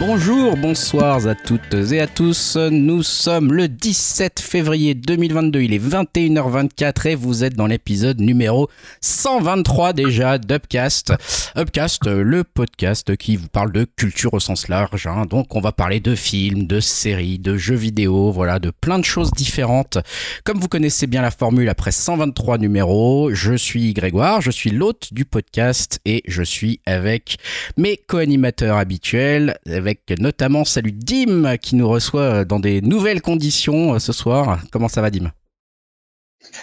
Bonjour, bonsoir à toutes et à tous. Nous sommes le 17 février 2022. Il est 21h24 et vous êtes dans l'épisode numéro 123 déjà d'Upcast. Upcast, le podcast qui vous parle de culture au sens large. hein. Donc on va parler de films, de séries, de jeux vidéo, voilà, de plein de choses différentes. Comme vous connaissez bien la formule après 123 numéros, je suis Grégoire, je suis l'hôte du podcast et je suis avec mes co-animateurs habituels, notamment salut Dim qui nous reçoit dans des nouvelles conditions euh, ce soir. Comment ça va Dim?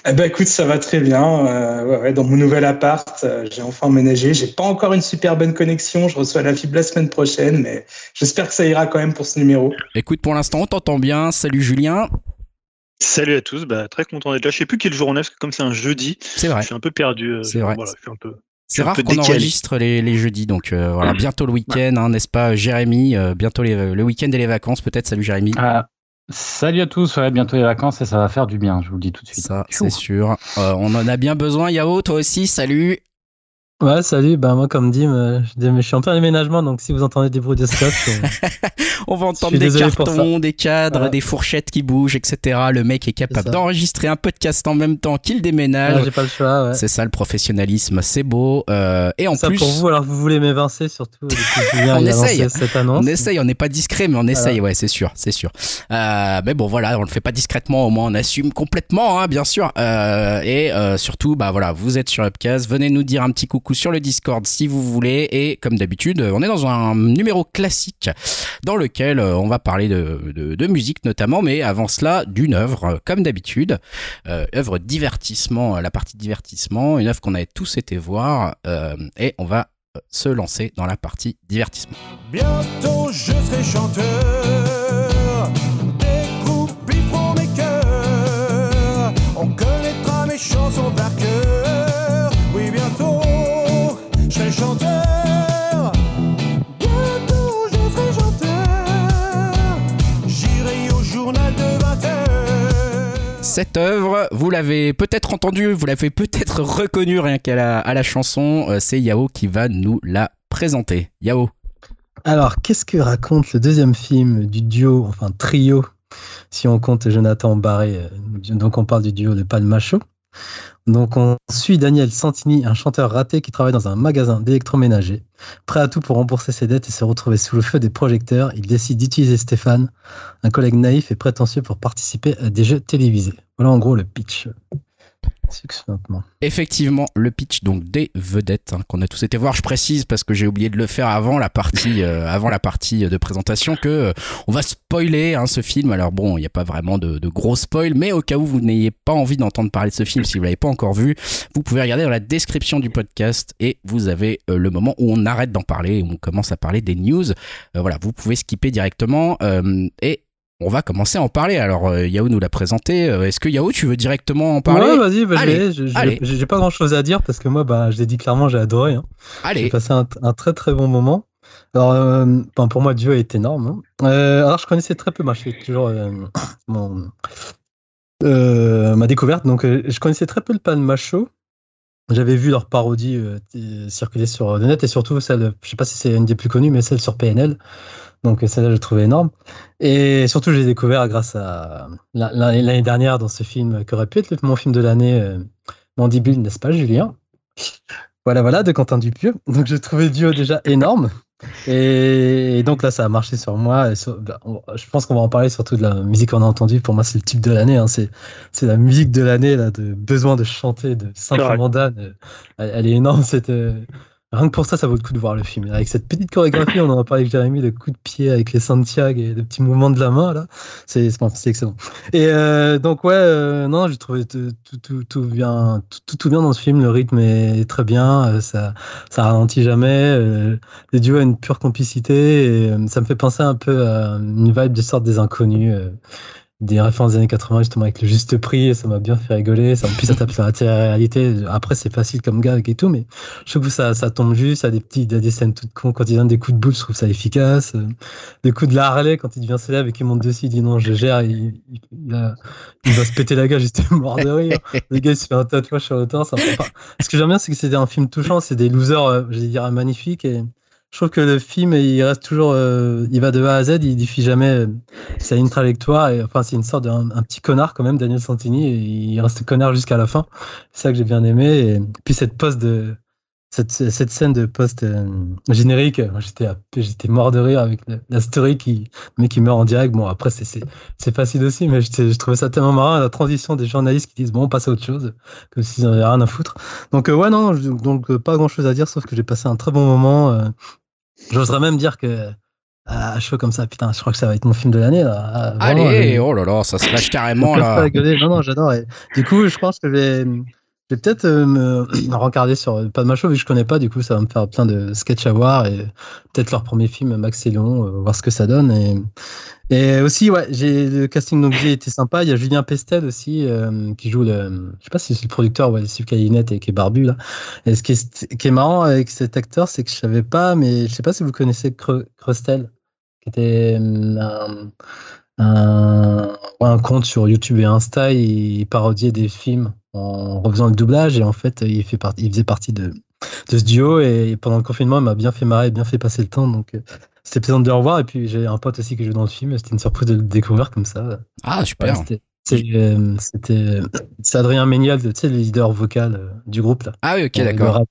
Eh ben écoute, ça va très bien. Euh, ouais, ouais, dans mon nouvel appart, euh, j'ai enfin emménagé. J'ai pas encore une super bonne connexion. Je reçois la fibre la semaine prochaine, mais j'espère que ça ira quand même pour ce numéro. Écoute, pour l'instant, on t'entend bien. Salut Julien. Salut à tous, bah, très content d'être là. Je sais plus quel jour on est, parce que comme c'est un jeudi, C'est vrai. je suis un peu perdu. euh, C'est vrai. Voilà, je suis un peu... C'est rare qu'on enregistre les, les jeudis, donc euh, voilà, bientôt le week-end, hein, n'est-ce pas Jérémy Euh, Bientôt les- le week-end et les vacances, peut-être. Salut Jérémy. Ah, salut à tous, ouais, bientôt les vacances et ça va faire du bien, je vous le dis tout de suite. Ça, c'est sûr. Euh, on en a bien besoin. Yao, toi aussi, salut. Ouais, salut. Ben moi, comme dit, euh, je suis en plein déménagement, donc si vous entendez des bruits de euh, On va entendre des cartons, des cadres, Voilà. des fourchettes qui bougent, etc. Le mec est capable d'enregistrer un podcast en même temps qu'il déménage. là, j'ai pas le choix. Ouais. C'est ça le professionnalisme, c'est beau. Euh, et en ça plus, pour vous, alors vous voulez m'évincer surtout. On essaye. lancé cette annonce. on essaye, on n'est pas discret, mais on essaye, ouais, c'est sûr, c'est sûr. Euh, mais bon, voilà, on le fait pas discrètement, au moins on assume complètement, hein, bien sûr. Euh, et surtout, bah voilà, vous êtes sur Upcast, venez nous dire un petit coucou sur le Discord si vous voulez. Et comme d'habitude, on est dans un numéro classique dans lequel euh, on va parler de, musique notamment, mais avant cela, d'une œuvre, euh, comme d'habitude, euh, œuvre divertissement, la partie divertissement, une œuvre qu'on avait tous été voir, et on va se lancer dans la partie divertissement. Bientôt je serai chanteur, des vivront mes cœurs, Cette œuvre, vous l'avez peut-être entendue, vous l'avez peut-être reconnue rien qu'à la chanson. euh, C'est Yao qui va nous la présenter. Yao. Alors, qu'est-ce que raconte le deuxième film du duo, enfin trio, si on compte Jonathan Barré, euh, donc on parle du duo de Palmacho. Donc on suit Daniel Santini, un chanteur raté qui travaille dans un magasin d'électroménager. Prêt à tout pour rembourser ses dettes et se retrouver sous le feu des projecteurs, il décide d'utiliser Stéphane, un collègue naïf et prétentieux pour participer à des jeux télévisés. Voilà en gros le pitch. Effectivement, le pitch donc des vedettes hein, qu'on a tous été voir. Je précise parce que j'ai oublié de le faire avant la partie, euh, avant la partie de présentation que euh, on va spoiler hein, ce film. Alors bon, il n'y a pas vraiment de, de gros spoil, mais au cas où vous n'ayez pas envie d'entendre parler de ce film, si vous l'avez pas encore vu, vous pouvez regarder dans la description du podcast et vous avez euh, le moment où on arrête d'en parler, où on commence à parler des news. Euh, voilà, vous pouvez skipper directement et on va commencer à en parler. Alors, euh, Yao nous l'a présenté. Euh, Est-ce que Yao, tu veux directement en parler Ouais, vas-y, bah. J'ai j'ai pas grand chose à dire parce que moi, bah, je l'ai dit clairement, j'ai adoré. hein. J'ai Allez, passé un, un très très bon moment. Alors, euh, ben, pour moi, Dieu est énorme. hein. Euh, alors, je connaissais très peu, moi, je fais toujours euh, mon, ma découverte. Donc, je connaissais très peu le Pan Macho. J'avais vu leur parodie circuler sur le net et surtout celle, je sais pas si c'est une des plus connues, mais celle sur PNL. Donc, euh, celle-là, je trouvais énorme. Et surtout, je l'ai découvert grâce à la- l'année dernière dans ce film qui aurait pu être le- mon film de l'année, euh, Mandibule, n'est-ce pas, Julien? Voilà, voilà, de Quentin Dupieux. Donc, j'ai trouvé le duo déjà énorme. Et, donc là, ça a marché sur moi. Bah, je pense qu'on va en parler surtout de la musique qu'on a entendue. Pour moi, c'est le type de l'année. hein. C'est, la musique de l'année, là, de besoin de chanter, de simplement d'âne. Elle, elle est énorme. Cette, euh, rien que pour ça, ça vaut le coup de voir le film. Avec cette petite chorégraphie, on en a parlé avec Jérémy, de coups de pied avec les Santiago et de petits mouvements de la main, là. C'est, excellent. Et euh, donc, ouais, euh, non, j'ai trouvé tout, tout, tout, bien, tout, bien dans ce film. Le rythme est très bien. euh, ça, ça ralentit jamais. euh, le duo a une pure complicité ça me fait penser un peu à une vibe de sorte des inconnus, des références des années 80 justement avec le juste prix. et Ça m'a bien fait rigoler. Ça, puis ça tape sur la télé-réalité. Après, c'est facile comme gag et tout, mais je trouve que ça, ça tombe juste. Y a des petits, des scènes toutes cons. Quand il donne des coups de boule, je trouve ça efficace. Euh, Des coups de la Harley quand il devient célèbre et qu'il monte dessus, il dit non, je gère. Il, il, a- va se péter la gueule, j'étais mort de rire. Le gars, il se fait un tatouage sur le temps. Ça Ce que j'aime bien, c'est que c'était un film touchant. C'est des losers, euh, je vais dire, magnifiques. Et je trouve que le film, il reste toujours, euh, il va de A à Z, il défie jamais euh, sa ligne trajectoire. Et, enfin, c'est une sorte d'un un petit connard quand même, Daniel Santini, et il reste connard jusqu'à la fin. C'est ça que j'ai bien aimé. Et puis cette pose de, cette, cette scène de post euh, générique, j'étais, j'étais mort de rire avec la, story qui, mec qui meurt en direct. Bon, après, c'est, c'est, facile aussi, mais je trouvais ça tellement marrant, la transition des journalistes qui disent bon, on passe à autre chose, comme s'ils n'avaient rien à foutre. Donc, ouais, non, donc, pas grand chose à dire, sauf que j'ai passé un très bon moment. J'oserais même dire que, à chaud comme ça, putain, je crois que ça va être mon film de l'année. Ah, Allez, euh, oh là là, ça se lâche carrément là. Non, non, j'adore. Du coup, je pense que je vais, je vais peut-être euh, me rencarder sur Pas de Macho, vu que je connais pas. Du coup, ça va me faire plein de sketchs à voir et peut-être leur premier film, Max et Léon, euh, voir ce que ça donne. Et, aussi, ouais, j'ai le casting d'objet était sympa. Il y a Julien Pestel aussi euh, qui joue le, je sais pas si c'est le producteur ou Steve Calinette et qui est barbu là. Et ce qui est, marrant avec cet acteur, c'est que je savais pas, mais je sais pas si vous connaissez Crustel, qui était euh, un, un, ouais, un compte sur YouTube et Insta, il parodiait des films en refaisant le doublage et en fait il, fait partie, il faisait partie de, de ce duo et pendant le confinement il m'a bien fait marrer, bien fait passer le temps donc euh, c'était plaisant de le revoir et puis j'ai un pote aussi qui joue dans le film, c'était une surprise de le découvrir comme ça. Ah, Ouais, super. c'était c'est euh, c'était- c'est Adrien Méniel, tu sais, le leader vocal euh, du groupe là. Ah oui, ok, Ouais, d'accord.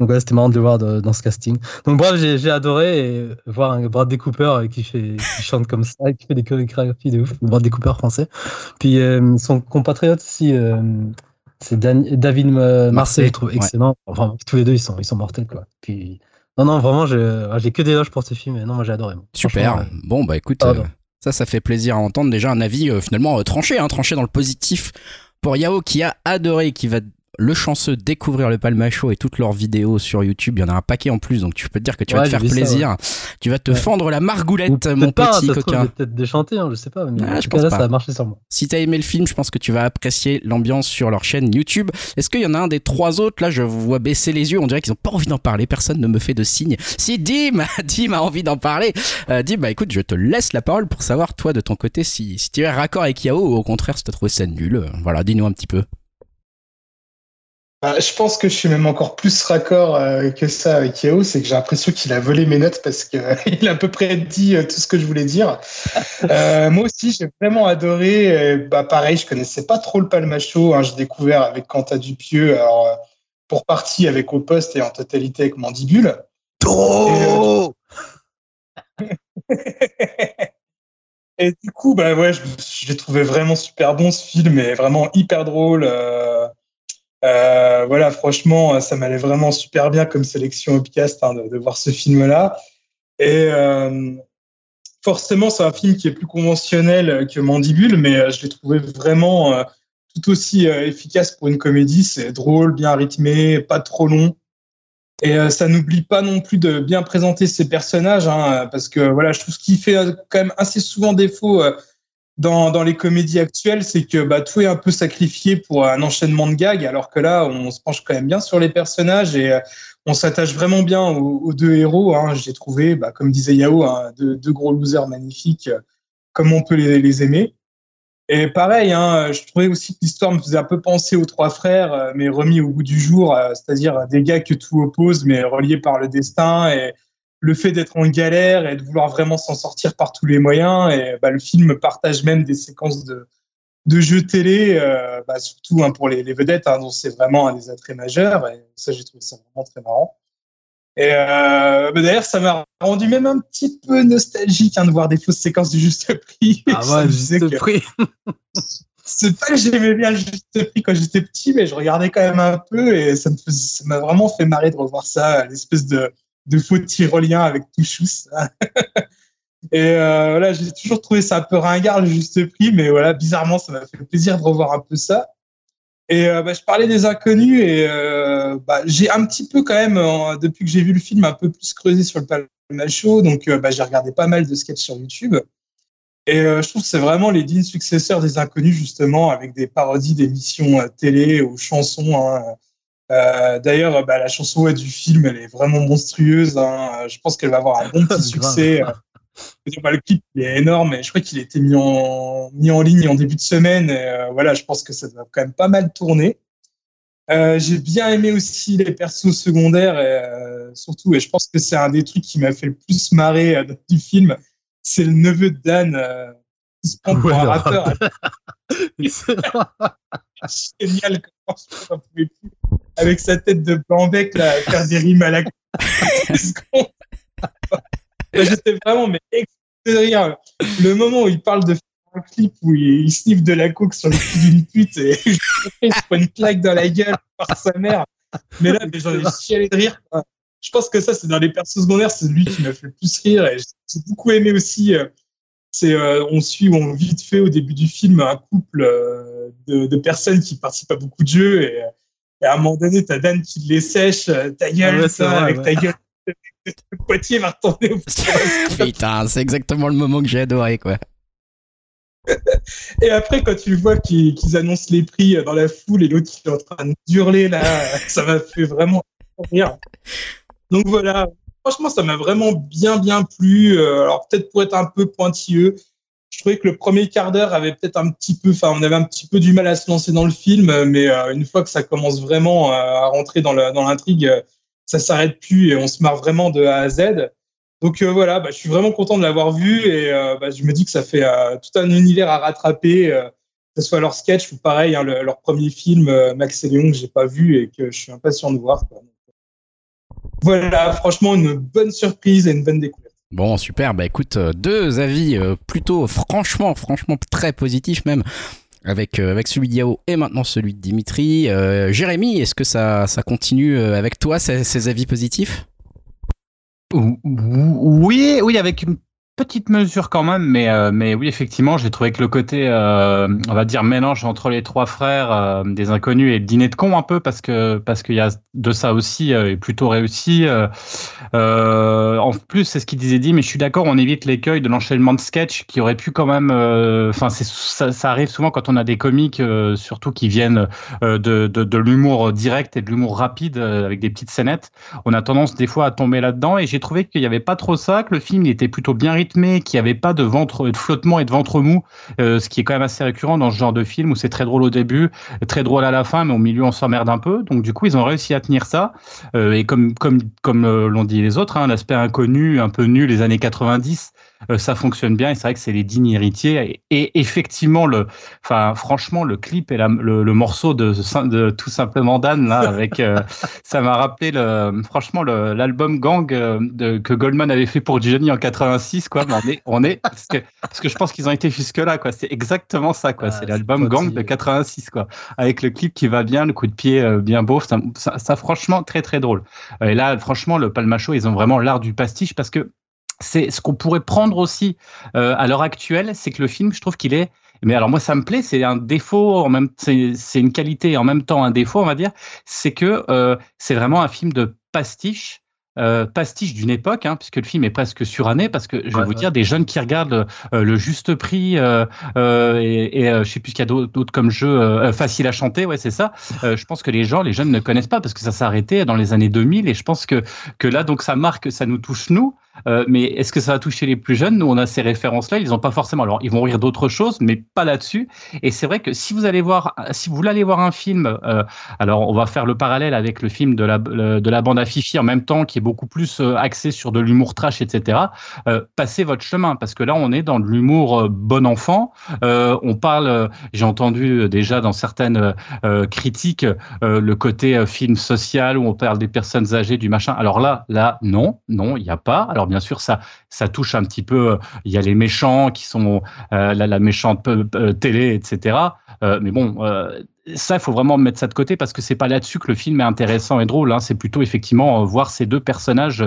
Donc ouais, c'était marrant de le voir de- dans ce casting. Donc bref, j'ai adoré et voir un Bradley Cooper euh, qui fait qui chante comme ça, qui fait des chorégraphies de ouf, Bradley Cooper français. Puis euh, son compatriote aussi, euh, c'est David Marseille, Marseille, je trouve ouais. excellent. Enfin, tous les deux, ils sont ils sont mortels quoi. Puis non non, vraiment, ouais, j'ai que des loges pour ce film. Et non, moi j'ai adoré. moi. Super. Bon, bah écoute, euh, ça, ça fait plaisir à entendre. Déjà un avis finalement tranché, hein, tranché dans le positif pour Yao qui a adoré, qui va le chanceux découvrir le Palmacho et toutes leurs vidéos sur YouTube. Il y en a un paquet en plus, donc tu peux te dire que tu vas te faire ça, plaisir. Tu vas te Ouais. fendre la margoulette, ou mon pas, petit coquin. peut-être déchanter, hein, je sais pas. Mais Ah, en je tout pense cas, là, pas. ça a marché sur moi. Si t'as aimé le film, je pense que tu vas apprécier l'ambiance sur leur chaîne YouTube. Est-ce qu'il y en a un des trois autres? Là, je vois baisser les yeux. On dirait qu'ils ont pas envie d'en parler. Personne ne me fait de signe. Si Dim, Dim a envie d'en parler, euh, Dim, bah écoute, je te laisse la parole pour savoir toi de ton côté si, si tu es raccord avec Yao ou au contraire si t'as trouvé ça nul. Euh, Voilà, dis-nous un petit peu. Bah, je pense que je suis même encore plus raccord euh, que ça avec Yao, c'est que j'ai l'impression qu'il a volé mes notes parce qu'il a à peu près dit euh, tout ce que je voulais dire. Euh, moi aussi, j'ai vraiment adoré. bah, pareil, je connaissais pas trop le Palmacho. Hein, j'ai découvert avec Quentin Dupieux, alors, pour partie avec Au Poste et en totalité avec Mandibule. Trop Et du coup, bah ouais, je, je l'ai trouvé vraiment super bon ce film et vraiment hyper drôle. Euh, voilà, franchement, ça m'allait vraiment super bien comme sélection Upcast hein, de, voir ce film-là. Et euh, forcément, c'est un film qui est plus conventionnel que Mandibule, mais euh, je l'ai trouvé vraiment tout aussi efficace pour une comédie. C'est drôle, bien rythmé, pas trop long. Et ça n'oublie pas non plus de bien présenter ses personnages, hein, parce que voilà, je trouve ce qui fait quand même assez souvent défaut dans, les comédies actuelles, c'est que bah, tout est un peu sacrifié pour un enchaînement de gags, alors que là, on se penche quand même bien sur les personnages et euh, on s'attache vraiment bien aux, deux héros. Hein. J'ai trouvé, bah, comme disait Yao, hein, deux, gros losers magnifiques, euh, comme on peut les, aimer. Et pareil, hein, je trouvais aussi que l'histoire me faisait un peu penser aux trois frères, euh, mais remis au goût du jour, c'est-à-dire des gars que tout oppose, mais reliés par le destin et le fait d'être en galère et de vouloir vraiment s'en sortir par tous les moyens. Et bah, le film partage même des séquences de, de jeux télé, euh, bah, surtout hein, pour les, les vedettes, hein, dont c'est vraiment un des attraits majeurs. Et ça, j'ai trouvé ça vraiment très marrant. Et euh, bah, d'ailleurs, ça m'a rendu même un petit peu nostalgique hein, de voir des fausses séquences du juste prix. Ah ouais, juste que- prix. c'est pas que j'aimais bien le juste prix quand j'étais petit, mais je regardais quand même un peu et ça m'a vraiment fait marrer de revoir ça, l'espèce de, de faux tyrolien avec Touchous. et euh, voilà, j'ai toujours trouvé ça un peu ringard le juste prix, mais voilà, bizarrement, ça m'a fait plaisir de revoir un peu ça. Et euh, bah, je parlais des inconnus et euh, bah, j'ai un petit peu quand même, depuis que j'ai vu le film, un peu plus creusé sur le Palma Show, donc euh, bah, j'ai regardé pas mal de sketchs sur YouTube. Et je trouve que c'est vraiment les dignes successeurs des inconnus, justement, avec des parodies d'émissions télé ou chansons. hein. Euh, D'ailleurs, bah, la chanson ouais, du film, elle est vraiment monstrueuse. hein. Je pense qu'elle va avoir un bon petit succès. Euh, bah, le clip il est énorme et je crois qu'il a été mis en, mis en ligne en début de semaine. Et, euh, voilà, je pense que ça va quand même pas mal tourner. Euh, j'ai bien aimé aussi les persos secondaires, et, euh, surtout, et je pense que c'est un des trucs qui m'a fait le plus marrer euh, du film, c'est le neveu de Dan euh, qui se prend pour Ouais, un rappeur. Génial, je n'en pouvais plus. Avec sa tête de blanc-bec, là, à faire des rimes à la con. J'étais vraiment mais de rire. Le moment où il parle de faire un clip où il, il sniffe de la coke sur le cul d'une pute et il se prend une claque dans la gueule par sa mère. Mais là, mais j'en ai chialé de rire. quoi. Je pense que ça, c'est dans les persos secondaires, c'est lui qui m'a fait le plus rire. Et j'ai beaucoup aimé aussi. euh, c'est euh, on suit on vite fait au début du film un couple euh, de, de personnes qui participent à beaucoup de jeux et, euh, et à un moment donné t'as Dan qui les sèche euh, ta gueule Ah ouais, toi, vrai, avec ouais. ta gueule le Poitiers va retourner au Putain, c'est exactement le moment que j'ai adoré, quoi. Et après, quand tu vois qu'ils annoncent les prix euh, dans la foule et l'autre qui est en train de hurler, là, ça m'a fait vraiment rire. Donc voilà, franchement, ça m'a vraiment bien, bien plu. Euh, Alors peut-être pour être un peu pointilleux, je trouvais que le premier quart d'heure avait peut-être un petit peu, enfin, on avait un petit peu du mal à se lancer dans le film, mais euh, une fois que ça commence vraiment euh, à rentrer dans la- dans l'intrigue, euh, ça s'arrête plus et on se marre vraiment de A à Z. Donc voilà, bah, je suis vraiment content de l'avoir vu et bah, je me dis que ça fait tout un univers à rattraper, que ce soit leur sketch ou pareil, hein, le- leur premier film, Max et Léon, que j'ai pas vu et que je suis impatient de voir. Voilà, franchement, une bonne surprise et une bonne découverte. Bon, super. Bah écoute, euh, deux avis euh, plutôt franchement, franchement très positifs même. Avec, euh, avec celui d'Yao et maintenant celui de Dimitri. Euh, Jérémy, est-ce que ça, ça continue avec toi, ces, ces avis positifs? Ou- ou- Oui, oui, avec une petite mesure quand même, mais, euh, mais oui, effectivement, j'ai trouvé que le côté, euh, on va dire, mélange entre les trois frères euh, des inconnus et le dîner de con un peu, parce que parce qu'il y a de ça aussi, est plutôt réussi. en plus, c'est ce qu'il disait dit, mais je suis d'accord, on évite l'écueil de l'enchaînement de sketch qui aurait pu quand même. Enfin, ça, ça arrive souvent quand on a des comiques, surtout qui viennent de, de, l'humour direct et de l'humour rapide avec des petites scénettes on a tendance des fois à tomber là-dedans et j'ai trouvé qu'il n'y avait pas trop ça, que le film il était plutôt bien rythmé, qu'il n'y avait pas de ventre, de flottement et de ventre mou, euh, ce qui est quand même assez récurrent dans ce genre de film où c'est très drôle au début, très drôle à la fin, mais au milieu on s'emmerde un peu. Donc du coup ils ont réussi à tenir ça Euh, et comme comme comme euh, l'ont dit les autres, hein, l'aspect inconnu, un peu nul, les années 90. Euh, ça fonctionne bien et c'est vrai que c'est les dignes héritiers et, et effectivement le enfin franchement le clip et la- le, le morceau de, de tout simplement Dan là avec euh, ça m'a rappelé le, franchement l'album Gang euh, de, que Goldman avait fait pour Johnny en 86 quoi. Mais on est, on est parce que parce que je pense qu'ils ont été jusque là quoi. C'est exactement ça quoi. Ah, c'est l'album Gang de pointillé. 86 quoi. Avec le clip qui va bien, le coup de pied euh, bien beau. Ça, ça, ça, franchement très très drôle. Et là franchement le Palmacho ils ont vraiment l'art du pastiche parce que c'est ce qu'on pourrait prendre aussi euh, à l'heure actuelle, c'est que le film, je trouve qu'il est mais alors moi ça me plaît, c'est un défaut en même c'est c'est une qualité et en même temps un défaut on va dire, c'est que euh, c'est vraiment un film de pastiche. euh, pastiche d'une époque, hein, puisque le film est presque suranné, parce que je vais Ouais, vous ouais. dire, des jeunes qui regardent euh, le juste prix euh, euh, et, et euh, je sais plus ce qu'il y a d'autres comme jeu euh, facile à chanter, ouais c'est ça. Euh, je pense que les gens, les jeunes ne connaissent pas parce que ça s'est arrêté dans les années 2000 et je pense que que là donc ça marque, ça nous touche nous, euh, mais est-ce que ça va toucher les plus jeunes? Nous, on a ces références-là, ils n'ont pas forcément. Alors, ils vont rire d'autres choses, mais pas là-dessus. Et c'est vrai que si vous allez voir, si vous voulez voir un film, euh, alors on va faire le parallèle avec le film de la de la bande à Fifi en même temps, qui est beaucoup plus euh, axé sur de l'humour trash, etc. Passez votre chemin, parce que là, on est dans de l'humour bon enfant. On parle, j'ai entendu déjà dans certaines critiques le côté film social où on parle des personnes âgées, du machin. Alors là, là, non, non, il n'y a pas. Alors bien sûr, ça, ça touche un petit peu. euh, Il y a les méchants qui sont euh, la, la méchante euh, télé, etc. Mais bon, ça, il faut vraiment mettre ça de côté parce que c'est pas là-dessus que le film est intéressant et drôle. Hein. C'est plutôt effectivement voir ces deux personnages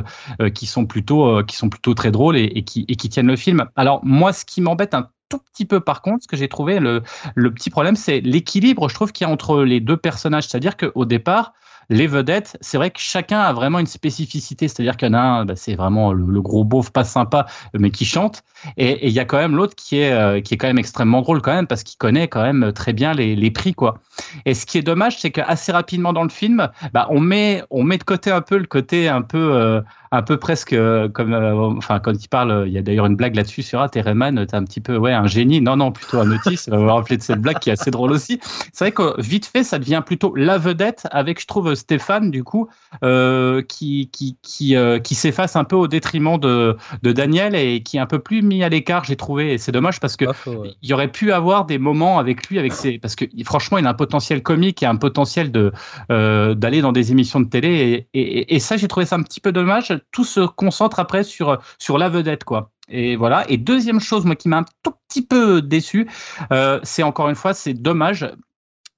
qui sont plutôt, qui sont plutôt très drôles et, et qui, et qui tiennent le film. Alors moi, ce qui m'embête un tout petit peu par contre, ce que j'ai trouvé le, le petit problème, c'est l'équilibre, je trouve, qu'il y a entre les deux personnages. C'est-à-dire qu'au départ, les vedettes, c'est vrai que chacun a vraiment une spécificité. C'est-à-dire qu'il y en a un, bah, c'est vraiment le, gros beauf pas sympa, mais qui chante. Et et il y a quand même l'autre qui est euh, qui est quand même extrêmement drôle quand même parce qu'il connaît quand même très bien les, les prix quoi. Et ce qui est dommage, c'est qu'assez rapidement dans le film, bah, on met on met de côté un peu le côté un peu euh, un peu presque comme, euh, enfin, quand il parle, il y a d'ailleurs une blague là-dessus sur ah, t'es un petit peu, ouais, un génie. Non, non, plutôt un autiste. On va rappeler de cette blague qui est assez drôle aussi. C'est vrai que vite fait, ça devient plutôt la vedette avec, je trouve, Stéphane, du coup, euh, qui, qui, qui, euh, qui s'efface un peu au détriment de, de Daniel et qui est un peu plus mis à l'écart, j'ai trouvé. Et c'est dommage parce que ouais. il y aurait pu avoir des moments avec lui, avec ses, parce que franchement, il a un potentiel comique et un potentiel de d'aller dans des émissions de télé. Et, et, et ça, j'ai trouvé ça un petit peu dommage. Tout se concentre après sur sur la vedette, quoi. Et voilà. Et deuxième chose, moi, qui m'a un tout petit peu déçu, euh, c'est encore une fois, c'est dommage.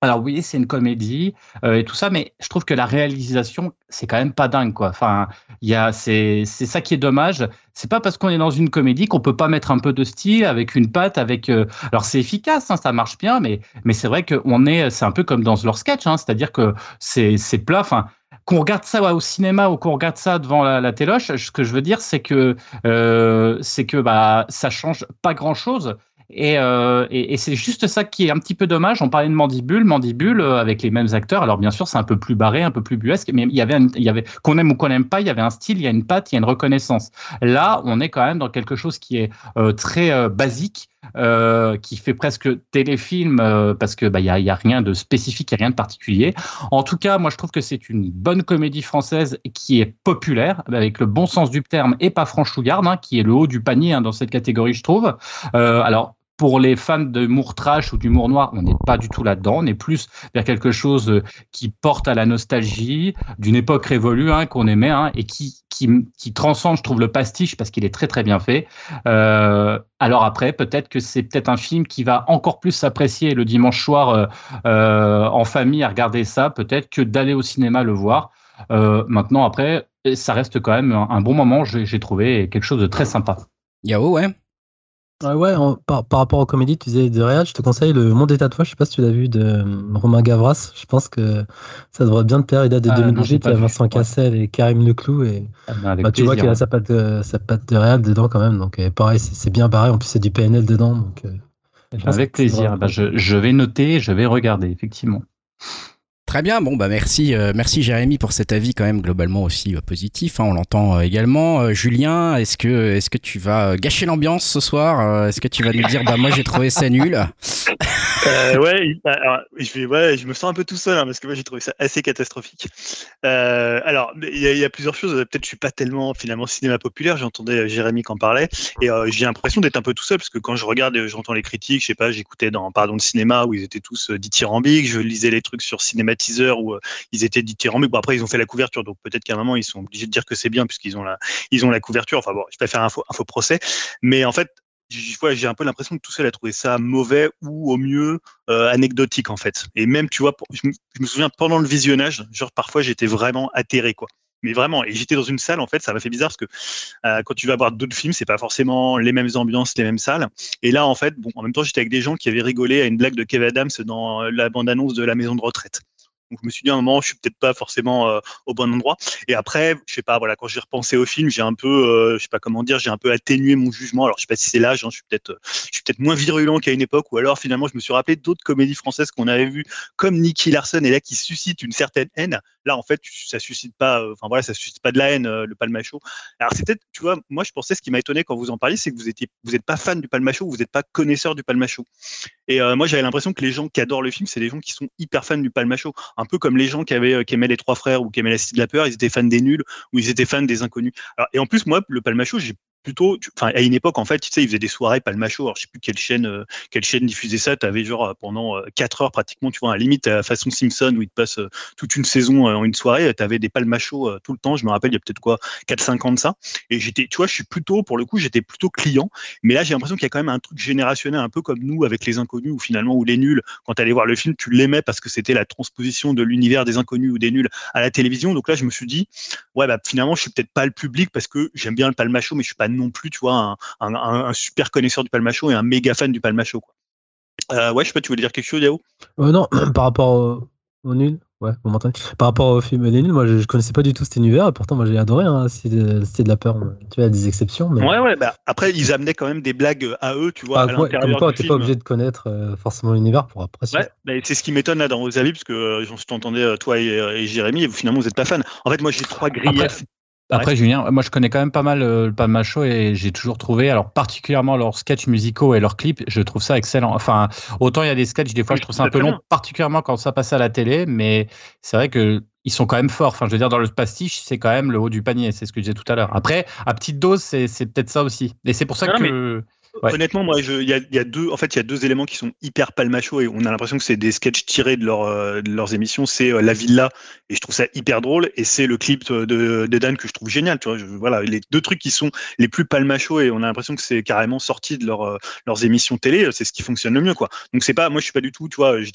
Alors oui, c'est une comédie euh, et tout ça, mais je trouve que la réalisation, c'est quand même pas dingue, quoi. Enfin, il y a, c'est, c'est ça qui est dommage. C'est pas parce qu'on est dans une comédie qu'on peut pas mettre un peu de style avec une patte, avec. euh, alors c'est efficace, hein, ça marche bien, mais mais c'est vrai qu'on est, c'est un peu comme dans leur sketch, hein, c'est-à-dire que c'est c'est plat. Enfin, qu'on regarde ça au cinéma ou qu'on regarde ça devant la, la téloche, ce que je veux dire, c'est que euh, c'est que bah ça change pas grand-chose. Et, euh, c'est juste ça qui est un petit peu dommage. On parlait de Mandibule, Mandibule euh, avec les mêmes acteurs. Alors bien sûr, c'est un peu plus barré, un peu plus buesque, mais il y avait, avait qu'on aime ou qu'on n'aime pas, il y avait un style, il y a une patte, il y a une reconnaissance. Là, on est quand même dans quelque chose qui est euh, très basique. Euh, qui fait presque téléfilm euh, parce que bah il y a, rien de spécifique, il y a rien de particulier. En tout cas, moi je trouve que c'est une bonne comédie française qui est populaire avec le bon sens du terme et pas franchouillarde, hein, qui est le haut du panier hein, dans cette catégorie, je trouve. Euh, alors pour les fans d'humour trash ou d'humour noir, on n'est pas du tout là-dedans. On est plus vers quelque chose euh, qui porte à la nostalgie d'une époque révolue hein, qu'on aimait hein, et qui, qui, transcende, je trouve, le pastiche parce qu'il est très très bien fait. Euh, alors après, peut-être que c'est peut-être un film qui va encore plus s'apprécier le dimanche soir euh, en famille à regarder ça, peut-être que d'aller au cinéma le voir. Maintenant, après, ça reste quand même un, bon moment, j'ai trouvé quelque chose de très sympa. Yao, ouais. Ah ouais, en- par, par rapport aux comédies, tu disais de Réal, je te conseille Le Monde est à toi. Je sais pas si tu l'as vu de euh, Romain Gavras. Je pense que ça devrait bien te plaire. Il date de Ah, non, j'ai 2018. pas Il y a. Vincent. Cassel et Karim Leclou. Et Avec bah, tu vois qu'il a ouais. sa patte, de, sa patte de Réal dedans quand même. Donc euh, pareil, c'est bien barré. En plus, c'est du PNL dedans. Donc, euh, Avec plaisir. Bah, je, je vais noter, je vais regarder, effectivement. Très bien, bon bah merci, euh, merci Jérémy pour cet avis quand même globalement aussi euh, positif. hein, on l'entend euh, également. Julien, est-ce que est-ce que tu vas gâcher l'ambiance ce soir Est-ce que tu vas nous dire bah moi j'ai trouvé ça nul? Ouais, alors, je vais, ouais, je me sens un peu tout seul hein, parce que moi j'ai trouvé ça assez catastrophique. Alors, il y, a- plusieurs choses. Peut-être je suis pas tellement finalement cinéma populaire. J'entendais Jérémy qui en parlait et j'ai l'impression d'être un peu tout seul parce que quand je regarde, et j'entends les critiques. Je sais pas, j'écoutais dans Pardon de cinéma où ils étaient tous dithyrambiques. Je lisais les trucs sur Cinématiseur où euh, ils étaient dithyrambiques. Bon après ils ont fait la couverture, donc peut-être qu'à un moment ils sont obligés de dire que c'est bien puisqu'ils ont la, ont la couverture. Enfin bon, je vais faire un faux, procès, mais en fait j'ai un peu l'impression que tout seul a trouvé ça mauvais ou au mieux euh, anecdotique en fait. Et même, tu vois, je, me- souviens pendant le visionnage, genre parfois j'étais vraiment atterré quoi. Mais vraiment, et j'étais dans une salle en fait, ça m'a fait bizarre parce que euh, quand tu vas voir d'autres films, c'est pas forcément les mêmes ambiances, les mêmes salles. Et là, en fait, bon, en même temps, j'étais avec des gens qui avaient rigolé à une blague de Kev Adams dans la bande-annonce de la maison de retraite. Donc je me suis dit à un moment, je suis peut-être pas forcément euh, au bon endroit. Et après, je sais pas, voilà, quand j'ai repensé au film, j'ai un peu, euh, je sais pas comment dire, j'ai un peu atténué mon jugement. Alors je sais pas si c'est l'âge, hein, je suis peut-être, je suis peut-être moins virulent qu'à une époque, ou alors finalement je me suis rappelé d'autres comédies françaises qu'on avait vues, comme Nicky Larson, et là qui suscitent une certaine haine. Là, en fait, ça suscite pas, euh, enfin voilà, ça suscite pas de la haine, le palmacho. Alors c'est peut-être, tu vois, moi je pensais ce qui m'a étonné quand vous en parliez, c'est que vous étiez, vous êtes pas fan du palmacho, vous n'êtes pas connaisseur du palmacho. Et moi j'avais l'impression que les gens qui adorent le film, c'est des gens qui sont hyper fans du palmacho, un peu comme les gens qui avaient, euh, qui aimaient les trois frères ou qui aimaient la cité de la peur, ils étaient fans des nuls ou ils étaient fans des inconnus. Et en plus moi, le palmacho, j'ai plutôt, tu- enfin à une époque en fait, tu sais, ils faisaient des soirées palmacho. Alors je sais plus quelle chaîne, euh, quelle chaîne diffusait ça. T'avais genre euh, pendant euh, quatre heures pratiquement, tu vois, à la limite à façon Simpson où ils te passent euh, toute une saison en une soirée. T'avais des palmachos tout le temps. Je me rappelle, il y a peut-être quoi, 4-5 ans de ça. Et j'étais, tu vois, je suis plutôt, pour le coup, j'étais plutôt client. Mais là, j'ai l'impression qu'il y a quand même un truc générationnel, un peu comme nous avec les inconnus, où finalement, où les nuls, quand tu allais voir le film, tu l'aimais parce que c'était la transposition de l'univers des inconnus ou des nuls à la télévision. Donc là, je me suis dit, ouais, bah finalement, je suis peut-être pas le public parce que j'aime bien le palmacho, mais je suis pas non plus, tu vois, un, un, un- un super connaisseur du palmacho et un méga fan du palmacho. Quoi. Euh, ouais, je sais pas, tu voulais dire quelque chose, Yao? Euh, non, par rapport au, au nul, ouais, vous m'entendez Par rapport au film Les Nuls, moi je, je connaissais pas du tout cet univers, et pourtant moi j'ai adoré, hein, Cité de, la peur. Tu vois, des exceptions, mais. Ouais, ouais, bah après, ils amenaient quand même des blagues à eux, tu vois, Ah, à ouais, comme quoi, t'es pas obligé de connaître euh, forcément l'univers pour apprécier. Ouais, bah, c'est ce qui m'étonne là dans vos avis, parce que euh, je t'entendais, toi et, et Jérémy, et vous, finalement, vous n'êtes pas fan. En fait, moi, j'ai trois griefs. Après, Julien, moi je connais quand même pas mal euh, le Palmacho et j'ai toujours trouvé, alors particulièrement leurs sketchs musicaux et leurs clips, je trouve ça excellent. Enfin, autant il y a des sketchs, des fois je trouve ça un peu long, particulièrement quand ça passe à la télé, mais c'est vrai que ils sont quand même forts. Enfin, je veux dire, dans le pastiche, c'est quand même le haut du panier, c'est ce que je disais tout à l'heure. Après, à petite dose, c'est peut-être ça aussi. Et c'est pour ça Non, que. Honnêtement, moi, il y a, deux, en fait, il y a deux éléments qui sont hyper palmachos et on a l'impression que c'est des sketchs tirés de, euh, leurs émissions. C'est euh, la villa et je trouve ça hyper drôle et c'est le clip de, de Dan que je trouve génial. Tu vois, voilà, les deux trucs qui sont les plus palmachos et on a l'impression que c'est carrément sorti de leur, euh, leurs émissions télé. C'est ce qui fonctionne le mieux, quoi. Donc c'est pas, moi, je suis pas du tout, tu vois, je,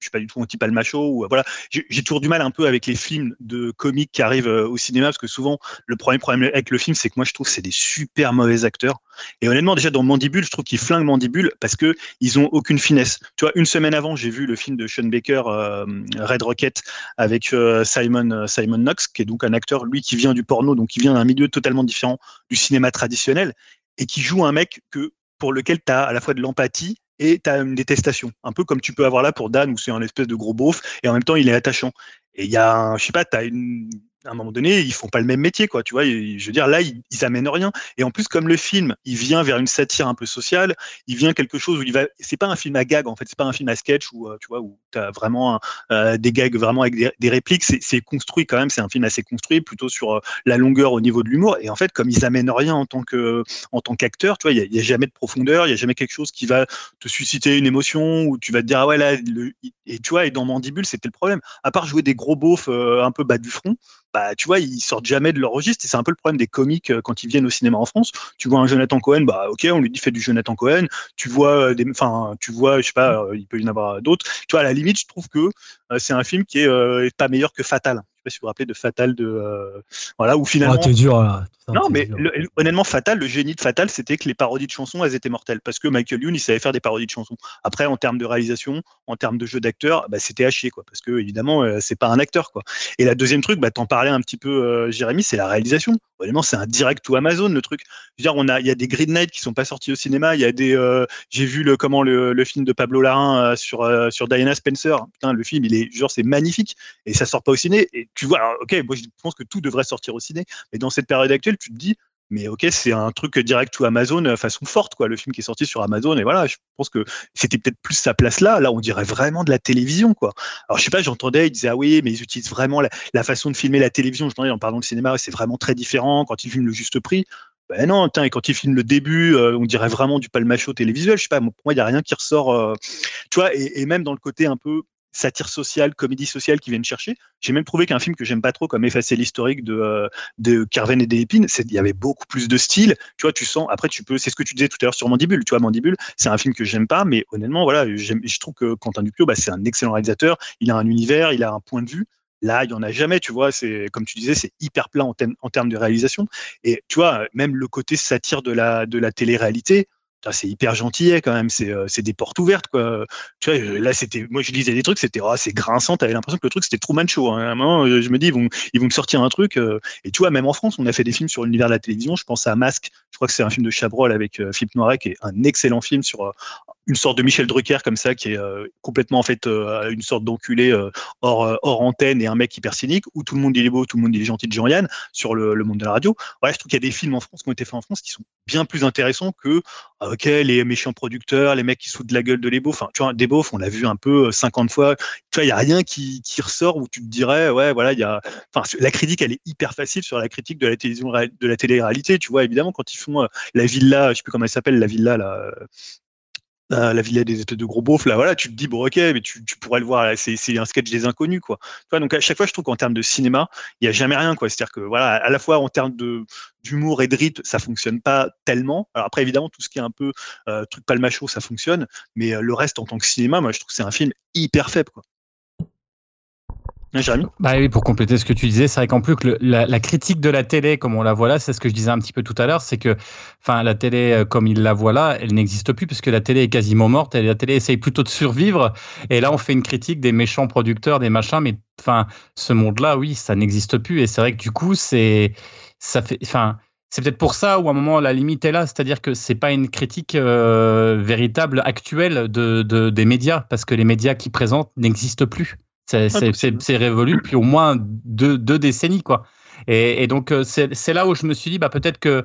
suis pas du tout anti palmacho ou euh, voilà. J'ai toujours du mal un peu avec les films de comiques qui arrivent euh, au cinéma parce que souvent le premier problème avec le film, c'est que moi, je trouve que c'est des super mauvais acteurs. Et honnêtement, déjà dans Mandibule, je trouve qu'ils flinguent Mandibule parce que ils ont aucune finesse. Tu vois, une semaine avant, j'ai vu le film de Sean Baker, euh, Red Rocket, avec euh, Simon euh, Simon Knox, qui est donc un acteur, lui, qui vient du porno, donc qui vient d'un milieu totalement différent du cinéma traditionnel, et qui joue un mec que pour lequel tu as à la fois de l'empathie et tu as une détestation. Un peu comme tu peux avoir là pour Dan, où c'est un espèce de gros beauf, et en même temps, il est attachant. Et il y a, un, je sais pas, tu as une à un moment donné, ils font pas le même métier, quoi. Tu vois, je veux dire, là, ils, ils amènent rien. Et en plus, comme le film, il vient vers une satire un peu sociale, il vient quelque chose où il va. C'est pas un film à gag, en fait. C'est pas un film à sketch où, euh, tu vois, où t'as vraiment euh, des gags vraiment avec des, répliques. C'est construit quand même. C'est un film assez construit, plutôt sur euh, la longueur au niveau de l'humour. Et en fait, comme ils amènent rien en tant que, en tant qu'acteur, tu vois, il y, a jamais de profondeur, il y a jamais quelque chose qui va te susciter une émotion où tu vas te dire, ah ouais, là, le, et tu vois, et dans Mandibule, c'était le problème. À part jouer des gros beaufs un peu bas du front, tu vois, ils sortent jamais de leur registre. Et c'est un peu le problème des comiques euh, quand ils viennent au cinéma en France. Tu vois un Jonathan Cohen, bah, ok, on lui dit fait du Jonathan Cohen. Tu vois, des, enfin, tu vois, je sais pas, euh, il peut y en avoir d'autres. Tu vois, à la limite, je trouve que euh, c'est un film qui est euh, pas meilleur que Fatal. Pas si vous vous rappelez de Fatal de, euh, voilà, où finalement. Oh, t'es dur, là. Non, mais le, honnêtement, Fatal, le génie de Fatal, c'était que les parodies de chansons, elles étaient mortelles. Parce que Michael Youn, il savait faire des parodies de chansons. Après, en termes de réalisation, en termes de jeu d'acteur, bah, c'était à chier, quoi. Parce que, évidemment, euh, c'est pas un acteur, quoi. Et la deuxième truc, bah, t'en parlais un petit peu, euh, Jérémy, c'est la réalisation. Honnêtement, c'est un direct ou Amazon, le truc. Je veux dire, on a, il y a des Green Knight qui sont pas sortis au cinéma. Il y a des, euh, j'ai vu le, comment le, le, film de Pablo Larrain sur, euh, sur Diana Spencer. Putain, le film, il est, genre, c'est magnifique. Et ça sort pas au ciné. Et tu vois, alors, ok, moi, je pense que tout devrait sortir au ciné. Mais dans cette période actuelle, tu te dis, mais ok, c'est un truc direct ou Amazon façon forte, quoi. Le film qui est sorti sur Amazon, et voilà, je pense que c'était peut-être plus sa place là. Là, on dirait vraiment de la télévision, quoi. Alors, je sais pas, j'entendais, ils disaient, ah oui, mais ils utilisent vraiment la, façon de filmer la télévision. J'entendais en parlant de cinéma, c'est vraiment très différent quand ils filment le juste prix. Ben non, et quand ils filment le début, euh, on dirait vraiment du palmacho télévisuel. Je sais pas, pour moi, il n'y a rien qui ressort. Euh, tu vois, et, même dans le côté un peu satire sociale, comédie sociale qui viennent chercher. J'ai même trouvé qu'un film que j'aime pas trop, comme Effacer l'historique de, euh, de Carven et des épines, il y avait beaucoup plus de style. Tu vois, tu sens, après, tu peux, c'est ce que tu disais tout à l'heure sur Mandibule. Tu vois, Mandibule, c'est un film que j'aime pas, mais honnêtement, voilà, je trouve que Quentin Dupieux, bah, c'est un excellent réalisateur. Il a un univers, il a un point de vue. Là, il y en a jamais, tu vois. C'est comme tu disais, c'est hyper plat en, en termes de réalisation. Et tu vois, même le côté satire de la de la télé-réalité, c'est hyper gentil quand même, c'est euh, des portes ouvertes quoi. Tu vois, là c'était, moi je lisais des trucs, c'était oh, c'est grinçant, t'avais l'impression que le truc c'était Truman Show. Hein. À un moment, je me dis ils vont ils vont me sortir un truc. Euh, et tu vois, même en France, on a fait des films sur l'univers de la télévision. Je pense à Masque, je crois que c'est un film de Chabrol avec euh, Philippe Noiret, qui est un excellent film sur euh, une sorte de Michel Drucker comme ça, qui est euh, complètement en fait euh, une sorte d'enculé euh, hors, antenne et un mec hyper cynique, où tout le monde il est beau, tout le monde il est gentil de Jean-Yann sur le, monde de la radio. Ouais, je trouve qu'il y a des films en France qui ont été faits en France qui sont bien plus intéressants que ok les méchants producteurs, les mecs qui se foutent de la gueule de les beaufs. Enfin, tu vois, des beaufs, on l'a vu un peu 50 fois. Tu vois, il y a rien qui, qui ressort où tu te dirais ouais voilà il y a. Enfin, la critique elle est hyper facile sur la critique de la télévision de la télé-réalité. Tu vois évidemment quand ils font la villa, je sais plus comment elle s'appelle la villa là euh, la villa des espèces de gros beaufs là voilà tu te dis bon ok mais tu, tu pourrais le voir c'est un sketch des inconnus quoi. Tu vois donc à chaque fois je trouve qu'en termes de cinéma il y a jamais rien quoi. C'est à dire que voilà à la fois en termes de d'humour et de rythme ça fonctionne pas tellement. Alors après évidemment tout ce qui est un peu euh, truc palmacho ça fonctionne mais euh, le reste en tant que cinéma moi je trouve que c'est un film hyper faible Bah oui, pour compléter ce que tu disais, c'est vrai qu'en plus que la, critique de la télé, comme on la voit là, c'est ce que je disais un petit peu tout à l'heure, c'est que, enfin, la télé comme il la voit là, elle n'existe plus puisque la télé est quasiment morte. Et la télé essaye plutôt de survivre. Et là, on fait une critique des méchants producteurs, des machins, mais enfin, ce monde-là, oui, ça n'existe plus. Et c'est vrai que du coup, c'est, ça fait, enfin. C'est peut-être pour ça où à un moment la limite est là, c'est-à-dire que c'est pas une critique euh, véritable actuelle de, des médias parce que les médias qui présentent n'existent plus. C'est révolu depuis au moins deux, deux, décennies, quoi. Et, et donc euh, c'est là où je me suis dit bah peut-être que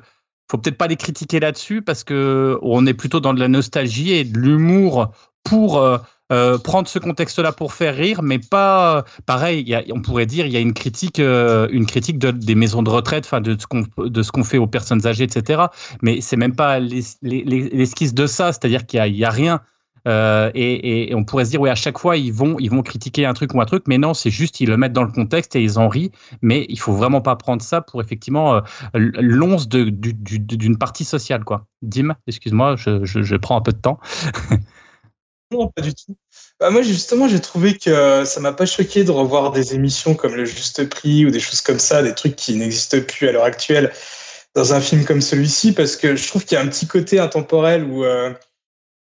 faut peut-être pas les critiquer là-dessus parce que on est plutôt dans de la nostalgie et de l'humour pour euh, euh, prendre ce contexte-là pour faire rire, mais pas pareil. il Y a, on pourrait dire il y a une critique, euh, une critique de, des maisons de retraite, enfin de ce qu'on de ce qu'on fait aux personnes âgées, etc. Mais c'est même pas l'es- les- les- l'esquisse de ça, c'est-à-dire qu'il y y a rien. Euh, et, on pourrait se dire, oui, à chaque fois, ils vont, ils vont critiquer un truc ou un truc, mais non, c'est juste, ils le mettent dans le contexte et ils en rient. Mais il faut vraiment pas prendre ça pour effectivement euh, l'once d'une partie sociale, quoi. Dim, excuse-moi, je prends un peu de temps. Non, pas du tout. Bah, moi, justement, j'ai trouvé que ça m'a pas choqué de revoir des émissions comme Le Juste Prix ou des choses comme ça, des trucs qui n'existent plus à l'heure actuelle dans un film comme celui-ci, parce que je trouve qu'il y a un petit côté intemporel où euh,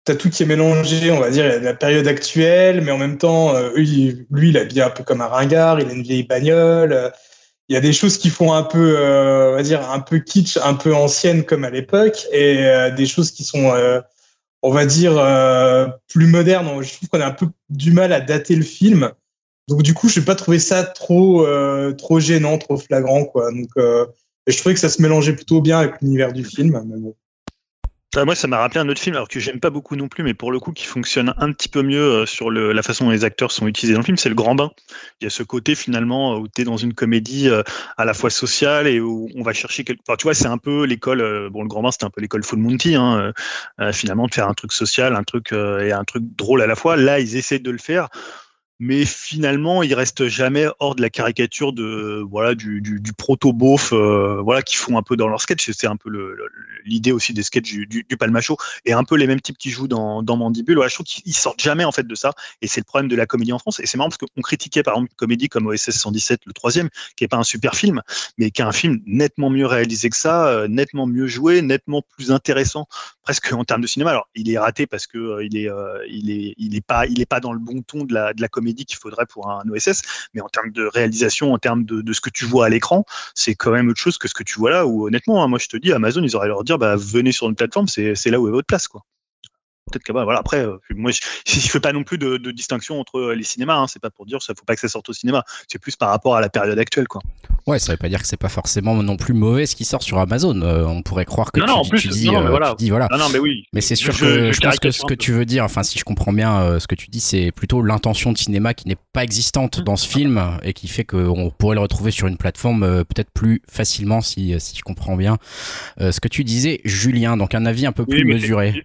tu as tout qui est mélangé, on va dire, la période actuelle, mais en même temps, euh, lui, il est habillé un peu comme un ringard, il a une vieille bagnole. euh, il y a des choses qui font un peu, euh, on va dire, un peu kitsch, un peu ancienne comme à l'époque, et euh, des choses qui sont euh, on va dire, euh, plus moderne. Je trouve qu'on a un peu du mal à dater le film. Donc, du coup, je n'ai pas trouvé ça trop, trop gênant, trop flagrant. Quoi. Donc, et je trouvais que ça se mélangeait plutôt bien avec l'univers du film. Mais bon. Moi, ça m'a rappelé un autre film, alors que j'aime pas beaucoup non plus, mais pour le coup, qui fonctionne un petit peu mieux euh, sur la façon dont les acteurs sont utilisés dans le film, c'est Le Grand Bain. Il y a ce côté finalement euh, où tu es dans une comédie euh, à la fois sociale et où on va chercher quelque. Enfin, tu vois, c'est un peu l'école. bon, Le Grand Bain, c'était un peu l'école Full Monty, hein, finalement, de faire un truc social, un truc et un truc drôle à la fois. Là, ils essaient de le faire. Mais finalement, ils restent jamais hors de la caricature de voilà du, du, proto beauf euh, voilà qu'ils font un peu dans leur sketch. C'est un peu l'idée aussi des sketchs du, du, du Palmacho et un peu les mêmes types qui jouent dans, dans Mandibule. Voilà, je trouve qu'ils sortent jamais en fait de ça et c'est le problème de la comédie en France. Et c'est marrant parce qu'on critiquait par exemple une comédie comme OSS 117, le troisième, qui est pas un super film, mais qui est un film nettement mieux réalisé que ça, euh, nettement mieux joué, nettement plus intéressant presque en termes de cinéma. Alors il est raté parce que euh, il est euh, il est il est pas il est pas dans le bon ton de la de la comédie qu'il faudrait pour un OSS, mais en termes de réalisation, en termes de, ce que tu vois à l'écran, c'est quand même autre chose que ce que tu vois là. Où honnêtement, hein, moi je te dis, Amazon, ils auraient leur dire, bah venez sur une plateforme, c'est c'est là où est votre place, quoi. Peut-être que bah, voilà après, euh, moi je, je fais pas non plus de, de distinction entre euh, les cinémas. Hein, c'est pas pour dire ça, faut pas que ça sorte au cinéma. C'est plus par rapport à la période actuelle, quoi. Ouais, ça veut pas dire que c'est pas forcément non plus mauvais ce qui sort sur Amazon. Euh, on pourrait croire que Non, tu, non, en dis- plus, tu dis, non, mais voilà. tu dis voilà. Non, non, mais oui. Mais c'est sûr Je- que je je pense que ce que tu veux dire, enfin si je comprends bien euh, ce que tu dis, c'est plutôt l'intention de cinéma qui n'est pas existante dans ce film et qui fait qu'on pourrait le retrouver sur une plateforme euh, peut-être plus facilement si, si je comprends bien euh, ce que tu disais, Julien. Donc un avis un peu Oui, plus mesuré.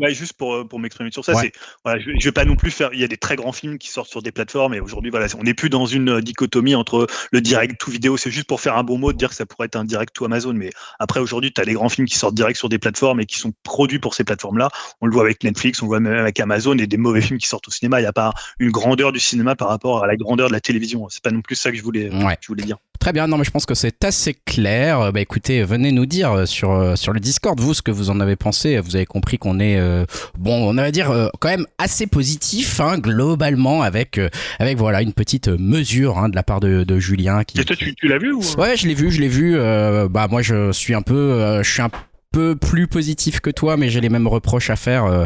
Ouais, juste pour, euh, pour m'exprimer sur ça, Ouais. c'est voilà, je, je vais pas non plus faire. Il y a des très grands films qui sortent sur des plateformes et aujourd'hui, voilà, on n'est plus dans une euh, dichotomie entre le direct tout vidéo. C'est juste pour faire un bon mot de dire que ça pourrait être un direct tout Amazon. Mais après, aujourd'hui, tu as des grands films qui sortent direct sur des plateformes et qui sont produits pour ces plateformes-là. On le voit avec Netflix, on le voit même avec Amazon et des mauvais films qui sortent au cinéma. Il n'y a pas une grandeur du cinéma par rapport à la grandeur de la télévision. C'est pas non plus ça que je voulais, Ouais. je voulais dire. Très bien, non mais je pense que c'est assez clair. Euh, Bah écoutez, venez nous dire euh, sur euh, sur le Discord vous ce que vous en avez pensé. Vous avez compris qu'on est euh, bon, on va dire euh, quand même assez positif hein, globalement avec euh, avec voilà une petite mesure hein, de la part de, de Julien qui. Toi, tu, tu l'as vu ou Ouais, je l'ai vu, je l'ai vu. euh, bah moi je suis un peu, euh, je suis un peu plus positif que toi, mais j'ai les mêmes reproches à faire. euh,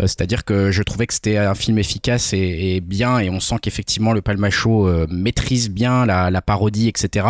euh, C'est-à-dire que je trouvais que c'était un film efficace et, et bien, et on sent qu'effectivement le Palmacho euh, maîtrise bien la, la parodie, etc.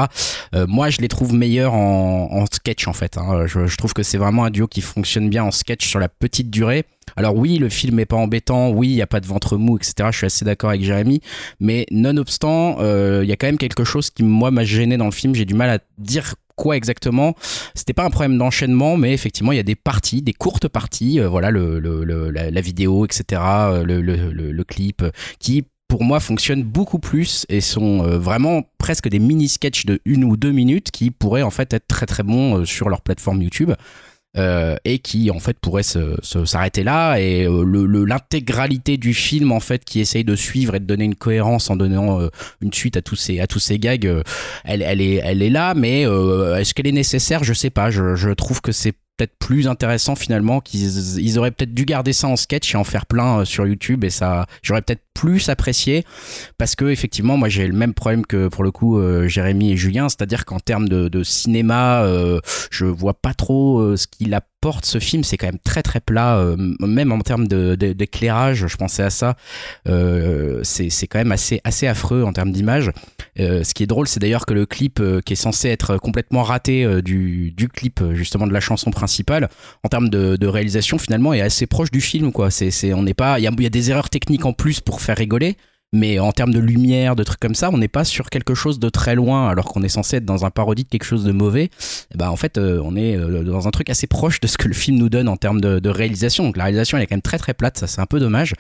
Euh, moi, je les trouve meilleurs en, en sketch en fait. hein. Je, je trouve que c'est vraiment un duo qui fonctionne bien en sketch sur la petite durée. Alors oui, le film est pas embêtant, oui, il y a pas de ventre mou, etc. Je suis assez d'accord avec Jérémy, mais nonobstant, euh, il y a quand même quelque chose qui moi m'a gêné dans le film. J'ai du mal à dire quoi exactement. C'était pas un problème d'enchaînement, mais effectivement, il y a des parties, des courtes parties, euh, voilà, le, la, vidéo, etc., euh, le, le, clip, euh, qui pour moi fonctionnent beaucoup plus et sont vraiment presque des mini sketchs de une ou deux minutes qui pourraient en fait être très très bons sur leur plateforme YouTube. Euh, et qui en fait pourrait se- se- s'arrêter là. Et euh, le- le- l'intégralité du film en fait qui essaye de suivre et de donner une cohérence en donnant euh, une suite à tous ces à tous ces gags euh, elle, elle est elle est là mais euh, est-ce qu'elle est nécessaire? Je sais pas. Je, je trouve que c'est peut-être plus intéressant finalement qu'ils ils auraient peut-être dû garder ça en sketch et en faire plein euh, sur YouTube et ça j'aurais peut-être plus apprécié parce que effectivement moi j'ai le même problème que pour le coup euh, Jérémy et Julien c'est-à-dire qu'en termes de, cinéma euh, je vois pas trop ce qu'il apporte ce film c'est quand même très très plat euh, même en termes de- de- d'éclairage je pensais à ça euh, c'est quand même assez assez affreux en termes d'image Euh, ce qui est drôle, c'est d'ailleurs que le clip euh, qui est censé être complètement raté du, du clip justement de la chanson principale, en termes de, de réalisation, finalement, est assez proche du film. Quoi. C'est, on n'est pas, il y a, y a des erreurs techniques en plus pour faire rigoler. Mais en termes de lumière, de trucs comme ça, on n'est pas sur quelque chose de très loin, alors qu'on est censé être dans un parodie de quelque chose de mauvais. Ben en fait, euh, on est euh, dans un truc assez proche de ce que le film nous donne en termes de, réalisation. Donc la réalisation, elle est quand même très très plate, ça c'est un peu dommage,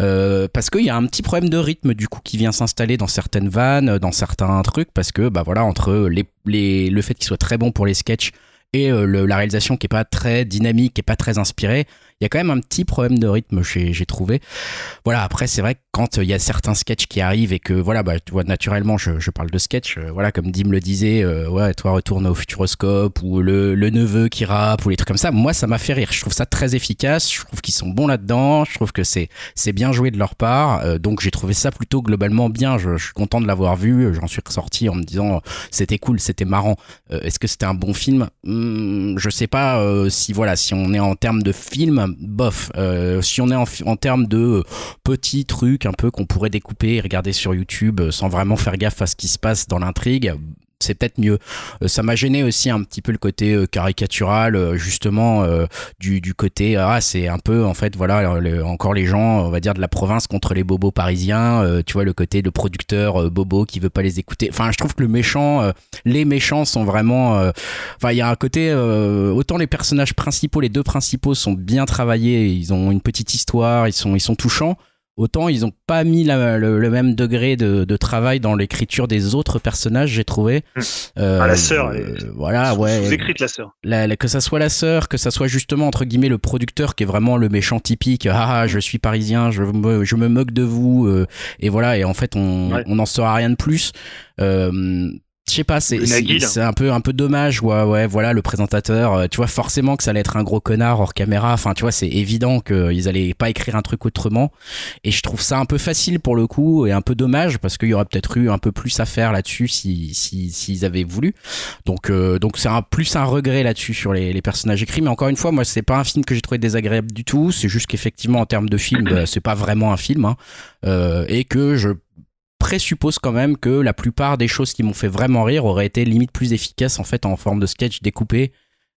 Euh, parce qu'il y a un petit problème de rythme du coup qui vient s'installer dans certaines vannes, dans certains trucs, parce que bah voilà entre le fait qu'il soit très bon pour les sketchs et la réalisation qui est pas très dynamique, qui est pas très inspirée, il y a quand même un petit problème de rythme, j'ai trouvé. Voilà, après, c'est vrai que quand euh, il y a certains sketchs qui arrivent et que, voilà, bah, tu vois, naturellement, je, je parle de sketch, euh, voilà, comme Dim le disait, euh, ouais, toi, retourne au futuroscope, ou le, le neveu qui rappe, ou les trucs comme ça, moi, ça m'a fait rire. Je trouve ça très efficace, je trouve qu'ils sont bons là-dedans, je trouve que c'est bien joué de leur part, euh, donc j'ai trouvé ça plutôt globalement bien. Je, je suis content de l'avoir vu, j'en suis ressorti en me disant, euh, c'était cool, c'était marrant. Euh, Est-ce que c'était un bon film? Hmm, Je sais pas euh, si, voilà, si on est en termes de film, bof. Euh, si on est en, en termes de petits trucs un peu qu'on pourrait découper et regarder sur YouTube euh, sans vraiment faire gaffe à ce qui se passe dans l'intrigue, c'est peut-être mieux. Euh, ça m'a gêné aussi un petit peu le côté euh, caricatural, euh, justement, du, du côté, ah, c'est un peu, en fait, voilà, encore les gens, on va dire, de la province contre les bobos parisiens, tu vois, le côté de producteur bobo qui veut pas les écouter. Enfin, je trouve que le méchant, les méchants sont vraiment, enfin, il y a un côté, autant les personnages principaux, les deux principaux sont bien travaillés, ils ont une petite histoire, ils sont, ils sont touchants. Autant ils ont pas mis la- le, le même degré de, de travail dans l'écriture des autres personnages, j'ai trouvé. Euh, Ah, la sœur, euh, voilà, ouais. Vous écrite la sœur. La- la- que ça soit la sœur, que ça soit justement entre guillemets le producteur qui est vraiment le méchant typique. Ah, ah, je suis parisien, je me, je me moque de vous. euh, et voilà, et en fait, on Ouais. on n'en saura rien de plus. Euh, je sais pas, c'est un peu un peu dommage. Ouais, ouais, voilà, le présentateur. euh, tu vois forcément que ça allait être un gros connard hors caméra. Enfin, tu vois, c'est évident qu'ils allaient pas écrire un truc autrement. Et je trouve ça un peu facile pour le coup et un peu dommage parce qu'il y aurait peut-être eu un peu plus à faire là-dessus si si s'ils avaient voulu. Donc euh, donc c'est un plus un regret là-dessus sur les, les personnages écrits. Mais encore une fois, moi c'est pas un film que j'ai trouvé désagréable du tout. C'est juste qu'effectivement en termes de film, bah, c'est pas vraiment un film hein. Euh, et que je présuppose quand même que la plupart des choses qui m'ont fait vraiment rire auraient été limite plus efficaces en fait en forme de sketch découpé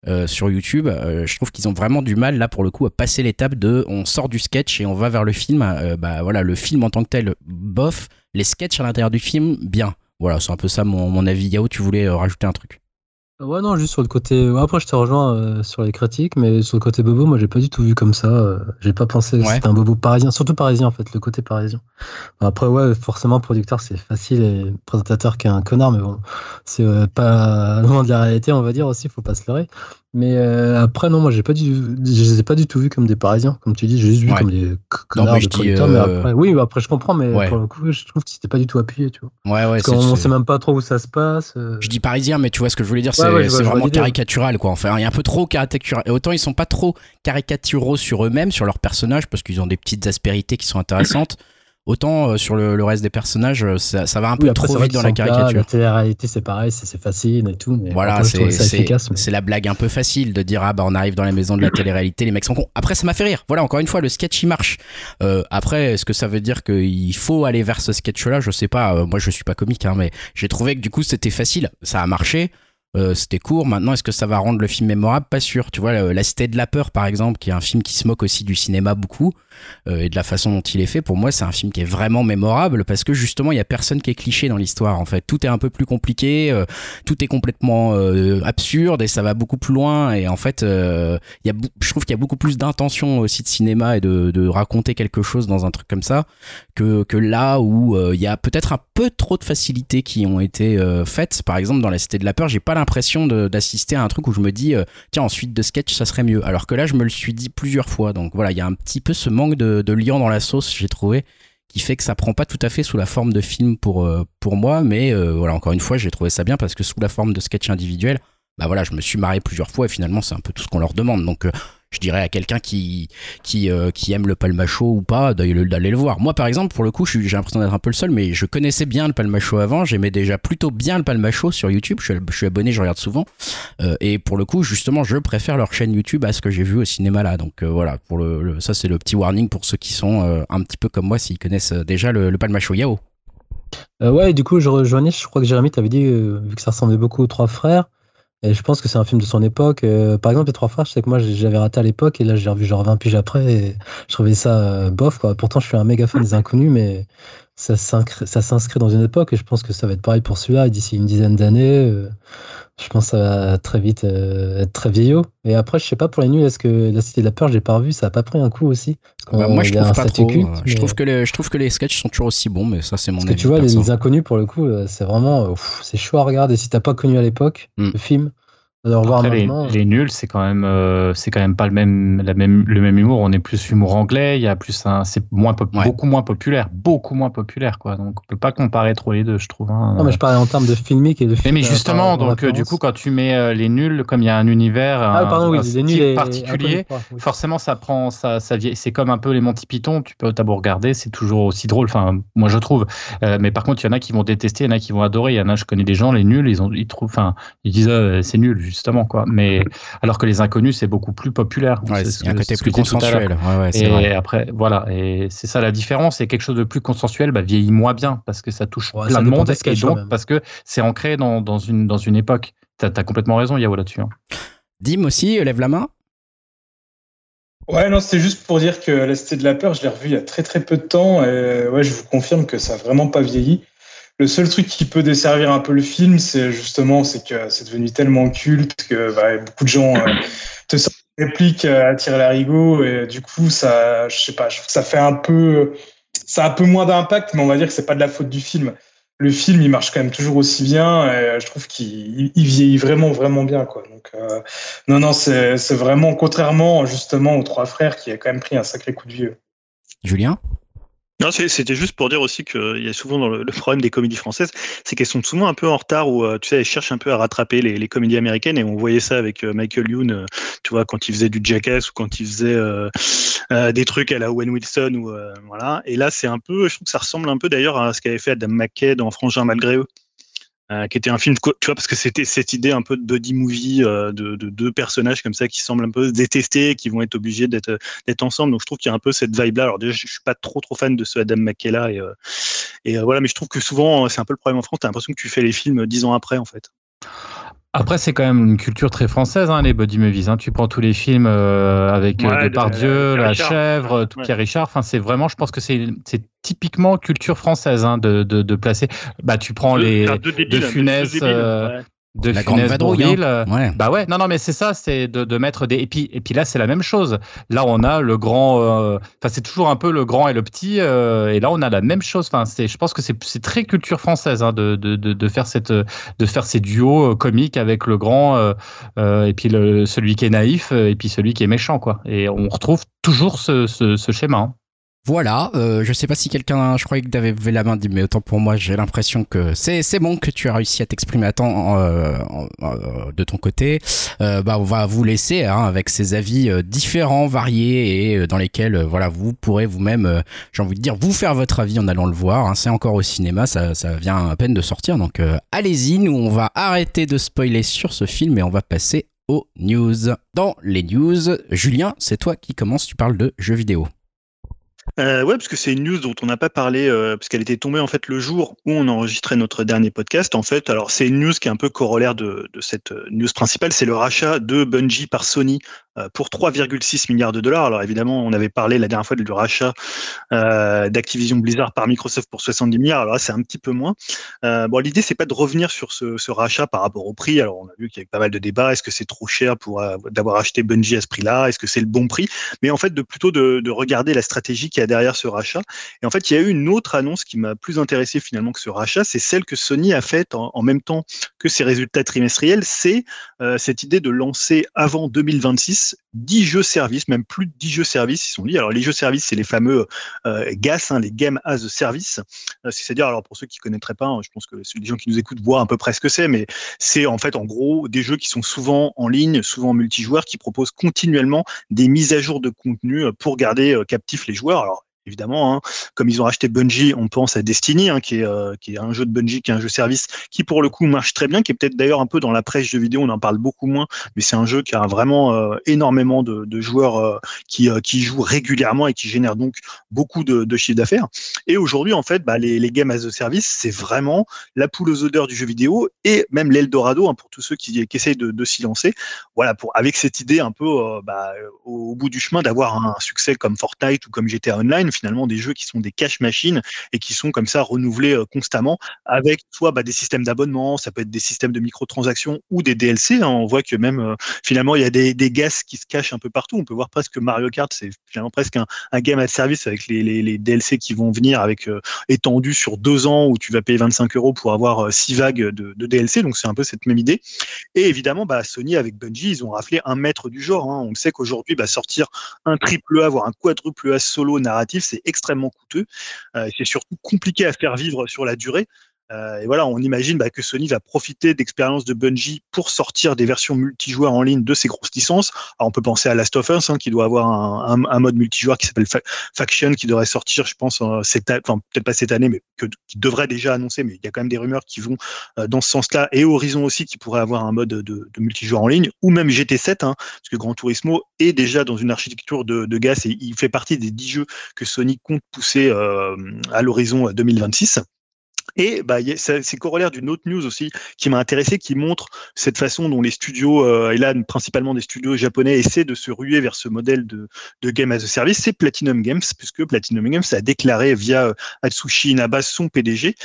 euh, sur YouTube. Euh, je trouve qu'ils ont vraiment du mal là pour le coup à passer l'étape de on sort du sketch et on va vers le film. Euh, bah voilà, le film en tant que tel, bof. Les sketchs à l'intérieur du film, bien. Voilà, c'est un peu ça mon, mon avis. Yao, tu voulais rajouter un truc? Ouais, non, juste sur le côté. ouais, Après, je te rejoins euh, sur les critiques, mais sur le côté bobo, moi, j'ai pas du tout vu comme ça. euh, J'ai pas pensé que Ouais. c'était un bobo parisien, surtout parisien, en fait, le côté parisien. Après, ouais, forcément, producteur, c'est facile et présentateur qui est un connard, mais bon, c'est euh, pas loin de la réalité, on va dire aussi, faut pas se leurrer. Mais euh, après, non, moi, j'ai pas du, je les ai pas du tout vus comme des parisiens, comme tu dis, j'ai juste vu Ouais. comme des connards mais je de producteurs, mais euh, après, oui, bah, après, je comprends, mais Ouais. pour le coup, je trouve que c'était pas du tout appuyé, tu vois. Ouais, ouais, Parce c'est- sait même pas trop où ça se passe. euh, Je dis parisien, mais tu vois ce que je voulais dire, c'est je je vraiment caricatural, quoi. Enfin, il y a un peu trop caricatural. Et autant ils sont pas trop caricaturaux sur eux-mêmes, sur leurs personnages, parce qu'ils ont des petites aspérités qui sont intéressantes. Autant euh, sur le, le reste des personnages, euh, ça, ça va un peu après, trop vite dans la caricature. La télé-réalité, c'est pareil, c'est facile et tout. Mais Voilà, c'est mais- c'est la blague un peu facile de dire ah bah on arrive dans la maison de la télé-réalité, les mecs sont cons. Après ça m'a fait rire. Voilà, encore une fois le sketch il marche. Euh, après est-ce que ça veut dire qu'il faut aller vers ce sketch-là? Je sais pas. Euh, moi je suis pas comique, hein, mais j'ai trouvé que du coup c'était facile, ça a marché. Euh, c'était court. Maintenant, est-ce que ça va rendre le film mémorable? Pas sûr. Tu vois, le- La Cité de la Peur, par exemple, qui est un film qui se moque aussi du cinéma beaucoup euh, et de la façon dont il est fait. Pour moi, c'est un film qui est vraiment mémorable parce que justement, il y a personne qui est cliché dans l'histoire. En fait, tout est un peu plus compliqué, euh, tout est complètement euh, absurde et ça va beaucoup plus loin. Et en fait, euh, il y a, je trouve qu'il y a beaucoup plus d'intention aussi de cinéma et de, de raconter quelque chose dans un truc comme ça que, que là où euh, il y a peut-être un peu trop de facilités qui ont été euh, faites. Par exemple, dans La Cité de la Peur, j'ai pas l'impression d'assister à un truc où je me dis, euh, tiens, en suite de sketch, ça serait mieux. Alors que là, je me le suis dit plusieurs fois. Donc voilà, il y a un petit peu ce manque de, de liant dans la sauce, j'ai trouvé, qui fait que ça prend pas tout à fait sous la forme de film pour, euh, moi. Mais euh, voilà, encore une fois, j'ai trouvé ça bien parce que sous la forme de sketch individuel, bah voilà, je me suis marré plusieurs fois et finalement, c'est un peu tout ce qu'on leur demande. Donc, euh, je dirais à quelqu'un qui qui, euh, aime le palmacho ou pas d'aller le, voir. Moi, par exemple, pour le coup, j'ai l'impression d'être un peu le seul, mais je connaissais bien le palmacho avant. J'aimais déjà plutôt bien le palmacho sur YouTube. Je suis, abonné, je regarde souvent. Euh, et pour le coup, justement, je préfère leur chaîne YouTube à ce que j'ai vu au cinéma là. Donc voilà, pour le, ça c'est le petit warning pour ceux qui sont un petit peu comme moi s'ils connaissent déjà le, palmacho. Yao. Ouais, du coup, je rejoignais, je crois que Jérémy t'avait dit, vu que ça ressemblait beaucoup aux Trois Frères, et je pense que c'est un film de son époque. euh, par exemple, Les Trois Frères, je sais que moi, j'avais raté à l'époque, et là, j'ai revu genre 20 piges après, et je trouvais ça euh, bof, quoi. Pourtant, je suis un méga fan des Inconnus, mais ça s'inscrit dans une époque, et je pense que ça va être pareil pour celui-là, d'ici une dizaine d'années, euh, je pense que ça va très vite euh, être très vieillot. Et après, je sais pas pour les nuls, est-ce que La Cité de la Peur, j'ai pas revu, ça a pas pris un coup aussi? Parce Bah, moi, je trouve pas trop. euh, Je mais- trouve que les, je trouve que les sketchs sont toujours aussi bons, mais ça, c'est mon Parce que tu vois, les, inconnus, pour le coup, euh, c'est vraiment. c'est chaud à regarder. Si t'as pas connu à l'époque Mm. le film, revoir Après, les, maintenant. les nuls, c'est quand même, euh, c'est quand même pas le même, la même, le même humour. On est plus humour anglais. Il y a plus un, c'est moins, pop- Ouais. beaucoup moins populaire, beaucoup moins populaire, quoi. Donc, on peut pas comparer trop les deux, je trouve. hein. Non, mais je parlais en termes de filmique et de Mais, film. mais euh, justement, par- en donc euh, du coup, quand tu mets euh, les nuls, comme il y a un univers, Ah, un, pardon, oui, un les style nuls particulier, inconnus, quoi, oui. forcément, ça prend, ça, ça. C'est comme un peu les Monty Python. Tu peux d'abord regarder, c'est toujours aussi drôle. Enfin, moi, je trouve. Euh, mais par contre, il y en a qui vont détester, il y en a qui vont adorer. Il y en a, je connais des gens, les nuls, ils ont, ils trouvent, enfin, ils disent euh, c'est nul justement, quoi. Mais alors que les inconnus, c'est beaucoup plus populaire. Ouais, C'est un que- côté c'est ce plus consensuel. Ouais, ouais, c'est Et vrai. après, voilà, et c'est ça la différence. Et quelque chose de plus consensuel bah, vieillit moins bien parce que ça touche Ouais, plein ça de monde et donc même. parce que c'est ancré dans, dans, une, dans une époque. T'as as complètement raison, Yao, là-dessus. hein. Dim aussi, euh, lève la main. Ouais, non, c'était juste pour dire que La Cité de la Peur, je l'ai revu il y a très très peu de temps. Et ouais, je vous confirme que ça a vraiment pas vieilli. Le seul truc qui peut desservir un peu le film, c'est justement, c'est que c'est devenu tellement culte que bah, beaucoup de gens euh, te sortent des répliques euh, à tirer l'arigot. Et du coup, ça, je sais pas, ça fait un peu, ça a un peu moins d'impact, mais on va dire que c'est pas de la faute du film. Le film, il marche quand même toujours aussi bien. Je trouve qu'il il vieillit vraiment, vraiment bien, quoi. Donc, euh, non, non, c'est vraiment contrairement justement aux trois frères qui a quand même pris un sacré coup de vieux. Julien? Non, c'était juste pour dire aussi qu'il y a souvent dans le, le problème des comédies françaises, c'est qu'elles sont souvent un peu en retard ou tu sais, elles cherchent un peu à rattraper les, les comédies américaines et on voyait ça avec euh, Michael Youn, euh, tu vois, quand il faisait du Jackass ou quand il faisait euh, euh, des trucs à la Owen Wilson ou euh, voilà. Et là, c'est un peu, je trouve que ça ressemble un peu d'ailleurs à ce qu'avait fait Adam McKay dans Frangin malgré eux. Euh, qui était un film, tu vois, parce que c'était cette idée un peu de buddy movie euh, de, de deux personnages comme ça qui semblent un peu se détester, qui vont être obligés d'être d'être ensemble. Donc je trouve qu'il y a un peu cette vibe-là. Alors déjà, je suis pas trop trop fan de ce Adam McKay là, et, euh, et euh, voilà, mais je trouve que souvent c'est un peu le problème en France. T'as l'impression que tu fais les films dix ans après en fait. Après, c'est quand même une culture très française, hein, les body movies. Hein. Tu prends tous les films euh, avec euh, Ouais, de- Depardieu, de La Richard. Chèvre, tout Ouais. Pierre Richard. Enfin, c'est vraiment, je pense que c'est c'est typiquement culture française hein, de, de, de placer. Bah, tu prends les deux débiles, deux Funès, débiles, euh, ouais. De La grande vadrouille. Hein. euh, Ouais. Bah ouais, non, non, mais c'est ça, c'est de, de mettre des. Et puis, et puis là, c'est la même chose. Là, on a le grand. euh, Enfin, c'est toujours un peu le grand et le petit. euh, et là, on a la même chose. Enfin, c'est, je pense que c'est, c'est très culture française hein, de, de, de, faire cette, de faire ces duos euh, comiques avec le grand et puis le, celui qui est naïf et puis celui qui est méchant, quoi. Et on retrouve toujours ce, ce, ce schéma. hein. Voilà, euh, je sais pas si quelqu'un, je croyais que t'avais levé la main, dit, mais autant pour moi, j'ai l'impression que c'est c'est bon que tu as réussi à t'exprimer à temps euh, euh, de ton côté. Bah, on va vous laisser hein, avec ces avis différents, variés et dans lesquels, voilà, vous pourrez vous-même, j'ai envie de dire, vous faire votre avis en allant le voir. hein. c'est encore au cinéma, ça, ça vient à peine de sortir, donc allez-y. Nous, on va arrêter de spoiler sur ce film et on va passer aux news. Dans les news, Julien, c'est toi qui commence. Tu parles de jeux vidéo. Euh, ouais, parce que c'est une news dont on n'a pas parlé, euh, parce qu'elle était tombée en fait le jour où on enregistrait notre dernier podcast. En fait, alors c'est une news qui est un peu corollaire de, cette euh, news principale, c'est le rachat de Bungie par Sony euh, pour 3,6 milliards de dollars. Alors évidemment, on avait parlé la dernière fois du rachat euh, d'Activision Blizzard par Microsoft pour 70 milliards. Alors là, c'est un petit peu moins. Bon, l'idée c'est pas de revenir sur ce, rachat par rapport au prix. Alors on a vu qu'il y avait pas mal de débats. Est-ce que c'est trop cher pour d'avoir acheté Bungie à ce prix-là? Est-ce que c'est le bon prix? Mais en fait, de plutôt de, de regarder la stratégie derrière ce rachat. Et en fait, il y a eu une autre annonce qui m'a plus intéressé finalement que ce rachat, c'est celle que Sony a faite en, même temps que ses résultats trimestriels. C'est euh, cette idée de lancer avant 2026 10 jeux services, même plus de 10 jeux services, ils sont liés. Alors les jeux services, c'est les fameux euh, GAS, hein, les Game as a Service. Euh, C'est-à-dire, alors pour ceux qui connaîtraient pas, hein, je pense que les gens qui nous écoutent voient à peu près ce que c'est, mais c'est en fait en gros des jeux qui sont souvent en ligne, souvent multijoueurs, qui proposent continuellement des mises à jour de contenu euh, pour garder captifs les joueurs. Alors évidemment. Hein. Comme ils ont racheté Bungie, on pense à Destiny, hein, qui, est, euh, qui est un jeu de Bungie, qui est un jeu service, qui pour le coup marche très bien, qui est peut-être d'ailleurs un peu dans la presse jeux vidéo, on en parle beaucoup moins, mais c'est un jeu qui a vraiment euh, énormément de, joueurs euh, qui, jouent régulièrement et qui génèrent donc beaucoup de, de chiffre d'affaires. Et aujourd'hui, en fait, bah, les, games as a service, c'est vraiment la poule aux odeurs du jeu vidéo et même l'Eldorado hein, pour tous ceux qui, qui essayent de, s'y lancer. Voilà, avec cette idée un peu bah, au bout du chemin d'avoir un succès comme Fortnite ou comme GTA Online, finalement des jeux qui sont des cash machines et qui sont comme ça renouvelés euh, constamment avec soit bah, des systèmes d'abonnement, ça peut être des systèmes de microtransactions ou des DLC. hein. On voit que même euh, finalement il y a des, des gaz qui se cachent un peu partout. On peut voir presque que Mario Kart, c'est finalement presque un, un game à service avec les, les, DLC qui vont venir avec euh, étendu sur deux ans où tu vas payer 25 euros pour avoir six vagues de, DLC. Donc c'est un peu cette même idée. Et évidemment, bah, Sony avec Bungie, ils ont raflé un maître du genre. hein. On sait qu'aujourd'hui, bah, sortir un triple A, voire un quadruple A solo narratif, c'est extrêmement coûteux. Euh, c'est surtout compliqué à faire vivre sur la durée. Euh, et voilà, on imagine bah, que Sony va profiter d'expériences de Bungie pour sortir des versions multijoueurs en ligne de ces grosses licences. Alors, on peut penser à Last of Us, hein, qui doit avoir un, un- un mode multijoueur qui s'appelle Fa- Faction, qui devrait sortir, je pense, euh, cette, enfin peut-être pas cette année, mais que, qui devrait déjà annoncer. Mais il y a quand même des rumeurs qui vont euh, dans ce sens-là. Et Horizon aussi, qui pourrait avoir un mode de, de multijoueur en ligne, ou même GT7, hein, parce que Gran Turismo est déjà dans une architecture de, de GAS et il fait partie des 10 jeux que Sony compte pousser euh, à l'horizon 2026. Et bah, c'est corollaire d'une autre news aussi qui m'a intéressé, qui montre cette façon dont les studios, euh, et là principalement des studios japonais, essaient de se ruer vers ce modèle de, de game as a service. C'est Platinum Games, puisque Platinum Games a déclaré via euh, Atsushi Inaba, son PDG,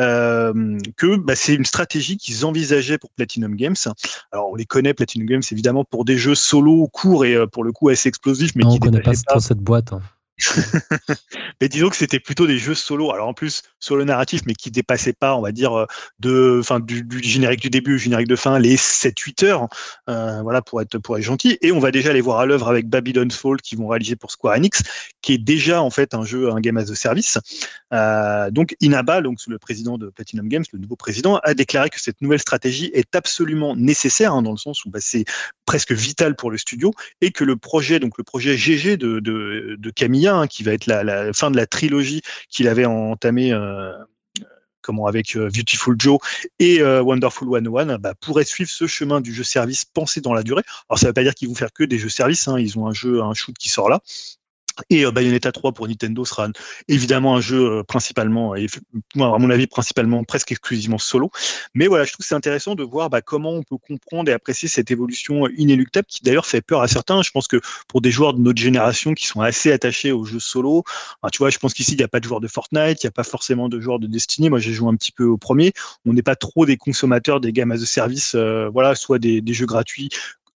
euh, que bah, c'est une stratégie qu'ils envisageaient pour Platinum Games. Alors on les connaît, Platinum Games, évidemment, pour des jeux solo courts et euh, pour le coup assez explosifs, mais Non, qui on connaît pas trop cette boîte. hein. mais disons que c'était plutôt des jeux solo. Alors en plus solo narratif, mais qui dépassaient pas, on va dire, euh, de, enfin du, générique du début, au générique de fin, les 7-8 heures. euh, voilà pour être pour être gentil. Et on va déjà les voir à l'œuvre avec Babylon's Fall, qui vont réaliser pour Square Enix, qui est déjà en fait un jeu, un game as a service. Euh, donc Inaba, donc le président de Platinum Games, le nouveau président, a déclaré que cette nouvelle stratégie est absolument nécessaire hein, dans le sens où bah, c'est presque vital pour le studio et que le projet, donc le projet GG de, de, Camilla, hein, qui va être la, fin de la trilogie qu'il avait entamée euh, comment avec euh, Beautiful Joe et Wonderful 101 bah, pourrait suivre ce chemin du jeu service pensé dans la durée. Alors ça ne veut pas dire qu'ils vont faire que des jeux services, hein, ils ont un jeu, un shoot qui sort là. Et euh, Bayonetta 3 pour Nintendo sera évidemment un jeu euh, principalement, moi, à mon avis, principalement presque exclusivement solo. Mais voilà, je trouve que c'est intéressant de voir bah, comment on peut comprendre et apprécier cette évolution inéluctable qui d'ailleurs fait peur à certains. Je pense que pour des joueurs de notre génération qui sont assez attachés aux jeux solo, enfin, tu vois, je pense qu'ici, il n'y a pas de joueurs de Fortnite, il n'y a pas forcément de joueurs de Destiny. Moi, j'ai joué un petit peu au premier. On n'est pas trop des consommateurs des gammes as a service, euh, voilà, soit des, des jeux gratuits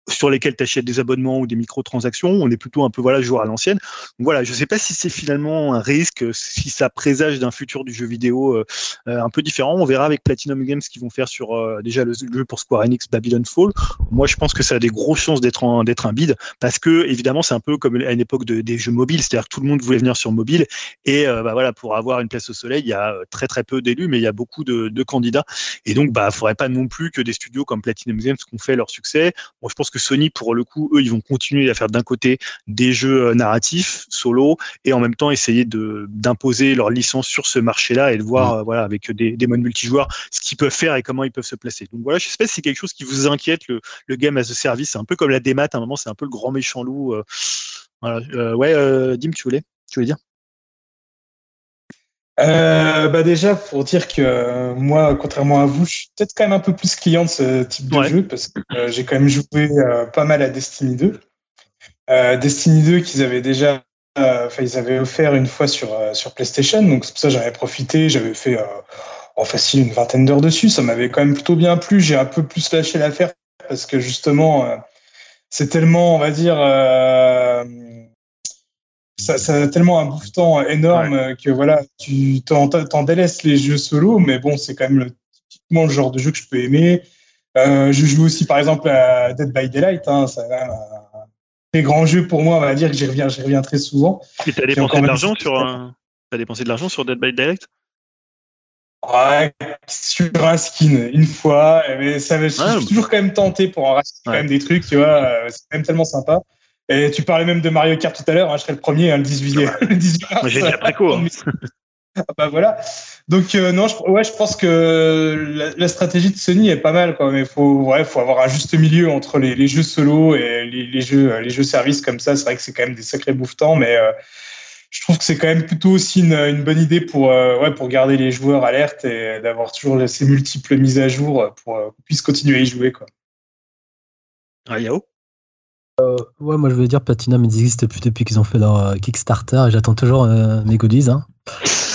sur lesquels tu achètes des abonnements ou des microtransactions. On est plutôt un peu voilà joueur à l'ancienne. Voilà, je ne sais pas si c'est finalement un risque, si ça présage d'un futur du jeu vidéo euh, euh, un peu différent. On verra avec Platinum Games ce qu'ils vont faire sur euh, déjà le jeu pour Square Enix Babylon Fall. Moi, je pense que ça a des grosses chances d'être un, d'être un bid parce que évidemment, c'est un peu comme à une époque de, des jeux mobiles, c'est-à-dire que tout le monde voulait venir sur mobile et bah, voilà pour avoir une place au soleil, il y a très très peu d'élus, mais il y a beaucoup de, candidats et donc bah faudrait pas non plus que des studios comme Platinum Games qui ont fait leur succès. Bon, je pense que Sony, pour le coup, eux, ils vont continuer à faire d'un côté des jeux euh, narratifs, solo, et en même temps essayer de d'imposer leur licence sur ce marché-là et de voir, euh, voilà, avec des, des modes multijoueurs, ce qu'ils peuvent faire et comment ils peuvent se placer. Donc voilà, je sais pas si c'est quelque chose qui vous inquiète, le, le game as a service. C'est un peu comme la démat, à un moment, c'est un peu le grand méchant loup. euh, voilà. Euh, ouais, Dim, tu voulais, tu voulais dire? Euh, bah déjà, pour dire que euh, moi, contrairement à vous, je suis peut-être quand même un peu plus client de ce type de Ouais. jeu parce que euh, j'ai quand même joué euh, pas mal à Destiny 2. Euh, Destiny 2 qu'ils avaient déjà, euh, enfin ils avaient offert une fois sur euh, sur PlayStation, donc c'est pour ça que j'en avais profité. J'avais fait euh, en facile une vingtaine d'heures dessus. Ça m'avait quand même plutôt bien plu. J'ai un peu plus lâché l'affaire parce que justement, euh, c'est tellement, on va dire. Ça, ça a tellement un bouffetant énorme que voilà, tu t'en, délaisses les jeux solo, mais bon, c'est quand même le, typiquement le genre de jeu que je peux aimer. Euh, je joue aussi par exemple à Dead by Daylight, hein, c'est quand même un très grand jeu pour moi, on va dire que j'y reviens, j'y reviens très souvent. Et t'as dépensé de l'argent sur un... T'as dépensé de l'argent sur Dead by Daylight? Ouais, sur un skin une fois, mais ça, je suis Ah, toujours quand même tenté pour en racheter quand Ouais. même des trucs, tu vois, euh, c'est quand même tellement sympa. Et tu parlais même de Mario Kart tout à l'heure, hein, je serai le premier, hein, le 18 le 18 mars. Moi, j'ai dit après hein. Ah bah voilà. Donc euh, non, je, ouais, je pense que la, la stratégie de Sony est pas mal, quoi. Mais faut, ouais, faut avoir un juste milieu entre les, les jeux solo et les, les jeux, les jeux services comme ça. C'est vrai que c'est quand même des sacrés bouffetants, mais euh, je trouve que c'est quand même plutôt aussi une, une bonne idée pour, euh, ouais, pour garder les joueurs alertes et d'avoir toujours ces multiples mises à jour pour euh, qu'on puisse continuer à y jouer, quoi. Ah, Yao? Ouais, moi je veux dire, Platinum, ils existent depuis, depuis qu'ils ont fait leur euh, Kickstarter et j'attends toujours euh, mes goodies. Hein,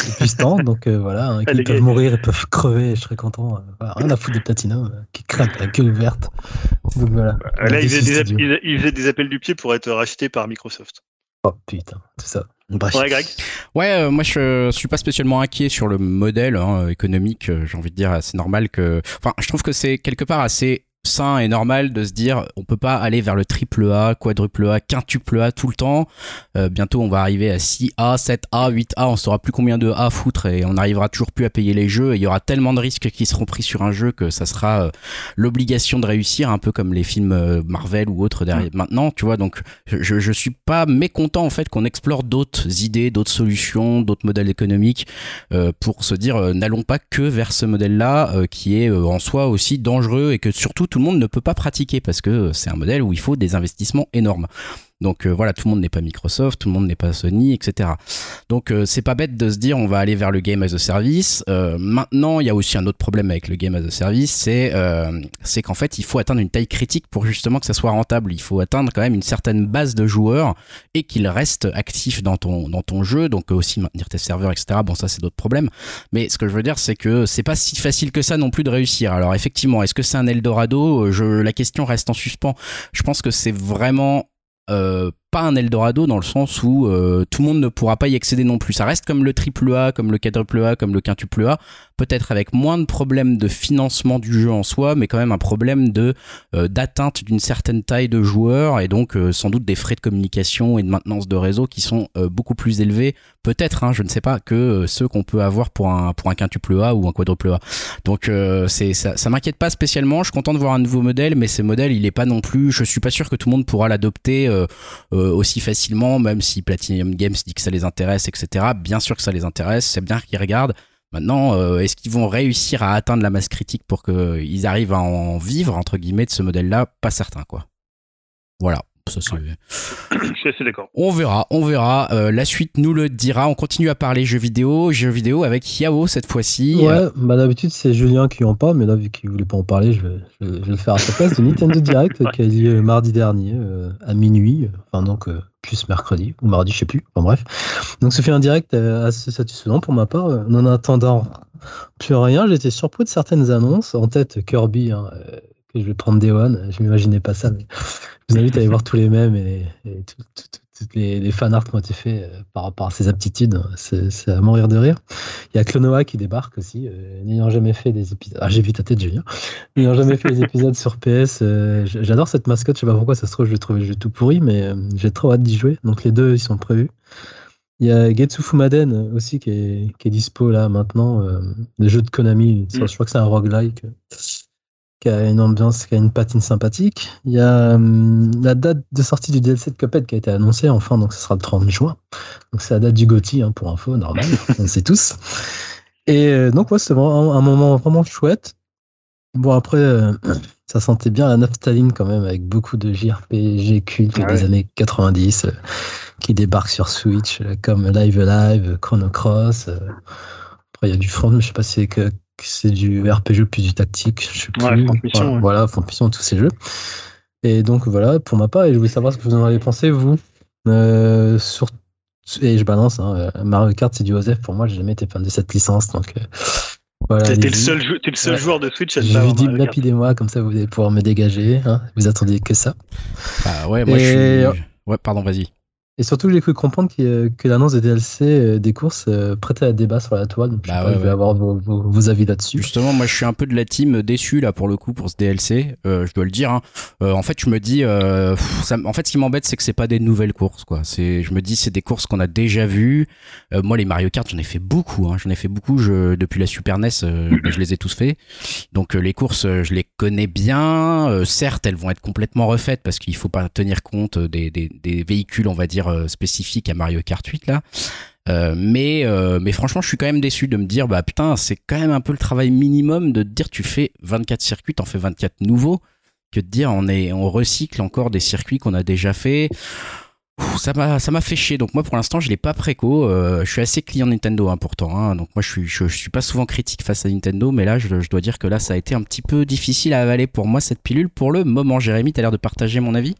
depuis ce temps, donc euh, voilà, hein, ils peuvent mourir, ils peuvent crever, je serais content. euh, voilà, rien à foutre des Platinum euh, qui crèvent la gueule verte. Donc voilà. Euh, Là, il faisait, Odyssey des appels, il faisait des appels du pied pour être racheté par Microsoft. Oh putain, c'est ça. Bref. Ouais, Greg? Ouais, euh, moi je suis pas spécialement inquiet sur le modèle hein, économique. euh, J'ai envie de dire, c'est normal que. Enfin, je trouve que c'est quelque part assez sain et normal de se dire on peut pas aller vers le triple A, quadruple A, quintuple A tout le temps. Euh, bientôt on va arriver à 6A, 7A, 8A, on saura plus combien de A foutre et on n'arrivera toujours plus à payer les jeux. Et il y aura tellement de risques qui seront pris sur un jeu que ça sera euh, l'obligation de réussir, un peu comme les films euh, Marvel ou autres derrière maintenant, tu vois. Donc je, je suis pas mécontent en fait qu'on explore d'autres idées, d'autres solutions, d'autres modèles économiques euh, pour se dire n'allons pas que vers ce modèle-là qui est en soi aussi dangereux et que surtout tout le monde ne peut pas pratiquer parce que c'est un modèle où il faut des investissements énormes. Donc euh, voilà, tout le monde n'est pas Microsoft, tout le monde n'est pas Sony, etc. Donc euh, c'est pas bête de se dire on va aller vers le game as a service. Euh, maintenant, il y a aussi un autre problème avec le game as a service, c'est euh, c'est qu'en fait il faut atteindre une taille critique pour justement que ça soit rentable. Il faut atteindre quand même une certaine base de joueurs et qu'ils restent actifs dans ton dans ton jeu. Donc euh, aussi maintenir tes serveurs, etc. Bon ça c'est d'autres problèmes. Mais ce que je veux dire c'est que c'est pas si facile que ça non plus de réussir. Alors effectivement, est-ce que c'est un Eldorado? Euh, je, La question reste en suspens. Je pense que c'est vraiment euh, pas un Eldorado dans le sens où euh, tout le monde ne pourra pas y accéder non plus. Ça reste comme le triple A, comme le quadruple A, comme le quintuple A, peut-être avec moins de problèmes de financement du jeu en soi, mais quand même un problème de euh, d'atteinte d'une certaine taille de joueurs et donc euh, sans doute des frais de communication et de maintenance de réseau qui sont euh, beaucoup plus élevés, peut-être, hein, je ne sais pas, que euh, ceux qu'on peut avoir pour un pour un quintuple A ou un quadruple A. Donc euh, c'est ça, ça m'inquiète pas spécialement. Je suis content de voir un nouveau modèle, mais ce modèle il est pas non plus. Je suis pas sûr que tout le monde pourra l'adopter. euh, aussi facilement, même si Platinum Games dit que ça les intéresse, etc. Bien sûr que ça les intéresse, c'est bien qu'ils regardent. Maintenant, euh, est-ce qu'ils vont réussir à atteindre la masse critique pour qu'ils arrivent à en vivre, entre guillemets, de ce modèle-là? Pas certain, quoi. Voilà. Ça, c'est- Je suis assez d'accord. On verra, on verra. Euh, la suite nous le dira. On continue à parler jeux vidéo, jeux vidéo avec Yao cette fois-ci. Ouais, bah d'habitude c'est Julien qui en parle, mais là vu qu'il voulait pas en parler, je vais, je vais- je vais le faire à sa place. Du Nintendo Direct qui a eu lieu mardi dernier euh, à minuit, enfin donc euh, plus mercredi ou mardi, je sais plus. Enfin bref, donc ça fait un direct assez satisfaisant pour ma part. En attendant plus rien, j'étais surpris de certaines annonces. En tête Kirby, hein, que je vais prendre Day One. Je m'imaginais pas ça, mais je vous invite à aller voir tous les mêmes et, et tout- tout- tout- toutes les, les fan art qui ont été faits euh, par rapport à ses aptitudes. C'est à mourir de rire. Il y a Clonoa qui débarque aussi, euh, n'ayant jamais fait des épisodes. Ah, j'ai vu ta tête, Julien. N'ayant jamais fait des épisodes sur PS. euh, J'adore cette mascotte, je sais pas pourquoi, ça se trouve, je vais trouver le jeu tout pourri, mais j'ai trop hâte d'y jouer. Donc les deux, ils sont prévus. Il y a Getsu Fumaden aussi qui est, qui est dispo là maintenant, euh, le jeu de Konami. Mm. Je crois que c'est un roguelike qui a une ambiance, qui a une patine sympathique. Il y a hum, la date de sortie du DLC de Cuphead qui a été annoncée enfin, donc ce sera le 30 juin. Donc c'est la date du GOTY hein, pour info, normal, on le sait tous. Et euh, donc ouais, c'est vraiment un moment vraiment chouette. Bon après, euh, ça sentait bien la naphtaline quand même avec beaucoup de JRPG cultes Ah des années 90 euh, qui débarquent sur Switch comme Live Alive, Chrono Cross. Après il y a du front, mais je sais pas si c'est que c'est du RPG puis du tactique, je sais plus. Ouais, Front Mission, voilà, ouais. voilà, Front Mission, tous ces jeux. Et donc voilà, pour ma part, et je voulais savoir ce que vous en avez pensé, vous. Euh, sur... Et je balance, hein, euh, Mario Kart, c'est du Osef. Pour moi, j'ai jamais été fan de cette licence. Donc euh, voilà. T'es le seul, jou- t'es le seul Ouais. joueur de Switch à Je avoir dis, lapidez-moi, comme ça vous allez pouvoir me dégager. Hein. Vous attendiez que ça. Bah ouais, moi Et- je suis. Ouais, pardon, vas-y. Et surtout, j'ai cru comprendre que l'annonce des DLC euh, des courses euh, prêtait à débat sur la toile. Donc, je, sais Bah pas, ouais, je vais ouais. avoir vos, vos- vos avis là-dessus. Justement, moi je suis un peu de la team déçu là pour le coup pour ce DLC, euh, je dois le dire. hein. Euh, en fait, je me dis, euh, pff, ça, m- en fait, ce qui m'embête, c'est que c'est pas des nouvelles courses, quoi. C'est, je me dis, c'est des courses qu'on a déjà vues. Euh, moi, les Mario Kart, j'en ai fait beaucoup. Hein. J'en ai fait beaucoup. Je, depuis la Super NES, euh, je les ai tous faits. Donc euh, les courses, euh, je les connais bien. Euh, certes, elles vont être complètement refaites parce qu'il faut pas tenir compte des, des, des véhicules, on va dire euh, spécifiques à Mario Kart 8 là. Euh, mais, euh, mais franchement, je suis quand même déçu de me dire, bah putain, c'est quand même un peu le travail minimum de te dire, tu fais 24 circuits, t'en fais 24 nouveaux, que de dire, on, est, on recycle encore des circuits qu'on a déjà fait. Ça m'a, fait chier. Donc moi, pour l'instant, je l'ai pas préco. Je suis assez client Nintendo, hein, pourtant. hein. Donc moi, je suis, je, suis pas souvent critique face à Nintendo, mais là, je, je dois dire que là, ça a été un petit peu difficile à avaler pour moi cette pilule pour le moment. Jérémy, t'as l'air de partager mon avis?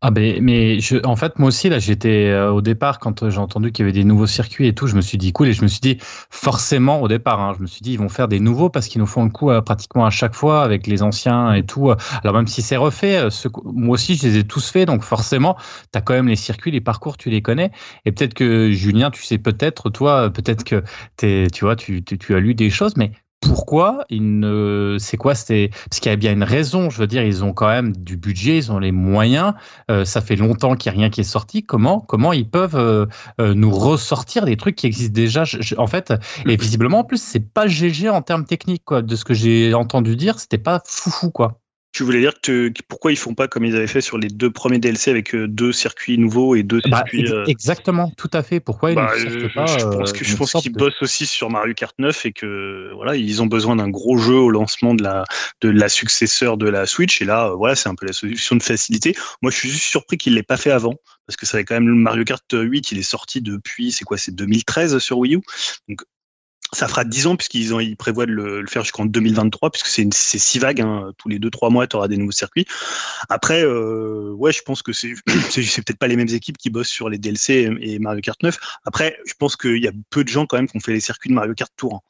Ah ben mais je, en fait moi aussi là j'étais euh, au départ quand euh, j'ai entendu qu'il y avait des nouveaux circuits et tout je me suis dit cool et je me suis dit forcément au départ hein, je me suis dit ils vont faire des nouveaux parce qu'ils nous font le coup euh, pratiquement à chaque fois avec les anciens et tout alors même si c'est refait moi aussi je les ai tous faits donc forcément tu as quand même les circuits les parcours tu les connais. Et peut-être que Julien tu sais peut-être toi peut-être que t'es tu vois tu, tu, tu as lu des choses mais pourquoi ils ne c'est quoi c'est parce qu'il y a bien une raison je veux dire ils ont quand même du budget ils ont les moyens euh, ça fait longtemps qu'il n'y a rien qui est sorti comment comment ils peuvent euh, euh, nous ressortir des trucs qui existent déjà? Je- je- en fait et visiblement en plus c'est pas GG en termes techniques quoi. De ce que j'ai entendu dire c'était pas foufou quoi Tu voulais dire que, que pourquoi ils font pas comme ils avaient fait sur les deux premiers DLC avec euh, deux circuits nouveaux et deux Bah, circuits. euh, exactement tout à fait pourquoi ils bah, ne euh, pas je pense euh, que je une pense qu'ils de- bossent aussi sur Mario Kart 9 et que voilà ils ont besoin d'un gros jeu au lancement de la de la successeur de la Switch et là voilà c'est un peu la solution de facilité. Moi je suis juste surpris qu'ils l'aient pas fait avant parce que ça avait quand même le Mario Kart 8 il est sorti depuis c'est quoi c'est 2013 sur Wii U donc ça fera 10 ans puisqu'ils ils prévoient de le, faire jusqu'en 2023 puisque c'est une- c'est si vague hein, tous les 2 3 mois tu auras des nouveaux circuits. Après euh, ouais, je pense que c'est c'est peut-être pas les mêmes équipes qui bossent sur les DLC et, et Mario Kart 9. Après, je pense qu'il y a peu de gens quand même qui ont fait les circuits de Mario Kart Tour. hein.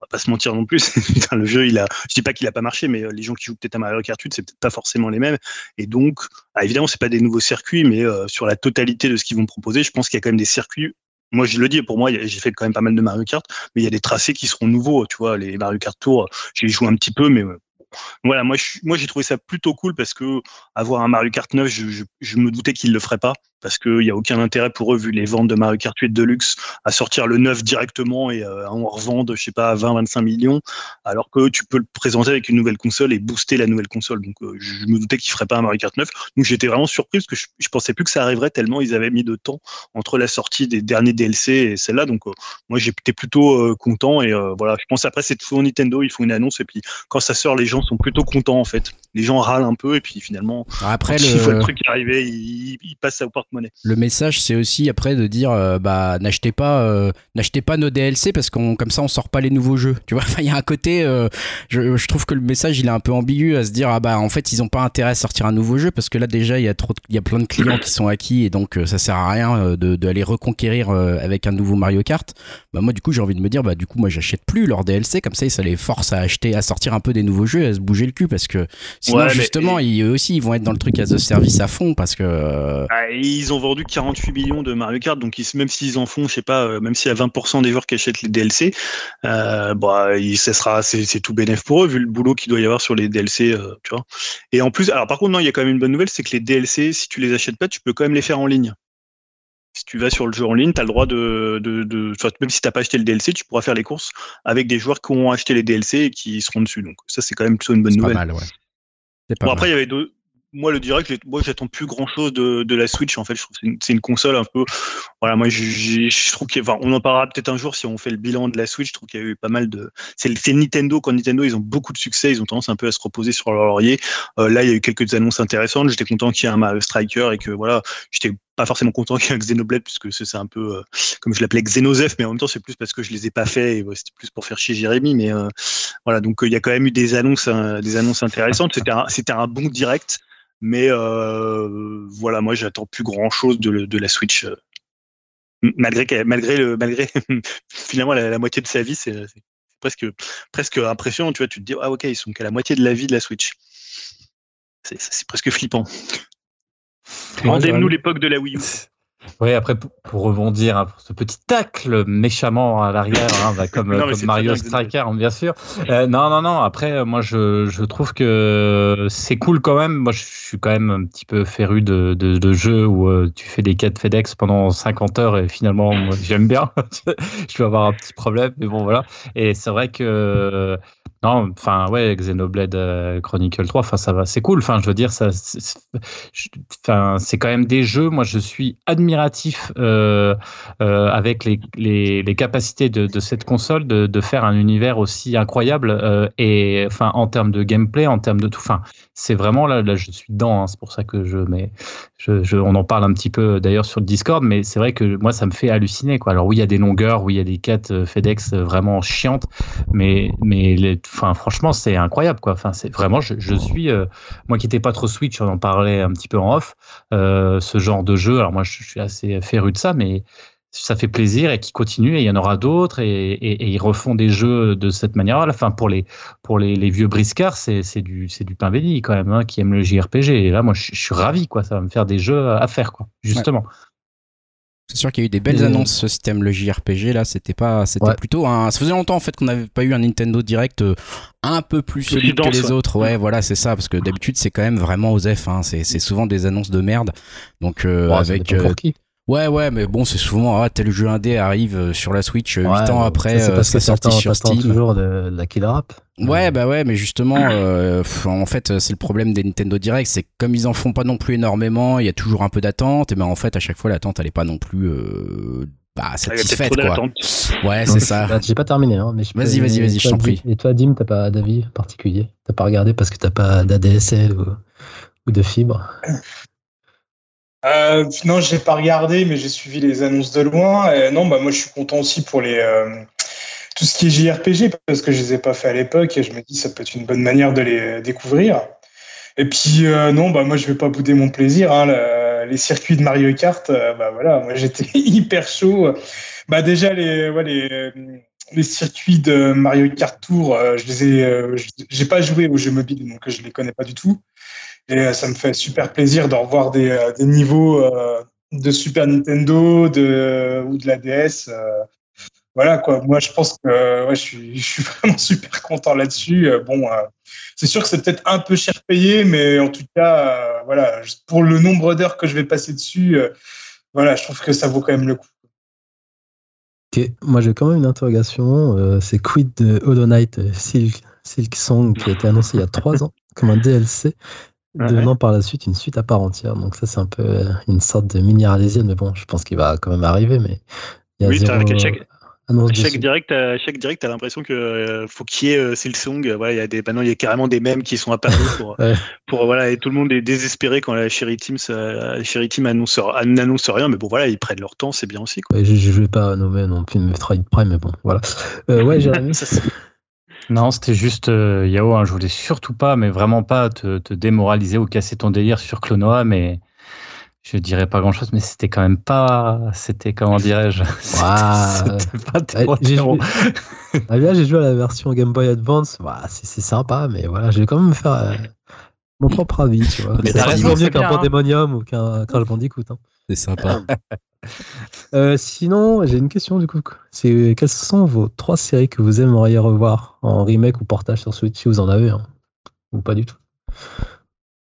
On va pas se mentir non plus. Putain, le jeu, il a, je dis pas qu'il a pas marché, mais euh, les gens qui jouent peut-être à Mario Kart 8, c'est peut-être pas forcément les mêmes. Et donc, ah, évidemment, c'est pas des nouveaux circuits, mais euh, sur la totalité de ce qu'ils vont proposer, je pense qu'il y a quand même des circuits. Moi, je le dis, pour moi, j'ai fait quand même pas mal de Mario Kart, mais il y a des tracés qui seront nouveaux. Tu vois, les Mario Kart Tour, j'ai joué un petit peu, mais euh, voilà, moi, moi, j'ai trouvé ça plutôt cool parce que avoir un Mario Kart 9, je, me doutais qu'ils le feraient pas parce qu'il n'y a aucun intérêt pour eux, vu les ventes de Mario Kart 8 Deluxe, à sortir le 9 directement et euh, en revendre, je sais pas, à 20-25 millions, alors que tu peux le présenter avec une nouvelle console et booster la nouvelle console. Donc, euh, je me doutais qu'ils feraient pas un Mario Kart 9. Donc, j'étais vraiment surpris parce que je, je pensais plus que ça arriverait tellement ils avaient mis de temps entre la sortie des derniers DLC et celle-là. Donc, euh, moi, j'étais plutôt euh, content et voilà. Je pense après, c'est toujours Nintendo, ils font une annonce et puis quand ça sort, les gens sont plutôt contents en fait. Les gens râlent un peu et puis finalement, Après, quand le le, truc arriver, ils, ils passent au porte-monnaie. le message, c'est aussi après de dire, euh, bah, n'achetez pas, euh, n'achetez pas nos DLC parce qu'on, comme ça, on sort pas les nouveaux jeux. Tu vois, Enfin, il y a un côté, euh, je, je trouve que le message, il est un peu ambigu à se dire, ah bah, en fait, ils ont pas intérêt à sortir un nouveau jeu parce que là, déjà, il y a trop, il y a plein de clients qui sont acquis et donc, ça sert à rien de, de aller reconquérir avec un nouveau Mario Kart. Bah, moi, du coup, j'ai envie de me dire, bah, du coup, moi, j'achète plus leurs DLC comme ça, ça les force à acheter, à sortir un peu des nouveaux jeux, à se bouger le cul parce que sinon, Ouais, mais- justement, ils, eux aussi, ils vont être dans le truc as a service à fond parce que, euh, Ah, ils ont vendu 48 millions de Mario Kart, donc ils- même s'ils en font, je sais pas, euh, même s'il y a 20% des joueurs qui achètent les DLC, euh, bah, il, ça sera, c'est, c'est tout bénéf pour eux vu le boulot qu'il doit y avoir sur les DLC, euh, tu vois. Et en plus, alors par contre, non, il y a quand même une bonne nouvelle, c'est que les DLC, si tu les achètes pas, tu peux quand même les faire en ligne. Si tu vas sur le jeu en ligne, tu as le droit de, de, de même si t'as pas acheté le DLC, tu pourras faire les courses avec des joueurs qui ont acheté les DLC et qui seront dessus. Donc ça, c'est quand même plutôt une bonne c'est pas nouvelle. mal, ouais. Pas Bon, mal. après, il y avait deux. Moi, le direct, moi, j'attends plus grand chose de, de la Switch. En fait, je trouve que c'est une, une console un peu. Voilà, moi, je, je- je trouve qu'il enfin, on en parlera peut-être un jour si on fait le bilan de la Switch. Je trouve qu'il y a eu pas mal de. C'est Nintendo. Quand Nintendo, ils ont beaucoup de succès, ils ont tendance un peu à se reposer sur leur laurier. Euh, là, il y a eu quelques annonces intéressantes. J'étais content qu'il y ait un Mario Striker et que voilà, j'étais pas forcément content qu'il y ait un Xenoblade puisque c'est un peu euh, comme je l'appelais Xenosef, mais en même temps, c'est plus parce que je les ai pas fait et c'était plus pour faire chier Jérémy. Mais euh, voilà, donc euh, il y a quand même eu des annonces, intéressantes. C'était un, bon direct. Mais voilà, moi j'attends plus grand chose de, la Switch. Malgré, malgré, le, malgré finalement la, moitié de sa vie, c'est presque, presque impressionnant. Tu vois, tu te dis, ah ok, ils sont qu'à la moitié de la vie de la Switch. C'est presque flippant. Rendez-nous l'époque de la Wii U. Oui, après, pour, rebondir, hein, pour ce petit tacle méchamment à l'arrière, hein, bah, comme, Non, Mario Striker, bien sûr. Euh, non, non, non, après, euh, moi, je, je trouve que c'est cool quand même. Moi, je suis quand même un petit peu féru de, de, de jeux où euh, tu fais des quêtes FedEx pendant 50 heures et finalement, moi, j'aime bien. je vais avoir un petit problème, mais bon, voilà. Et c'est vrai que. Non, enfin, ouais, Xenoblade euh, Chronicle 3, enfin, ça va, c'est cool. Enfin, je veux dire, ça, enfin, c'est quand même des jeux. Moi, je suis admiratif euh, euh, avec les, les, capacités de, de cette console de, de faire un univers aussi incroyable euh, et enfin en termes de gameplay, en termes de tout. Enfin, c'est vraiment là, là, je suis dedans. hein, c'est pour ça que je, mais je, je- on en parle un petit peu d'ailleurs sur le Discord, mais c'est vrai que moi, ça me fait halluciner. Quoi. Alors oui, il y a des longueurs, oui, il y a des quêtes FedEx vraiment chiantes, mais mais enfin, franchement, c'est incroyable. Quoi. Enfin, c'est vraiment, je, je suis euh, moi qui n'étais pas trop Switch, on en parlait un petit peu en off. euh, ce genre de jeu, alors moi, je, je suis assez féru de ça, mais ça fait plaisir et qui continue et il y en aura d'autres et, et, et ils refont des jeux de cette manière-là. Enfin, pour les pour les, les vieux briscards, c'est c'est du c'est du pain béni quand même, hein, qui aiment le JRPG. Et là, moi, je, je suis ravi, quoi. Ça va me faire des jeux à faire, quoi. Justement. C'est sûr qu'il y a eu des belles annonces ce système le JRPG là, c'était pas c'était Ouais. plutôt un ça faisait longtemps en fait qu'on n'avait pas eu un Nintendo Direct euh, un peu plus solide que dense, les ouais. autres. Ouais, voilà, c'est ça parce que d'habitude c'est quand même vraiment aux F hein, c'est c'est souvent des annonces de merde. Donc euh, avec euh. Ouais, ouais, mais bon, c'est souvent, ah, tel jeu indé arrive euh, sur la Switch euh, 8 Ouais, ans bon, après c'est euh, parce sa que sortie t'attends sur Steam. toujours de, de la killer app. Ouais, bah ouais, mais justement, euh, en fait, c'est le problème des Nintendo Direct, c'est que comme ils en font pas non plus énormément, il y a toujours un peu d'attente, et ben en fait, à chaque fois, l'attente, elle est pas non plus euh, bah, Ah, satisfaite, quoi. Ouais, c'est ça. Bah, J'ai pas terminé. Hein, mais je peux- Vas-y, vas-y, vas-y, je t'en prie. Et toi, Dim, t'as pas d'avis particulier? T'as pas regardé parce que t'as pas d'ADSL ou, ou de fibre? Euh, non, j'ai pas regardé, mais j'ai suivi les annonces de loin. Non, bah moi, je suis content aussi pour les euh, tout ce qui est JRPG parce que je les ai pas fait à l'époque et je me dis ça peut être une bonne manière de les découvrir. Et puis euh, non, bah moi, je vais pas bouder mon plaisir. Hein, le- les circuits de Mario Kart, euh, bah voilà, moi j'étais hyper chaud. Bah déjà les ouais, les les circuits de Mario Kart Tour, euh, je les ai, euh, j'ai pas joué aux jeux mobiles, donc je les connais pas du tout. Et euh, ça me fait super plaisir de revoir des, euh, des niveaux euh, de Super Nintendo ou de la DS. voilà quoi. Moi, je pense que je, suis, vraiment super content là-dessus. Bon, c'est sûr que c'est peut-être un peu cher payé, mais en tout cas, voilà, pour le nombre d'heures que je vais passer dessus, voilà, je trouve que ça vaut quand même le coup. Ok, Moi, j'ai quand même une interrogation. c'est quid de Hollow Knight Silk, Silk Song qui a été annoncé il y a trois ans comme un DLC, Ouais. devenant par la suite une suite à part entière. Donc ça, c'est un peu euh, une sorte de mini arlésienne, mais bon, je pense qu'il va quand même arriver. Mais il y a Oui, zéro qu'à chaque- À direct, à chaque direct, t'as l'impression que euh, faut qu'il y ait euh. Euh, Voilà, il y a des, maintenant il y a carrément des mèmes qui sont apparus pour, Ouais. pour voilà, et tout le monde est désespéré quand la Cherry Team, Team annonce, n'annonce rien. Mais bon, voilà, ils prennent leur temps, c'est bien aussi. Quoi. Ouais, je, je vais pas nommer non plus Metroid Prime, mais bon, voilà. Euh, ouais, Jérémy. Non, c'était juste euh, Yao. Hein, je voulais surtout pas, mais vraiment pas te, te démoraliser ou casser ton délire sur Clonoa, mais je dirais pas grand chose. Mais c'était quand même pas. C'était comment dirais-je. C'était pas Ouais, trop j'ai joué- Ah, là, j'ai joué à la version Game Boy Advance. Voilà, c'est c'est sympa, mais voilà, je vais quand même me faire euh, mon propre avis, tu vois. Mais C'est toujours mieux qu'un hein. Pandemonium ou qu'un Crash Bandicoot. Hein. C'est sympa. Euh, sinon, j'ai une question du coup. C'est quelles sont vos trois séries que vous aimeriez revoir en remake ou portage sur Switch si vous en avez hein ou pas du tout?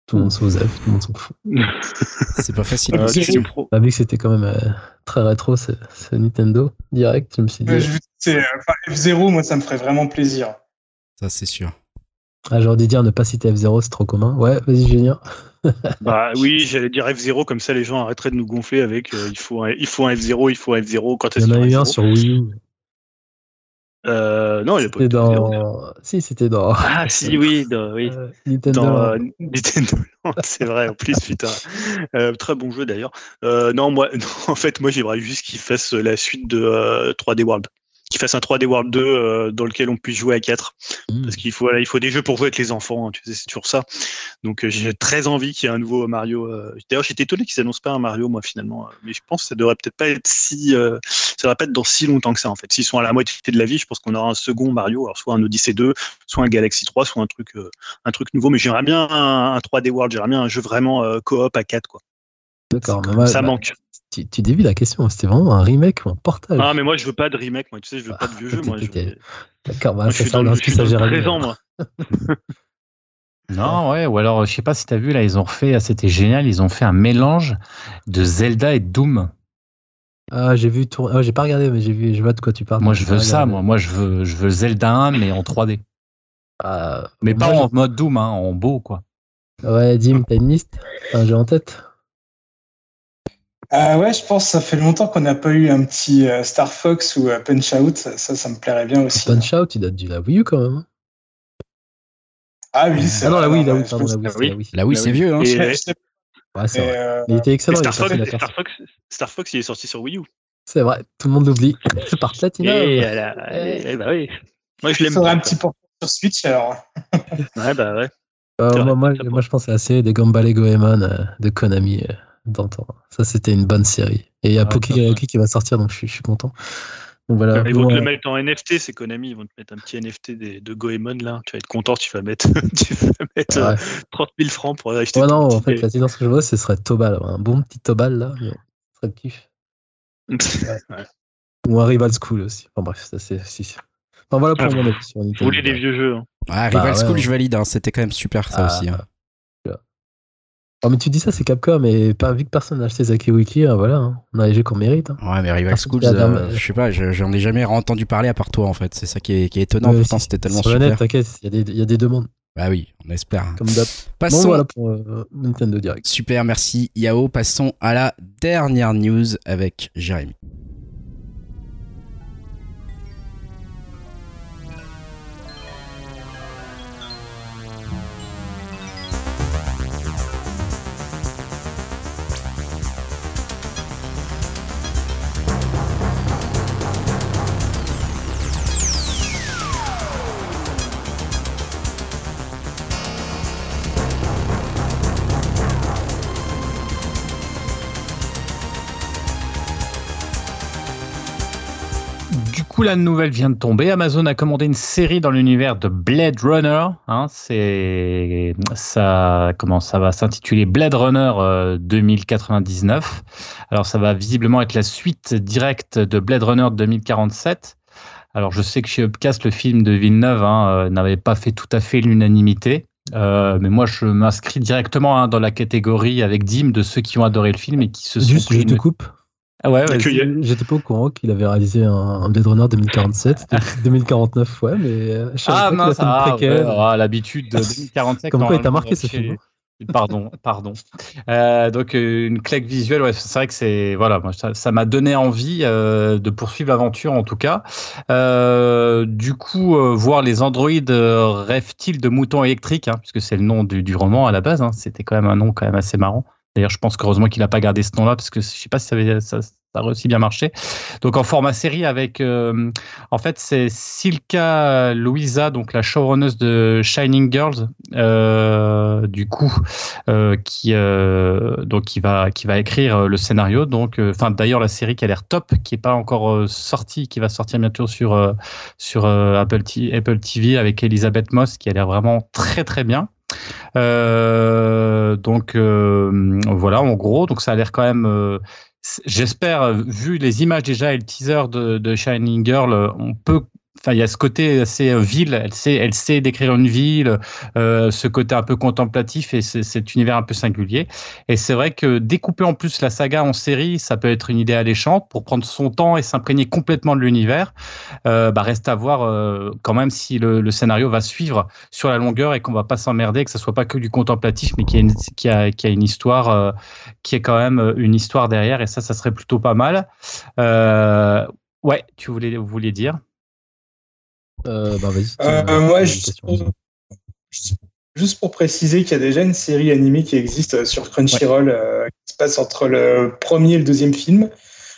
Tout le monde s'en tout le monde s'en fout. C'est pas facile. Euh, vu que c'était quand même euh, très rétro, c'est c'est Nintendo direct, je me suis dit. Euh, je vous dis, c'est, euh, enfin, F0, moi, ça me ferait vraiment plaisir. Ça, c'est sûr. Ah, j'aurais dû dire ne pas citer F0, c'est trop commun. Ouais, vas-y, Julien. Bah oui, j'allais dire F0, comme ça les gens arrêteraient de nous gonfler avec euh, il, faut un, il faut un F0, il faut un F0. Quand Il y en a eu un F0? sur Wii U. Euh, non, il n'y a pas eu C'était de F0. dans. Si, c'était dans. Ah si, oui, dans- oui. euh, Nintendo. dans Nintendo c'est vrai, en plus, putain. Très bon jeu d'ailleurs. Non, moi, non, en fait, moi, j'aimerais juste qu'ils fassent la suite de euh, 3D World. Qu'ils fassent un 3D World 2 euh, dans lequel on puisse jouer à 4. Hmm. Parce qu'il faut, voilà, il faut des jeux pour jouer avec les enfants, hein, tu sais, c'est toujours ça. Donc, euh, j'ai très envie qu'il y ait un nouveau Mario. euh. D'ailleurs, j'étais étonné qu'ils annoncent pas un Mario, moi, finalement. euh, Mais je pense que ça devrait peut-être pas être si. euh, ça devrait pas être dans si longtemps que ça, en fait. S'ils sont à la moitié de la vie, je pense qu'on aura un second Mario, alors soit un Odyssey 2, soit un Galaxy 3, soit un truc, euh, un truc nouveau. Mais j'aimerais bien un, un 3D World, j'aimerais bien un jeu vraiment euh, coop à 4, quoi. D'accord, ça bah, manque. Tu, tu dévis la question. C'était vraiment un remake ou un portage. Ah, mais moi, je veux pas de remake, moi. Tu sais, je veux pas de vieux jeux, moi. Je, t'es- veux- D'accord, bah, moi, ça je suis sert dans, je suis dans présent, moi. Non, ouais, ou alors, je sais pas si t'as vu, là, ils ont refait, ah, c'était génial, ils ont fait un mélange de Zelda et Doom. Ah, j'ai vu tourner. Ah, j'ai pas regardé, mais j'ai vu. Je vois de quoi tu parles. Moi, J'ai je veux ça, moi. Moi, je veux, je veux Zelda 1, mais en 3D. Ah, Mais moi, pas j'ai- en mode Doom, hein, en beau, quoi. Ouais, Dim, t'as une liste? Un jeu en tête Ah ouais, je pense que ça fait longtemps qu'on n'a pas eu un petit euh, Star Fox ou euh, Punch Out. Ça, ça me plairait bien aussi. Punch Out, il date du la Wii U quand même. hein. Ah oui, c'est Ah non, la Wii, la ouais, Wii, pardon, la Wii, Ah la Wii. Là, oui, c'est vieux. Hein. Et, Ouais, c'est vrai. euh, il était excellent, Star Fox, la Star. Fox, Star Fox, il est sorti sur Wii U. C'est vrai, tout le monde l'oublie. C'est par Platinum. Et, elle a- et- et bah oui. Moi, je l'aime bien, un petit portage sur Switch alors. Ouais, bah ouais. Euh, moi, moi, moi, je pense à la série des Gumball et Goemon euh, de Konami euh, d'antan. Ça, c'était une bonne série. Et il y a Ouais, Poké qui va sortir, donc je suis, je suis content. Donc voilà. Ils vont bon, te le euh, mettre en NFT, c'est Konami. Ils vont te mettre un petit NFT des- de Goemon là. Tu vas être content, tu vas mettre, tu vas mettre euh, ouais. 30 000 francs pour acheter. Ouais, non, en fait, la série, ce que je vois, ce serait Tobal. Un bon petit Tobal, là. mais Ce serait le kiff. Ouais. Ou un Rival School aussi. Enfin bref, ça c'est. Si. Enfin voilà pour Ah, mon avis sur Vous Nintendo. voulez des vieux jeux. hein. Ah, Bah, Rival ouais, School, ouais. je valide. hein. C'était quand même super, ça Ah, aussi. hein. Oh, mais tu dis ça, c'est Capcom, et pas, vu que personne n'a acheté Zaki Wiki, hein, voilà, hein. on a les jeux qu'on mérite. hein. Ouais, mais Rival Schools, euh, je sais pas, je- j'en ai jamais entendu parler à part toi, en fait. C'est ça qui est, qui est étonnant. Ouais, Pourtant, c'était tellement sur super. net, t'inquiète, il y, a des- il y a des demandes, Bah oui, on espère. comme d'hab. Passons. Bon, voilà pour euh, Nintendo Direct. Super, merci Yao. Passons à la dernière news avec Jérémy. La nouvelle vient de tomber. Amazon a commandé une série dans l'univers de Blade Runner. Hein, c'est ça. Comment ça va s'intituler? Blade Runner euh, 2099. Alors, ça va visiblement être la suite directe de Blade Runner 2047. Alors, je sais que chez Upcast, le film de Villeneuve hein, euh, n'avait pas fait tout à fait l'unanimité. Euh, mais moi, je m'inscris directement hein, dans la catégorie avec Dim de ceux qui ont adoré le film et qui se sont Juste, je te coupe. Ah ouais, J'étais pas au courant qu'il avait réalisé un, un Blade Runner 2047. C'était 2049, ouais, mais euh, Ah mince, ah, préquelle. ouais, ah, l'habitude de 2047. Comme quoi, il t'a marqué ce film. Pardon, pardon. Euh, donc euh, une claque visuelle, ouais, c'est vrai que c'est voilà, moi, ça m'a donné envie euh, de poursuivre l'aventure en tout cas. Euh, du coup, euh, voir les androïdes rêvent-ils de moutons électriques, hein, puisque c'est le nom du, du roman à la base. hein, C'était quand même un nom quand même assez marrant. D'ailleurs, je pense qu'heureusement qu'il n'a pas gardé ce nom-là, parce que je sais pas si ça, avait, a aussi bien marché. Donc en format série avec, euh, en fait, c'est Silka Louisa, donc la showrunneuse de Shining Girls, euh, du coup, euh, qui euh, donc qui va qui va écrire euh, le scénario. Donc, euh, enfin d'ailleurs la série qui a l'air top, qui est pas encore sortie, qui va sortir bientôt sur sur Apple, Apple TV avec Elisabeth Moss, qui a l'air vraiment très très bien. Euh, donc euh, voilà, en gros, donc ça a l'air quand même. euh, J'espère, vu les images déjà et le teaser de, de Shining Girl, euh, on peut. Il y a ce côté assez euh, ville. Elle sait, elle sait décrire une ville, euh, ce côté un peu contemplatif et cet univers un peu singulier. Et c'est vrai que découper en plus la saga en série, ça peut être une idée alléchante pour prendre son temps et s'imprégner complètement de l'univers. Euh, bah, reste à voir quand même si le, scénario va suivre sur la longueur et qu'on va pas s'emmerder, que ça soit pas que du contemplatif, mais qu'il y y a, une histoire qui est quand même une histoire derrière. Et ça, ça serait plutôt pas mal. Ouais, tu voulais, vous dire? Bah, vas-y. tu- Euh, tu moi. Juste- pour préciser qu'il y a déjà une série animée qui existe euh, sur Crunchyroll euh, qui se passe entre le premier et le deuxième film.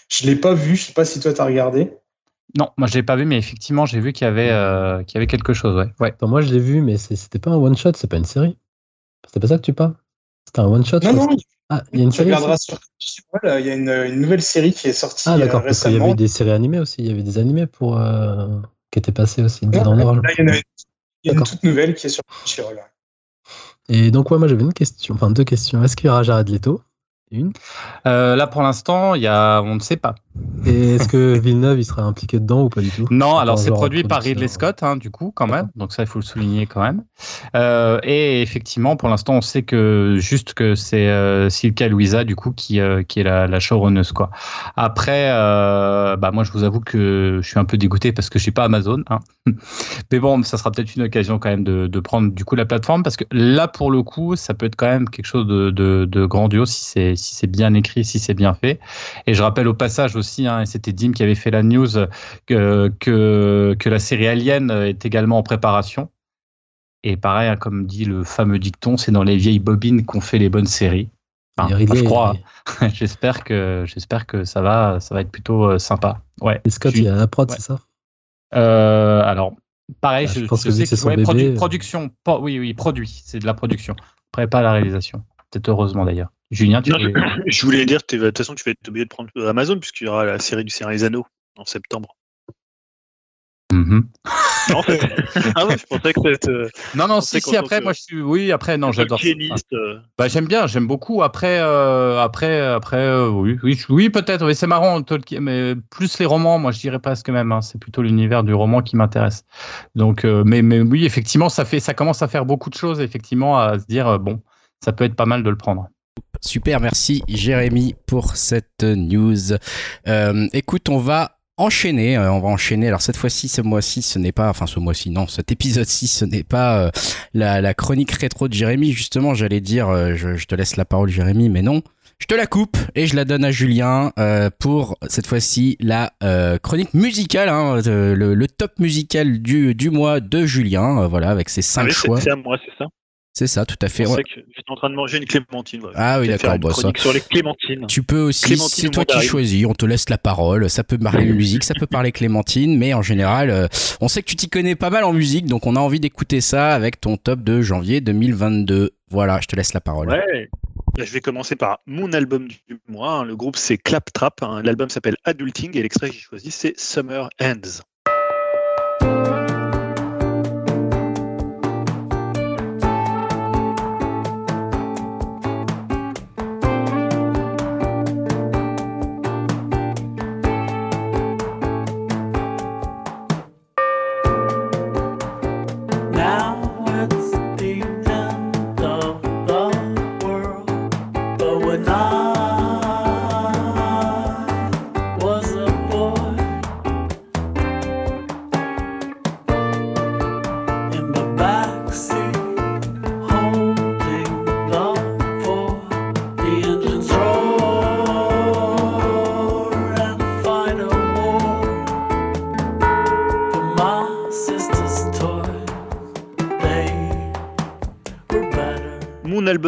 Je l'ai pas vu, je sais pas si toi t'as regardé. Non, moi je l'ai pas vu, mais effectivement, j'ai vu qu'il y avait, euh, qu'il y avait quelque chose. Ouais. ouais. Attends, moi, je l'ai vu, mais c'était pas un one shot, c'est pas une série. C'était pas ça que tu parles? C'était un one shot. Non, non, Ah, il y a une tu série. sur Crunchyroll, euh, il y a une, une nouvelle série qui est sortie Ah, euh, d'accord, parce qu'il y avait des séries animées aussi. Il y avait des animés pour euh, qui étaient passés aussi dans là, il y en a une, il y a une D'accord. toute nouvelle qui est sur Crunchyroll. Et donc, ouais, moi, j'avais une question, enfin deux questions. Est-ce qu'il y aura Jared Leto Une. Euh, là, pour l'instant, il y a, on ne sait pas. Et est-ce que Villeneuve il sera impliqué dedans ou pas du tout? Non, alors c'est produit par. Ridley Scott, hein, du coup, quand même. Donc ça, il faut le souligner quand même. Euh, et effectivement, pour l'instant, on sait que juste que c'est euh, Silka Louisa, du coup, qui, qui est la, la showrunneuse, quoi. Après, bah moi, je vous avoue que je suis un peu dégoûté parce que je suis pas Amazon. Hein. Mais bon, ça sera peut-être une occasion quand même de, de prendre du coup la plateforme parce que là, pour le coup, ça peut être quand même quelque chose de, de, de grandiose si c'est si c'est bien écrit, si c'est bien fait. Et je rappelle au passage aussi, hein, et c'était Dim qui avait fait la news, que, que, que la série Alien est également en préparation. Et pareil, hein, comme dit le fameux dicton, c'est dans les vieilles bobines qu'on fait les bonnes séries. Enfin, je crois. j'espère que j'espère que ça va, ça va être plutôt euh, sympa. Ouais. et Scott, il est à la prod, Ouais. c'est ça? Euh, alors, pareil, Ah, je, je pense je que vu sais que c'est que ouais, produ- euh. production, oui, oui, produit, c'est de la production. Après, pas la réalisation. Peut-être heureusement d'ailleurs. Julien, tu Non, voulais- Je voulais dire, de toute façon, tu vas être obligé de prendre Amazon puisqu'il y aura la série du Seigneur des Anneaux en septembre. Mhm. Non, ah ouais, je pensais que c'était. euh, Non, non, si, si, après, que- moi, je suis, oui, après, non, j'adore. euh, Bah, j'aime bien, j'aime beaucoup. Après, euh, après, après, euh, oui, oui, peut-être. Oui, c'est marrant, Tolkien, mais plus les romans, moi, je dirais presque même. hein, c'est plutôt l'univers du roman qui m'intéresse. Donc, mais, mais oui, effectivement, ça fait, ça commence à faire beaucoup de choses, effectivement, à se dire, bon, ça peut être pas mal de le prendre. Super, merci Jérémy pour cette news. Euh, écoute, on va enchaîner, euh, on va enchaîner. Alors cette fois-ci, ce mois-ci, ce n'est pas, enfin ce mois-ci, non, cet épisode-ci, ce n'est pas euh, la, la chronique rétro de Jérémy. Justement, j'allais dire, euh, je, je te laisse la parole Jérémy, mais non. Je te la coupe et je la donne à Julien euh, pour cette fois-ci la chronique musicale, hein, le, le top musical du, du mois de Julien, voilà, avec ses ah cinq oui, c'est choix. c'est à moi, c'est ça. C'est ça, tout à fait. ouais. j'étais en train de manger une clémentine. voilà. Ah oui, d'accord, une bah, ça- sur les clémentines. Tu peux aussi, c'est toi qui choisis, on te laisse la parole, ça peut parler musique, ça peut parler Clémentine, mais en général, euh, on sait que tu t'y connais pas mal en musique, donc on a envie d'écouter ça avec ton top de janvier 2022. Voilà, je te laisse la parole. Ouais. Là, je vais commencer par mon album du mois. hein. Le groupe, c'est Claptrap. hein. L'album s'appelle Adulting et l'extrait que j'ai choisi, c'est Summer Ends.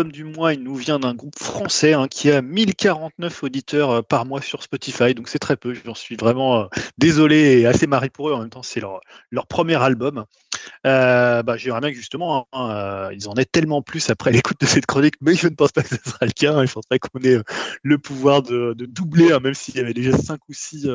Du mois, il nous vient d'un groupe français hein, qui a 1049 auditeurs euh, par mois sur Spotify, donc c'est très peu. J'en suis vraiment euh, désolé et assez marré pour eux. En même temps, c'est leur premier album. Euh, bah, J'aimerais bien que justement, hein, euh, ils en aient tellement plus après l'écoute de cette chronique, mais je ne pense pas que ce sera le cas. hein. Il faudrait qu'on ait euh, le pouvoir de, doubler, hein, même s'il y avait déjà 5 ou 6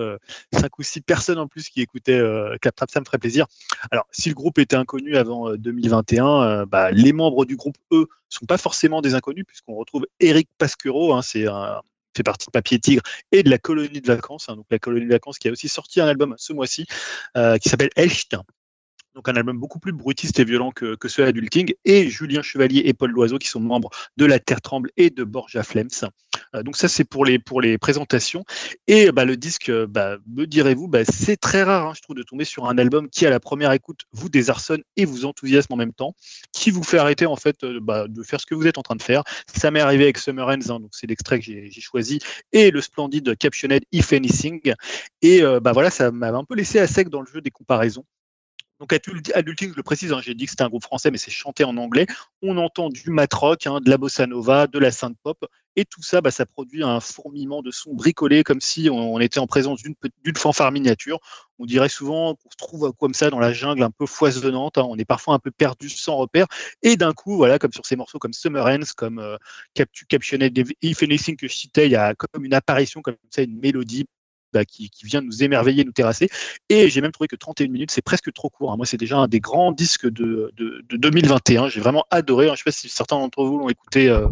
cinq ou six personnes en plus qui écoutaient Claptrap, ça me ferait plaisir. Alors, si le groupe était inconnu avant euh, 2021, euh, bah, les membres du groupe, eux, sont pas forcément des inconnus, puisqu'on retrouve Eric Pasquero, hein, c'est un fait partie de Papier Tigre et de la colonie de vacances, hein, donc la colonie de vacances qui a aussi sorti un album ce mois-ci qui s'appelle Elcht. Donc un album beaucoup plus brutiste et violent que, que ceux d'Adulting, et Julien Chevalier et Paul Loiseau qui sont membres de La Terre Tremble et de Borja Flems. Euh, donc ça c'est pour les, pour les présentations. Et bah, le disque, euh, bah, me direz-vous, bah, c'est très rare, hein, je trouve, de tomber sur un album qui à la première écoute vous désarçonne et vous enthousiasme en même temps, qui vous fait arrêter en fait euh, bah, de faire ce que vous êtes en train de faire. Ça m'est arrivé avec Summer Ends, hein, donc c'est l'extrait que j'ai choisi, et le splendide Captioned If Anything. Et euh, bah voilà, ça m'avait un peu laissé à sec dans le jeu des comparaisons. Donc Adult- Adulting, je le précise, hein, j'ai dit que c'était un groupe français, mais c'est chanté en anglais. On entend du mat rock, hein, de la bossa nova, de la synth pop, et tout ça, bah, ça produit un fourmillement de sons bricolés, comme si on, était en présence d'une fanfare miniature. On dirait souvent qu'on se trouve comme ça dans la jungle un peu foisonnante. hein. On est parfois un peu perdu sans repère. Et d'un coup, voilà, comme sur ces morceaux comme Summer Ends, comme euh, Cap- Captioned If Anything que je citais, il y a comme une apparition comme ça, une mélodie bah, qui, qui vient nous émerveiller, nous terrasser. Et j'ai même trouvé que 31 minutes, c'est presque trop court. hein. Moi, c'est déjà un des grands disques de, de, de 2021. J'ai vraiment adoré. hein. Je ne sais pas si certains d'entre vous l'ont écouté euh,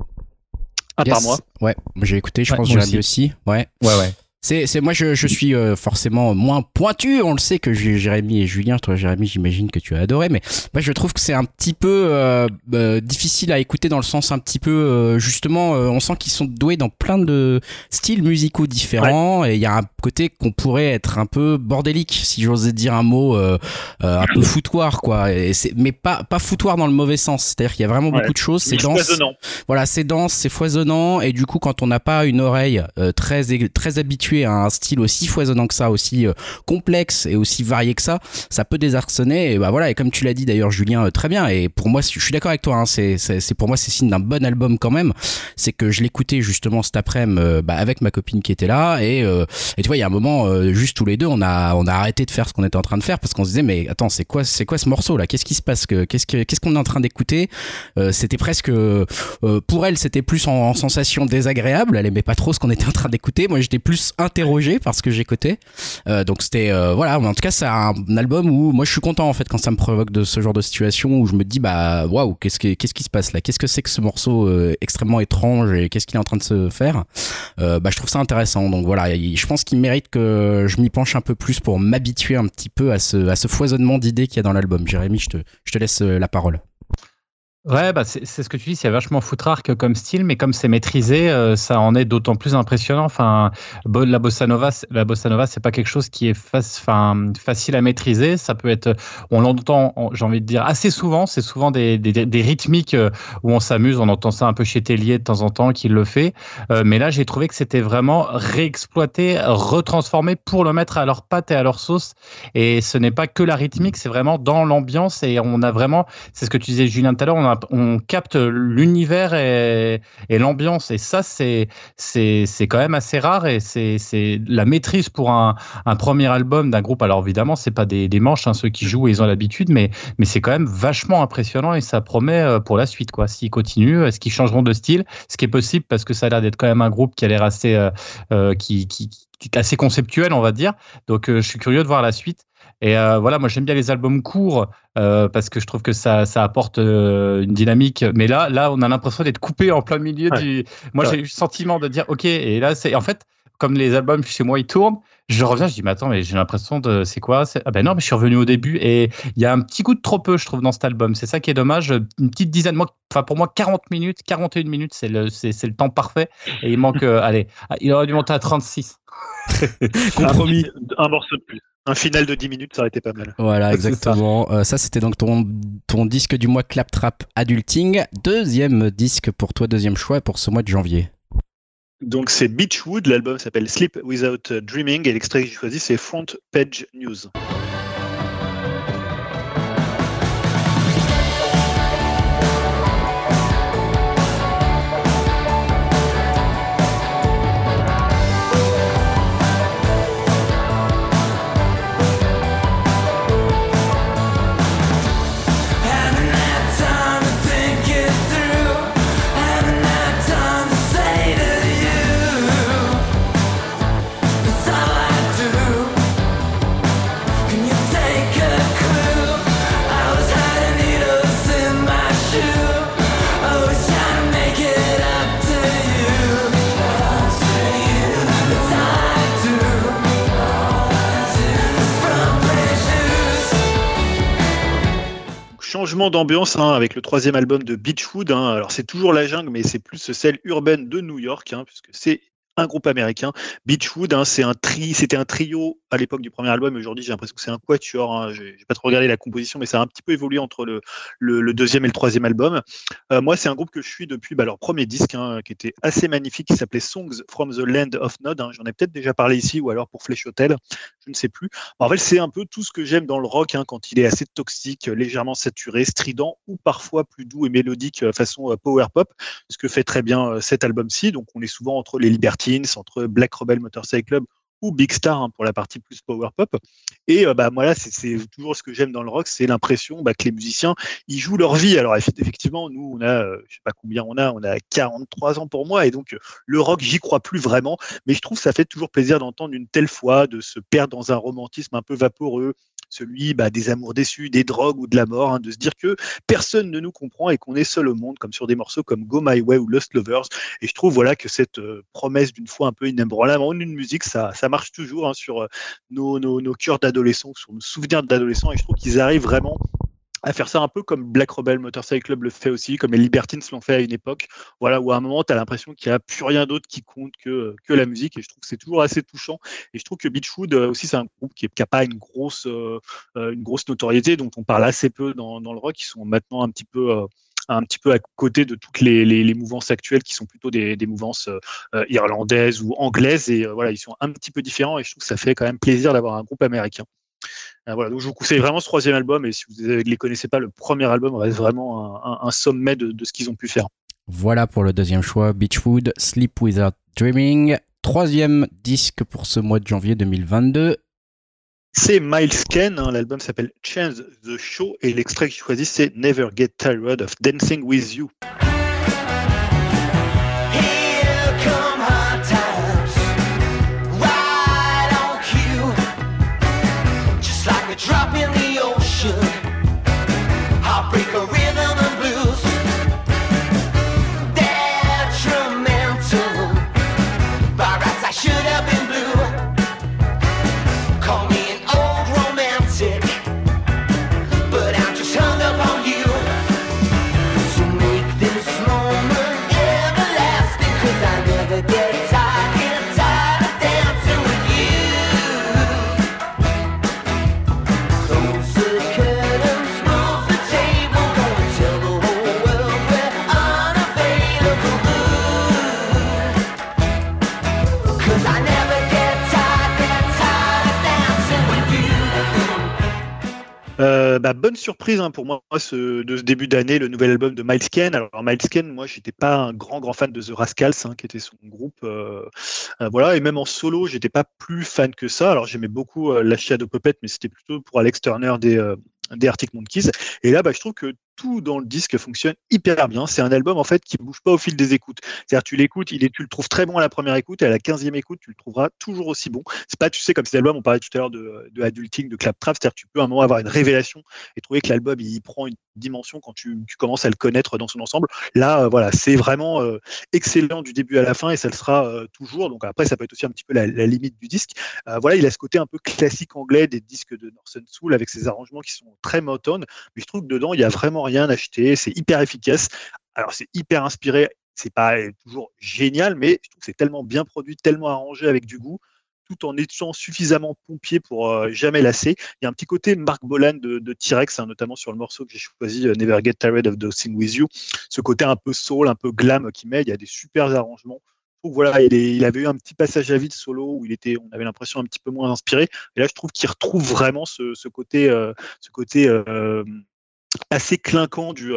À part moi. Ouais, j'ai écouté, je Ouais, pense que moi Jérémy aussi. Ouais. Ouais, ouais. C'est, c'est moi je, je suis euh, forcément moins pointu, on le sait que Jérémy et Julien, toi Jérémy j'imagine que tu as adoré, mais moi je trouve que c'est un petit peu euh, euh, difficile à écouter dans le sens un petit peu euh, justement, euh, on sent qu'ils sont doués dans plein de styles musicaux différents et il y a un côté qu'on pourrait être un peu bordélique si j'osais dire un mot euh, euh, un peu foutoir quoi, et c'est, mais pas pas foutoir dans le mauvais sens, c'est-à-dire qu'il y a vraiment Ouais. beaucoup de choses, c'est dense. foisonnant. Voilà, c'est dense, c'est foisonnant, et du coup, quand on n'a pas une oreille euh, très très habituée un style aussi foisonnant que ça, aussi euh, complexe et aussi varié que ça, ça peut désarçonner. Et bah voilà, et comme tu l'as dit d'ailleurs, Julien, euh, très bien. Et pour moi, je suis d'accord avec toi. Hein, c'est pour moi, c'est signe d'un bon album quand même. C'est que je l'écoutais justement cet après-midi euh, bah, avec ma copine qui était là, et euh, et tu vois, il y a un moment, juste tous les deux, on a on a arrêté de faire ce qu'on était en train de faire parce qu'on se disait mais attends, c'est quoi c'est quoi ce morceau là? Qu'est-ce qui se passe? Que qu'est-ce que qu'est-ce qu'on est en train d'écouter? Euh, C'était presque pour elle, c'était plus en, en sensation désagréable. Elle aimait pas trop ce qu'on était en train d'écouter. Moi, j'étais plus interrogé par ce que j'écoutais. Euh, donc c'était euh, voilà. En tout cas, c'est un, album où moi je suis content en fait quand ça me provoque de ce genre de situation où je me dis bah waouh, qu'est-ce qui qu'est-ce qui se passe là? Qu'est-ce que c'est que ce morceau euh, extrêmement étrange et qu'est-ce qu'il est en train de se faire? Euh, Bah je trouve ça intéressant. Donc voilà, il- je pense qu'il mérite que je m'y penche un peu plus pour m'habituer un petit peu à ce à ce foisonnement d'idées qu'il y a dans l'album. Jérémy, je te je te laisse euh, la parole. Ouais, bah c'est ce que tu dis, c'est vachement foutrarque comme style, mais comme c'est maîtrisé, euh, ça en est d'autant plus impressionnant. Enfin, la bossa nova, la bossa nova, c'est pas quelque chose qui est facile à maîtriser. Ça peut être, on l'entend, on- j'ai envie de dire assez souvent. C'est souvent des, rythmiques euh, où on s'amuse. On entend ça un peu chez Tellier de temps en temps, qui le fait. Euh, mais là, j'ai trouvé que c'était vraiment réexploité, retransformé pour le mettre à leur pâte et à leur sauce. Et ce n'est pas que la rythmique, c'est vraiment dans l'ambiance. Et on a vraiment, c'est ce que tu disais, Julien, tout à l'heure, on, capte l'univers et, l'ambiance. Et ça, c'est c'est quand même assez rare. Et c'est la maîtrise pour un, un premier album d'un groupe. Alors évidemment, c'est pas des, des manches, hein, ceux qui jouent, ils ont l'habitude, mais mais c'est quand même vachement impressionnant et ça promet euh, pour la suite. quoi. S'ils continuent, est-ce qu'ils changeront de style? Ce qui est possible parce que ça a l'air d'être quand même un groupe qui a l'air assez euh, euh, qui, qui, qui assez conceptuel, on va dire. Donc je suis curieux de voir la suite. Et euh, voilà, moi j'aime bien les albums courts euh, parce que je trouve que ça, ça apporte euh, une dynamique. Mais là, là, on a l'impression d'être coupé en plein milieu Ouais. du. Moi, Ouais. j'ai eu le sentiment de dire, ok. Et là, c'est en fait comme les albums chez moi ils tournent. Je reviens, je dis, mais attends, mais j'ai l'impression de. C'est quoi? Ah ben non, mais je suis revenu au début et il y a un petit coup de trop peu, je trouve, dans cet album. C'est ça qui est dommage. Une petite dizaine, moi, enfin pour moi, 40 minutes, 41 minutes, c'est le, c'est, le temps parfait. Et il manque, euh, allez, il aurait dû monter à 36. Compromis. Un, un morceau de plus. Un final de 10 minutes, ça aurait été pas mal. Voilà, ça. exactement. Euh, ça, c'était donc ton, ton disque du mois Claptrap Adulting. Deuxième disque pour toi, deuxième choix pour ce mois de janvier. Donc c'est Beachwood, l'album s'appelle Sleep Without Dreaming et l'extrait que j'ai choisi c'est Front Page News. Changement d'ambiance hein, avec le troisième album de Beachwood. hein. Alors c'est toujours la jungle, mais c'est plus celle urbaine de New York, hein, puisque c'est un groupe américain. Beachwood, hein, c'est un c'était un trio à l'époque du premier album. Aujourd'hui, j'ai l'impression que c'est un quatuor. Hein. J'ai pas trop regardé la composition, mais ça a un petit peu évolué entre le, deuxième et le troisième album. Euh, moi, c'est un groupe que je suis depuis bah, leur premier disque, hein, qui était assez magnifique, qui s'appelait Songs from the Land of Nod. hein. J'en ai peut-être déjà parlé ici, ou alors pour Flesh Hotel, je ne sais plus. En fait, c'est un peu tout ce que j'aime dans le rock, quand il est assez toxique, légèrement saturé, strident, ou parfois plus doux et mélodique, euh, façon euh, power pop, ce que fait très bien cet album-ci. Donc, on est souvent entre les Entre Black Rebel Motorcycle Club ou Big Star hein, pour la partie plus power pop. Et euh, bah voilà, c'est- toujours ce que j'aime dans le rock, c'est l'impression bah, que les musiciens ils jouent leur vie. Alors eff- effectivement, nous on a, euh, je sais pas combien on a, on a 43 ans pour moi, et donc le rock j'y crois plus vraiment, mais je trouve que ça fait toujours plaisir d'entendre une telle fois, de se perdre dans un romantisme un peu vaporeux celui bah, des amours déçus, des drogues ou de la mort, hein, de se dire que personne ne nous comprend et qu'on est seul au monde, comme sur des morceaux comme Go My Way ou Lost Lovers. Et je trouve voilà que cette euh, promesse d'une fois un peu inébranlable en une musique, ça, ça marche toujours hein, sur euh, nos, nos, nos cœurs d'adolescents, sur nos souvenirs d'adolescents. Et je trouve qu'ils arrivent vraiment à faire ça un peu comme Black Rebel Motorcycle Club le fait aussi, comme les Libertines l'ont fait à une époque, voilà, où à un moment, tu as l'impression qu'il n'y a plus rien d'autre qui compte que, que la musique, et je trouve que c'est toujours assez touchant. Et je trouve que Beachwood euh, aussi, c'est un groupe qui n'a pas une grosse, euh, euh, une grosse notoriété, dont on parle assez peu dans, dans le rock, ils sont maintenant un petit peu... un petit peu à côté de toutes les, les, les mouvances actuelles qui sont plutôt des, des mouvances irlandaises ou anglaises. Et voilà ils sont un petit peu différents et je trouve que ça fait quand même plaisir d'avoir un groupe américain voilà, donc je vous conseille vraiment ce troisième album et si vous ne les connaissez pas, le premier album reste vraiment un, un, un sommet de, de ce qu'ils ont pu faire. Voilà pour le deuxième choix, Beachwood, Sleep Without Dreaming. Troisième disque pour ce mois de janvier 2022. C'est Miles Ken, hein, l'album s'appelle Change the Show et l'extrait que j'ai choisi c'est Never Get Tired of Dancing with You. Euh, bah, bonne surprise hein, pour moi ce, de ce début d'année, le nouvel album de Miles Ken. Alors Miles Ken, moi j'étais pas un grand grand fan de The Rascals, hein, qui était son groupe, euh, euh, voilà, et même en solo, j'étais pas plus fan que ça. Alors j'aimais beaucoup la Shadow Puppet, mais c'était plutôt pour Alex Turner des des Arctic Monkeys. Et là, bah, je trouve que tout dans le disque fonctionne hyper bien. C'est un album en fait qui bouge pas au fil des écoutes. C'est-à-dire tu l'écoutes, il est, tu le trouves très bon à la première écoute et à la quinzième écoute, tu le trouveras toujours aussi bon. C'est pas, tu sais, comme cet album, on parlait tout à l'heure de, de Adulting, de Claptrap, c'est-à-dire tu peux à un moment avoir une révélation et trouver que l'album il prend une dimension quand tu, commences à le connaître dans son ensemble. Là, euh, voilà, c'est vraiment euh, excellent du début à la fin et ça le sera euh, toujours. Donc après, ça peut être aussi un petit peu la, limite du disque. Voilà, il a ce côté un peu classique anglais des disques de Northern Soul avec ses arrangements qui sont très Motown, mais je trouve que dedans, il y a vraiment rien à acheter. C'est hyper efficace. Alors, c'est hyper inspiré. C'est pas toujours génial, mais je trouve que c'est tellement bien produit, tellement arrangé avec du goût, en étant suffisamment pompier pour euh, jamais lasser. Il y a un petit côté Mark Bolan de, T-Rex, hein, notamment sur le morceau que j'ai choisi, euh, Never Get Tired of Dancing With You. Ce côté un peu soul, un peu glam qu'il met. Il y a des super arrangements. Trouve, voilà, il, avait eu un petit passage à vide solo où il était, on avait l'impression un petit peu moins inspiré. Et là, je trouve qu'il retrouve vraiment ce, côté, euh, assez clinquant du,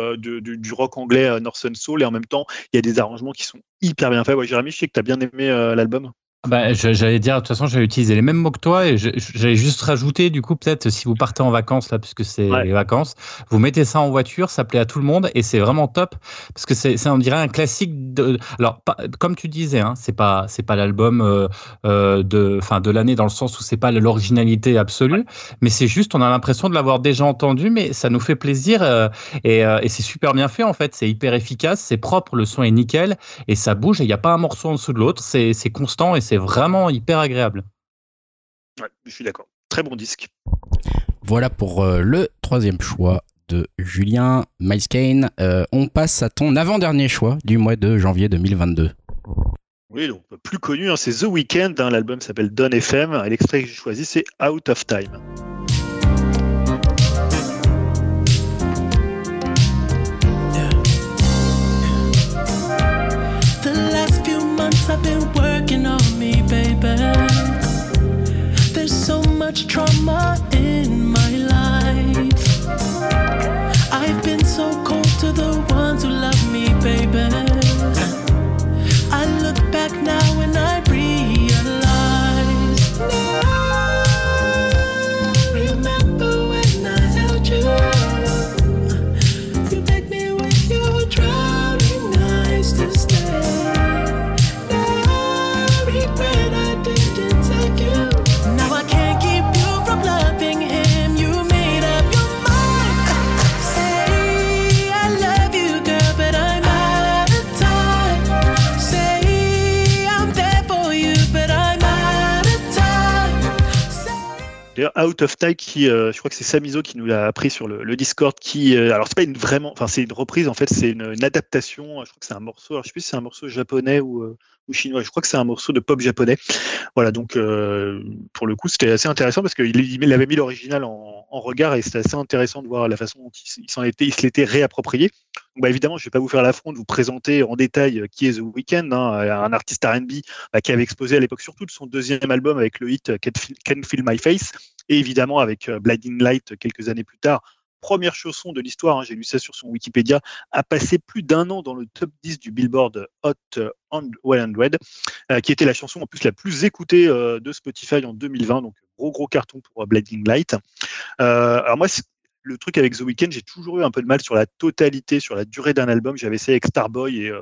rock anglais Northern Soul. Et en même temps, il y a des arrangements qui sont hyper bien faits. Ouais, Jérémy, je sais que tu as bien aimé l'album. Bah, j'allais dire, de toute façon, j'allais utiliser les mêmes mots que toi et j'allais juste rajouter, du coup, peut-être, si vous partez en vacances, là, puisque c'est Ouais. les vacances, vous mettez ça en voiture, ça plaît à tout le monde et c'est vraiment top parce que c'est, on dirait un classique de, alors, pas- comme tu disais, hein, c'est pas, c'est pas l'album, euh, euh, de, enfin, de l'année dans le sens où c'est pas l'originalité absolue, mais c'est juste, on a l'impression de l'avoir déjà entendu, mais ça nous fait plaisir, euh, et, euh, et c'est super bien fait, en fait, c'est hyper efficace, c'est propre, le son est nickel et ça bouge et il n'y a pas un morceau en dessous de l'autre, c'est, c'est constant et c'est vraiment hyper agréable. Ouais, je suis d'accord. Très bon disque. Voilà pour euh, le troisième choix de Julien Miles Kane. Euh, on passe à ton avant-dernier choix du mois de janvier 2022. Oui, donc plus connu, hein, c'est The Weeknd. hein, L'album s'appelle Don FM. Et l'extrait que j'ai choisi, c'est Out of Time. D'ailleurs Out of Time qui, euh, je crois que c'est Samizo qui nous l'a appris sur le, le Discord. Qui, euh, alors c'est pas une vraiment, enfin c'est une reprise en fait, c'est une, une adaptation. Je crois que c'est un morceau. Alors je sais plus si c'est un morceau japonais ou, euh, ou chinois. Je crois que c'est un morceau de pop japonais. Voilà, donc euh, pour le coup c'était assez intéressant parce qu'il il avait mis l'original en, regard et c'était assez intéressant de voir la façon dont il, il s'en était, il se l'était réapproprié. Donc, bah, évidemment, je vais pas vous faire l'affront de vous présenter en détail euh, qui est The Weeknd, hein, un artiste R&B bah, qui avait exposé à l'époque surtout de son deuxième album avec le hit euh, Can't Feel, My Face, et évidemment avec euh, Blinding Light euh, quelques années plus tard. Première chanson de l'histoire, hein, j'ai lu ça sur son Wikipédia, a passé plus d'un an dans le top 10 du Billboard Hot euh, 100, euh, qui était la chanson en plus la plus écoutée euh, de Spotify en 2020. Donc gros gros carton pour euh, Blinding Light. Euh, alors moi, le truc avec The Weeknd, j'ai toujours eu un peu de mal sur la totalité, sur la durée d'un album. J'avais essayé avec Starboy et euh,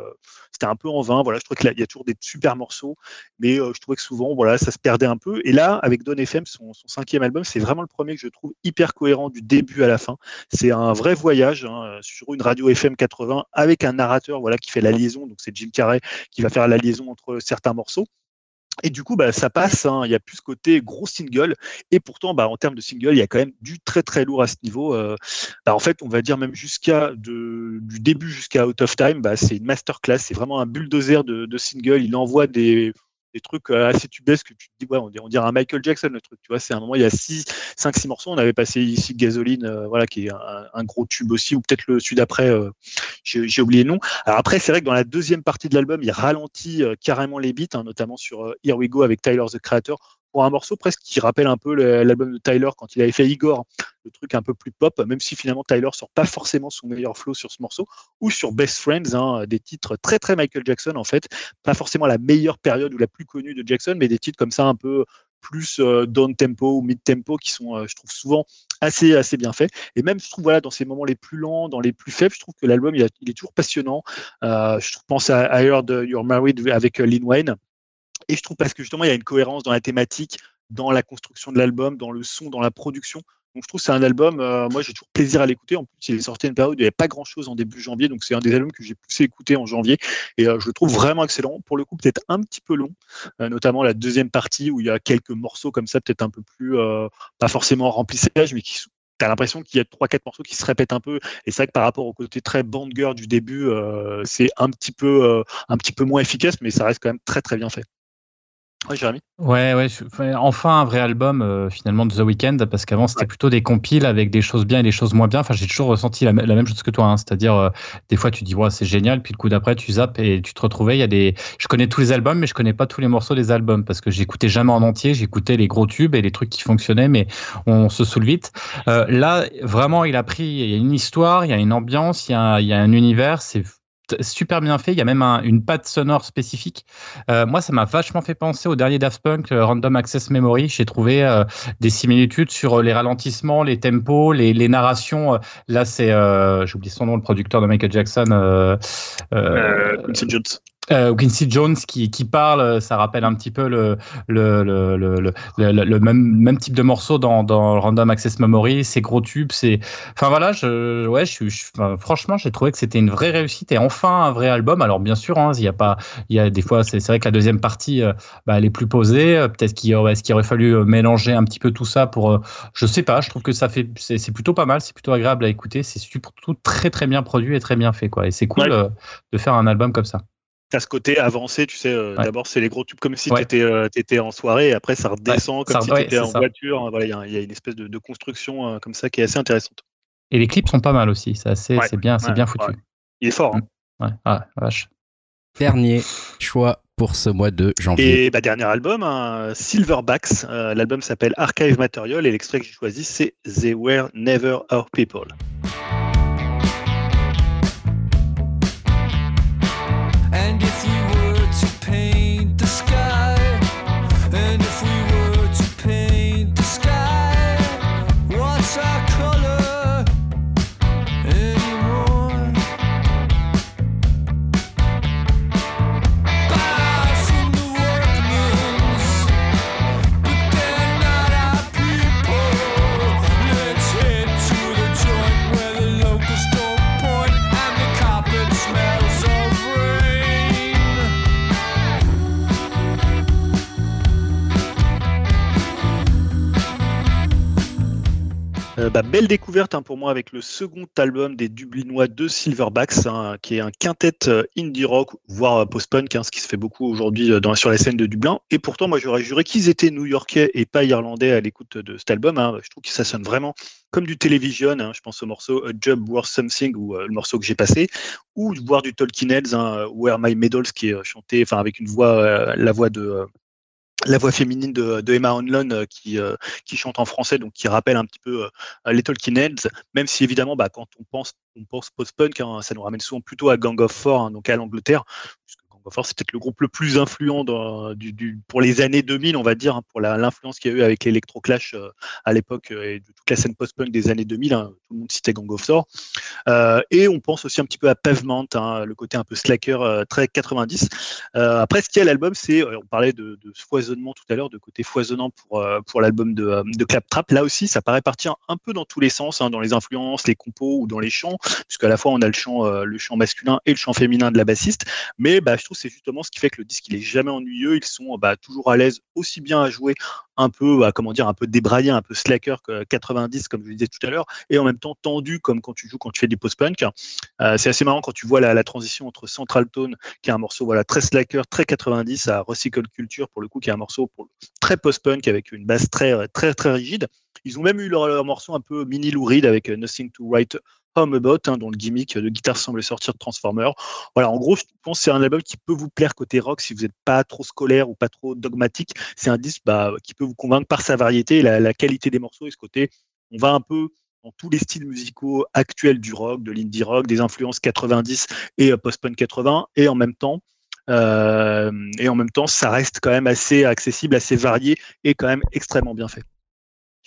c'était un peu en vain. Voilà, je trouve qu'il y a toujours des super morceaux, mais euh, je trouvais que souvent, voilà, ça se perdait un peu. Et là, avec Don FM, son, cinquième album, c'est vraiment le premier que je trouve hyper cohérent du début à la fin. C'est un vrai voyage hein, sur une radio FM 80 avec un narrateur, voilà, qui fait la liaison. Donc c'est Jim Carrey qui va faire la liaison entre certains morceaux. Et du coup, bah, ça passe. hein. Il y a plus ce côté gros single. Et pourtant, bah, en termes de single, il y a quand même du très très lourd à ce niveau. Euh, bah, en fait, on va dire même jusqu'à du début jusqu'à Out of Time, bah, c'est une masterclass. C'est vraiment un bulldozer de single. Il envoie des, des trucs euh, assez tubesques que tu te dis, ouais, on dirait, un Michael Jackson le truc. Tu vois, c'est un moment, il y a 6, 5, 6 morceaux. On avait passé ici Gasoline, euh, voilà, qui est un, gros tube aussi, ou peut-être le celui d'après, euh, j'ai oublié le nom. Alors après, c'est vrai que dans la deuxième partie de l'album, il ralentit euh, carrément les beats, hein, notamment sur Here We Go avec Tyler the Creator, pour un morceau presque qui rappelle un peu l'album de Tyler quand il avait fait Igor, le truc un peu plus pop, même si finalement Tyler sort pas forcément son meilleur flow sur ce morceau, ou sur Best Friends, hein, des titres très très Michael Jackson en fait, pas forcément la meilleure période ou la plus connue de Jackson, mais des titres comme ça un peu plus euh, down tempo ou mid tempo qui sont, euh, je trouve souvent assez assez bien faits. Et même je trouve voilà dans ces moments les plus lents, dans les plus faibles, je trouve que l'album il, est toujours passionnant. Euh, je pense à I Heard You're Married avec euh, Lil Wayne. Et je trouve parce que justement, il y a une cohérence dans la thématique, dans la construction de l'album, dans le son, dans la production. Donc je trouve que c'est un album, euh, moi j'ai toujours plaisir à l'écouter. En plus, il est sorti à une période où il n'y avait pas grand chose en début janvier, donc c'est un des albums que j'ai poussé écouter en janvier. Et euh, je le trouve vraiment excellent. Pour le coup, peut-être un petit peu long, euh, notamment la deuxième partie où il y a quelques morceaux comme ça, peut-être un peu plus, pas forcément en remplissage, mais qui sont- T'as l'impression qu'il y a trois quatre morceaux qui se répètent un peu et c'est vrai que par rapport au côté très banger du début, c'est un petit peu un petit peu moins efficace, mais ça reste quand même très très bien fait. Ouais, Jérémy. Ouais, ouais, enfin, enfin un vrai album euh, finalement de The Weeknd parce qu'avant c'était Ouais. plutôt des compiles avec des choses bien et des choses moins bien. Enfin, j'ai toujours ressenti la, la même chose que toi, hein. c'est-à-dire euh, des fois tu dis ouais c'est génial, puis le coup d'après tu zappes et tu te retrouvais. Il y a des, je connais tous les albums, mais je connais pas tous les morceaux des albums parce que j'écoutais jamais en entier. J'écoutais les gros tubes et les trucs qui fonctionnaient, mais on se saoule vite. Euh, là, vraiment, il a pris. Il y a une histoire, il y a une ambiance, il y a, il y a un univers. C'est super bien fait. Il y a même un- une patte sonore spécifique. Euh, moi, ça m'a vachement fait penser au dernier Daft Punk, euh, Random Access Memory. J'ai trouvé euh, des similitudes sur les ralentissements, les tempos, les, les narrations. Là, c'est, j'ai oublié son nom, le producteur de Michael Jackson. Euh, Quincy Jones qui, qui parle, euh, ça rappelle un petit peu le, le, le, le, même, même type de morceau dans, dans Random Access Memory, c'est gros tubes, c'est, enfin voilà, je, ouais, je, suis- je- enfin, franchement, j'ai trouvé que c'était une vraie réussite et enfin un vrai album. Alors bien sûr, hein, il y a pas, il y a des fois, c'est vrai que la deuxième partie, euh, bah, elle est plus posée. Peut-être qu'il aurait, qu'il aurait fallu mélanger un petit peu tout ça pour, euh, je sais pas, je trouve que ça fait, c'est plutôt pas mal, c'est plutôt agréable à écouter, c'est surtout très très bien produit et très bien fait quoi. Et c'est cool Ouais. de faire un album comme ça. T'as ce côté avancé, tu sais. euh, Ouais. D'abord, c'est les gros tubes comme si Ouais. t'étais euh, t'étais en soirée, et après ça redescend ça- comme si ouais, t'étais en ça. voiture. Voilà, il y a- il y, a une espèce de, de construction euh, comme ça qui est assez intéressante. Et les clips sont pas mal aussi, c'est assez, Ouais, c'est bien, c'est ouais, bien foutu. ouais. Il est fort. hein. Ouais, ah, vache. Dernier choix pour ce mois de janvier. Et bah, dernier album, hein, Silverbacks. Euh, L'album s'appelle Archive Material et l'extrait que j'ai choisi, c'est They Were Never Our People. Bah, belle découverte hein, pour moi avec le second album des Dublinois de Silverbacks, hein, qui est un quintet euh, indie rock, voire euh, post-punk, hein, ce qui se fait beaucoup aujourd'hui euh, sur la scène de Dublin. Et pourtant, moi, j'aurais juré qu'ils étaient new-yorkais et pas irlandais à l'écoute de cet album. hein. Je trouve que ça sonne vraiment comme du télévision. hein. Je pense au morceau A Job Worth Something, ou le morceau que j'ai passé, ou voir du Tolkien Heads, Where My Medals, qui est chanté, enfin avec une voix, la voix de la voix féminine de, Emma Hanlon euh, qui, euh, qui chante en français, donc qui rappelle un petit peu euh, les Tolkien Heads, même si évidemment, bah, quand on pense, on pense post-punk, hein, ça nous ramène souvent plutôt à Gang of Four, hein, donc à l'Angleterre, C'est peut-être le groupe le plus influent pour les années 2000, on va dire, hein, pour l'influence qu'il y a eu avec l'électroclash euh, à l'époque euh, et de toute la scène post-punk des années 2000, hein, tout le monde citait Gang of Four. Euh, et on pense aussi un petit peu à Pavement, hein, le côté un peu slacker euh, très 90. Euh, après, ce qu'il y a à l'album, c'est, on parlait de, foisonnement tout à l'heure, de côté foisonnant pour, pour l'album de, de Claptrap. Là aussi, ça paraît partir un peu dans tous les sens, dans les influences, les compos ou dans les chants, puisqu'à la fois on a le chant, le chant masculin et le chant féminin de la bassiste. Mais bah, je trouve c'est justement ce qui fait que le disque il est jamais ennuyeux. Ils sont bah, toujours à l'aise, aussi bien à jouer un peu, bah, comment dire, un peu débraillé, un peu slacker que 90, comme je disais tout à l'heure, et en même temps tendu comme quand tu joues quand tu fais du post-punk. Euh, c'est assez marrant quand tu vois la, la transition entre Central Tone, qui est un morceau voilà très slacker, très 90, à Recycle Culture pour le coup, qui est un morceau très post-punk avec une basse très très très rigide. Ils ont même eu leur, leur morceau un peu mini Lou Reed avec euh, Nothing to Write Home About, hein, dont le gimmick de guitare semble sortir de Transformer. Voilà, en gros, je pense que c'est un album qui peut vous plaire côté rock si vous n'êtes pas trop scolaire ou pas trop dogmatique. C'est un disque bah, qui peut vous convaincre par sa variété, la, la qualité des morceaux et ce côté. On va un peu dans tous les styles musicaux actuels du rock, de l'indie rock, des influences 90 et euh, post-punk 80, et en même temps, euh, et en même temps, ça reste quand même assez accessible, assez varié et quand même extrêmement bien fait.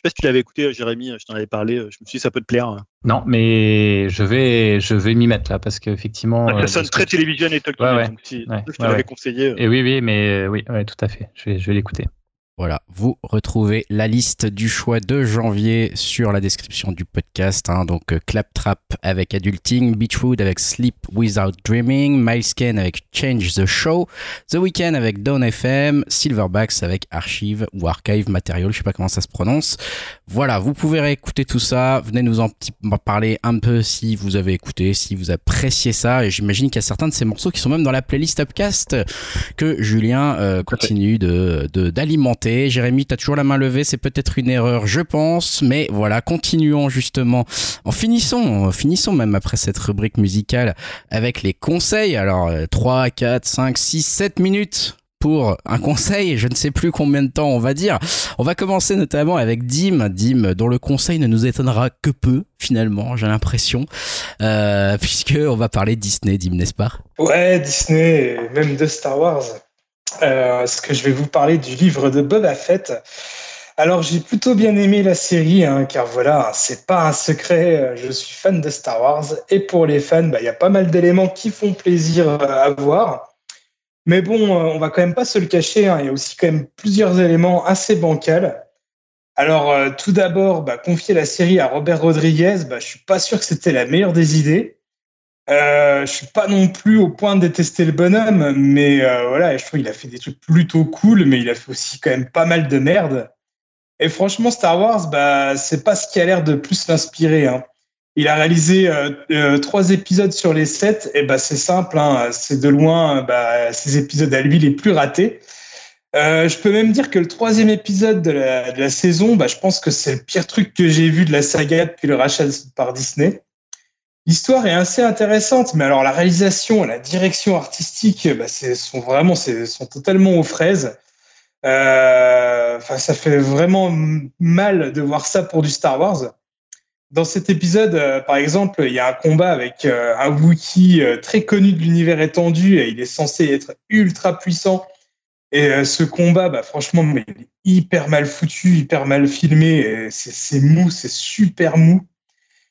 Je sais pas si tu l'avais écouté, Jérémy, je t'en avais parlé, je me suis dit ça peut te plaire. Non, mais je vais, je vais m'y mettre là parce qu'effectivement. Ça euh, sonne de ce très que télévision et Tolkien, Ouais, ouais. je te l'avais conseillé. euh, Et oui, oui, mais euh, oui, tout à fait. Je vais, je vais l'écouter. Voilà, vous retrouvez la liste du choix de janvier sur la description du podcast. hein. donc euh, Claptrap avec Adulting, Beachwood avec Sleep Without Dreaming, Milescan avec Change the Show, The Weeknd avec Down FM, Silverbacks avec Archive ou Archive Material, je sais pas comment ça se prononce. Voilà, vous pouvez réécouter tout ça. Venez nous en m'en parler un peu si vous avez écouté, si vous appréciez ça. Et j'imagine qu'il y a certains de ces morceaux qui sont même dans la playlist Upcast que Julien euh, continue de de- Jérémy, tu as toujours la main levée, c'est peut-être une erreur, je pense, mais voilà, continuons justement. En finissons, finissons même après cette rubrique musicale avec les conseils. Alors, euh, 3, 4, 5, 6, 7 minutes pour un conseil, je ne sais plus combien de temps on va dire. On va commencer notamment avec Dim, Dim dont le conseil ne nous étonnera que peu finalement, j'ai l'impression, euh, puisque on va parler Disney, Dim, n'est-ce pas? Ouais, Disney, même de Star Wars. Euh, parce que je vais vous parler du livre de Boba Fett. Alors, j'ai plutôt bien aimé la série, hein, car voilà, c'est pas un secret, euh, je suis fan de Star Wars. Et pour les fans, bah, il y a pas mal d'éléments qui font plaisir euh, à voir. Mais bon, on va quand même pas se le cacher, hein, il y a aussi quand même plusieurs éléments assez bancals. Alors, tout d'abord, bah, confier la série à Robert Rodriguez, bah, je suis pas sûr que c'était la meilleure des idées. Euh, je suis pas non plus au point de détester le bonhomme, mais euh, voilà, je trouve qu'il a fait des trucs plutôt cool, mais il a fait aussi quand même pas mal de merde. Et franchement, Star Wars, bah, c'est pas ce qui a l'air de plus l'inspirer. Hein. Il a réalisé euh, euh, trois épisodes sur les sept, et bah c'est simple, hein, c'est de loin bah, ces épisodes à lui les plus ratés. Euh, je peux même dire que le troisième épisode de la, de la saison, bah, je pense que c'est le pire truc que j'ai vu de la saga depuis le rachat par Disney. L'histoire est assez intéressante, mais alors la réalisation, la direction artistique, bah, sont vraiment, sont totalement aux fraises. Euh, ça fait vraiment mal de voir ça pour du Star Wars. Dans cet épisode, euh, par exemple, il y a un combat avec euh, un Wookiee très connu de l'univers étendu et il est censé être ultra puissant. Et ce combat, bah, franchement, il est hyper mal foutu, hyper mal filmé. c'est mou, c'est super mou.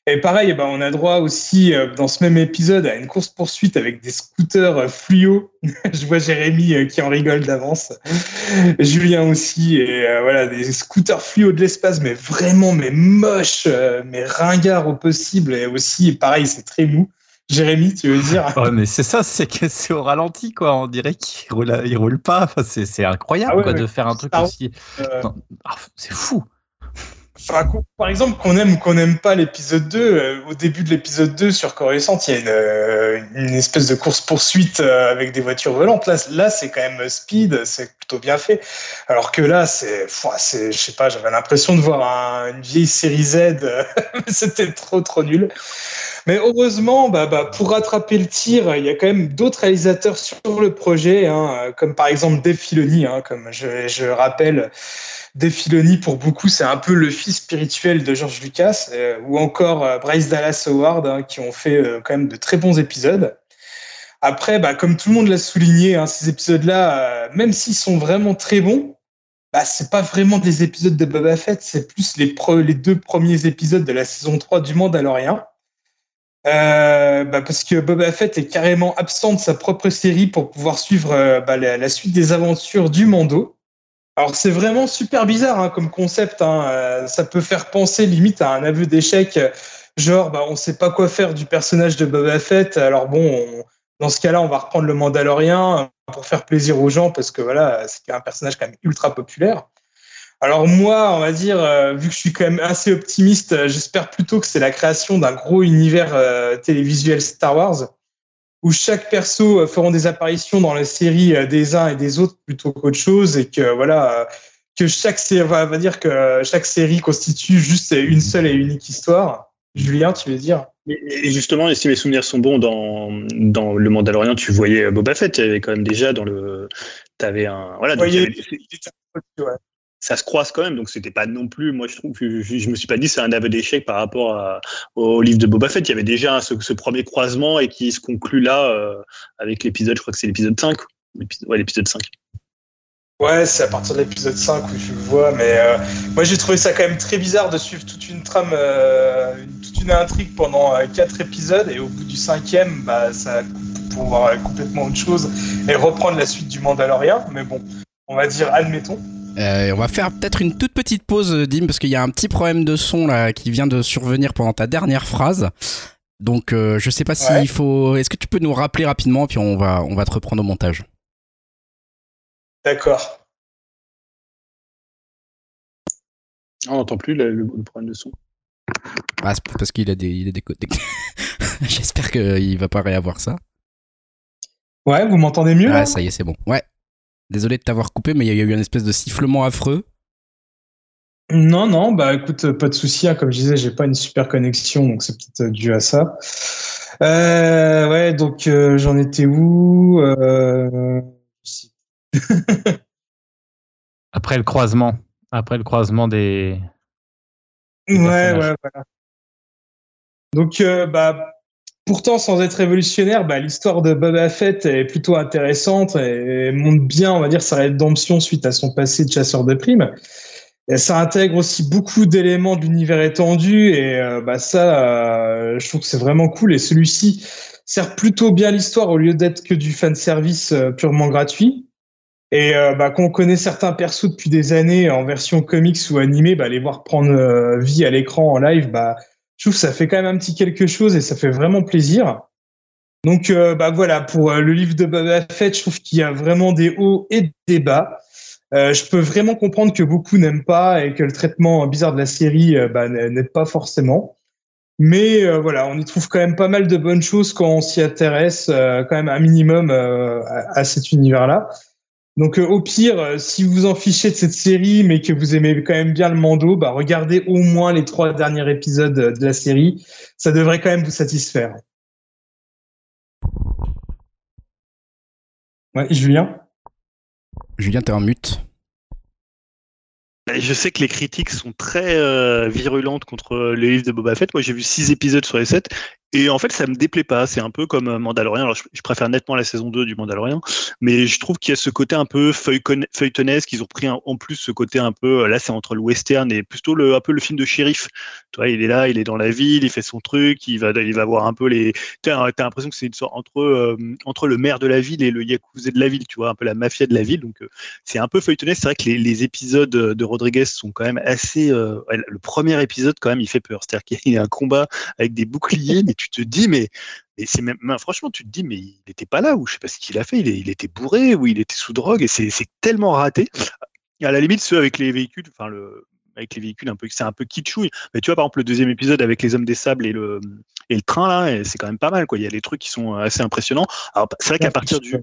Et pareil, bah, on a droit aussi euh, dans ce même épisode à une course poursuite avec des scooters euh, fluo. Je vois Jérémy euh, qui en rigole d'avance, Julien aussi, et euh, voilà des scooters fluo de l'espace, mais vraiment mais moche, euh, mais ringard au possible, et aussi pareil, c'est très mou. Jérémy, tu veux dire? Ouais, mais c'est ça, c'est que c'est au ralenti, quoi. On dirait qu'il roule, il roule pas. Enfin, c'est, incroyable, Ah ouais, quoi, ouais. de faire un truc aussi. Euh, ah, c'est fou. Par exemple, qu'on aime ou qu'on n'aime pas l'épisode 2, euh, au début de l'épisode 2 sur Coruscant, il y a une, euh, une espèce de course-poursuite euh, avec des voitures volantes. Là, là c'est quand même speed, c'est plutôt bien fait. Alors que là, c'est, je sais pas, j'avais l'impression de voir un- une vieille série Z. C'était trop, trop nul. Mais heureusement, bah, bah, pour rattraper le tir, il y a quand même d'autres réalisateurs sur le projet, hein, comme par exemple Dave hein, comme je, je rappelle. Dave pour beaucoup, c'est un peu le fils spirituel de George Lucas, euh, ou encore euh, Bryce Dallas Howard, hein, qui ont fait euh, quand même de très bons épisodes. Après, bah, comme tout le monde l'a souligné, hein, ces épisodes-là, même s'ils sont vraiment très bons, bah, c'est pas vraiment des épisodes de Boba Fett, c'est plus les, les deux premiers épisodes de la saison 3 du Mandalorian. Euh, bah, parce que Boba Fett est carrément absent de sa propre série pour pouvoir suivre euh, bah, la, suite des aventures du Mando. Alors c'est vraiment super bizarre hein, comme concept. Hein. Euh, ça peut faire penser limite à un aveu d'échec, genre bah, on sait pas quoi faire du personnage de Boba Fett. Alors bon, on- dans ce cas-là, on va reprendre le Mandalorien pour faire plaisir aux gens parce que voilà, c'est un personnage quand même ultra populaire. Alors moi, on va dire, euh, vu que je suis quand même assez optimiste, euh, j'espère plutôt que c'est la création d'un gros univers euh, télévisuel Star Wars, où chaque perso feront des apparitions dans la série des uns et des autres plutôt qu'autre chose, et que voilà, que chaque série, va dire que chaque série constitue juste une seule et unique histoire. Julien, tu veux dire? Et et justement, si mes souvenirs sont bons, dans, dans le Mandalorian, tu voyais Boba Fett. Il y avait quand même déjà dans le. T'avais un. Voilà, donc Voyez- il y avait- Ouais. Ça se croise quand même, donc c'était pas non plus. Moi, je trouve que je, je me suis pas dit c'est un aveu d'échec par rapport au livre de Boba Fett. Il y avait déjà ce, premier croisement et qui se conclut là euh, avec l'épisode, je crois que c'est l'épisode 5. L'épisode- Ouais, l'épisode 5. Ouais, c'est à partir de l'épisode 5 où je le vois, mais euh, moi j'ai trouvé ça quand même très bizarre de suivre toute une trame, euh, toute une intrigue pendant quatre épisodes et au bout du cinquième, bah, ça pour voir complètement autre chose et reprendre la suite du Mandalorian. Mais bon, on va dire admettons. Euh, on va faire peut-être une toute petite pause, euh, Dim, parce qu'il y a un petit problème de son là qui vient de survenir pendant ta dernière phrase. Donc, euh, je sais pas s'il Ouais. faut. Est-ce que tu peux nous rappeler rapidement, puis on va, on va te reprendre au montage. D'accord. On n'entend plus le, le- le problème de son. Ah, c'est parce qu'il a des, il a des côtés. J'espère qu'il va pas réavoir ça. Ouais, vous m'entendez mieux là? Ah, ça y est, c'est bon. Ouais. Désolé de t'avoir coupé, mais il y a eu une espèce de sifflement affreux. Non, non, bah écoute, euh, pas de souci. hein, comme je disais, j'ai pas une super connexion, donc c'est peut-être euh, dû à ça. Euh, ouais, donc euh, j'en étais où euh, Après le croisement. Après le croisement des. Ouais, personnages. ouais, voilà. Donc, euh, bah, pourtant, sans être révolutionnaire, bah, l'histoire de Boba Fett est plutôt intéressante et montre bien, on va dire, sa rédemption suite à son passé de chasseur de primes. Ça intègre aussi beaucoup d'éléments de l'univers étendu et euh, bah, ça, euh, je trouve que c'est vraiment cool. Et celui-ci sert plutôt bien l'histoire au lieu d'être que du fanservice euh, purement gratuit. Et bah, quand on connaît certains persos depuis des années en version comics ou animé, bah, les voir prendre vie à l'écran en live, bah, je trouve que ça fait quand même un petit quelque chose et ça fait vraiment plaisir. Donc euh, bah voilà, pour euh, le livre de Boba Fett, je trouve qu'il y a vraiment des hauts et des bas. Euh, je peux vraiment comprendre que beaucoup n'aiment pas et que le traitement bizarre de la série bah, n'aide pas forcément. Mais voilà, on y trouve quand même pas mal de bonnes choses quand on s'y intéresse, quand même un minimum à cet univers-là. Donc euh, au pire, euh, si vous vous en fichez de cette série, mais que vous aimez quand même bien le Mando, bah, regardez au moins les trois derniers épisodes euh, de la série. Ça devrait quand même vous satisfaire. Ouais, Julien? Julien, t'es en mute. Je sais que les critiques sont très euh, virulentes contre les livres de Boba Fett. Moi, j'ai vu six épisodes sur les sept. Et en fait, ça me déplaît pas. C'est un peu comme euh, Mandalorian. Alors, je, préfère nettement la saison 2 du Mandalorian. Mais je trouve qu'il y a ce côté un peu feuilleton- feuilletonesque. Ils ont pris en plus ce côté un peu. euh, Là, c'est entre le western et plutôt le, un peu le film de shérif. Tu vois, il est là, il est dans la ville, il fait son truc, il va, il va voir un peu les. Tu as, l'impression que c'est une sorte entre, euh, entre le maire de la ville et le yakuza de la ville. Tu vois, un peu la mafia de la ville. Donc, euh, c'est un peu feuilletonnesque. C'est vrai que les, les épisodes de Rodriguez sont quand même assez. euh, le premier épisode, quand même, il fait peur. C'est-à-dire qu'il y a un combat avec des boucliers, tu te dis, mais, mais c'est même. franchement, tu te dis, mais il n'était pas là, ou je sais pas ce qu'il a fait. Il, était bourré, ou il était sous drogue, et c'est c'est tellement raté. À la limite, ceux avec les véhicules, enfin, le. avec les véhicules un peu, c'est un peu kitschouille. Mais tu vois, par exemple, le deuxième épisode avec les hommes des sables et le, et le train, là, c'est quand même pas mal, quoi. Il y a des trucs qui sont assez impressionnants. Alors, c'est vrai qu'à partir du,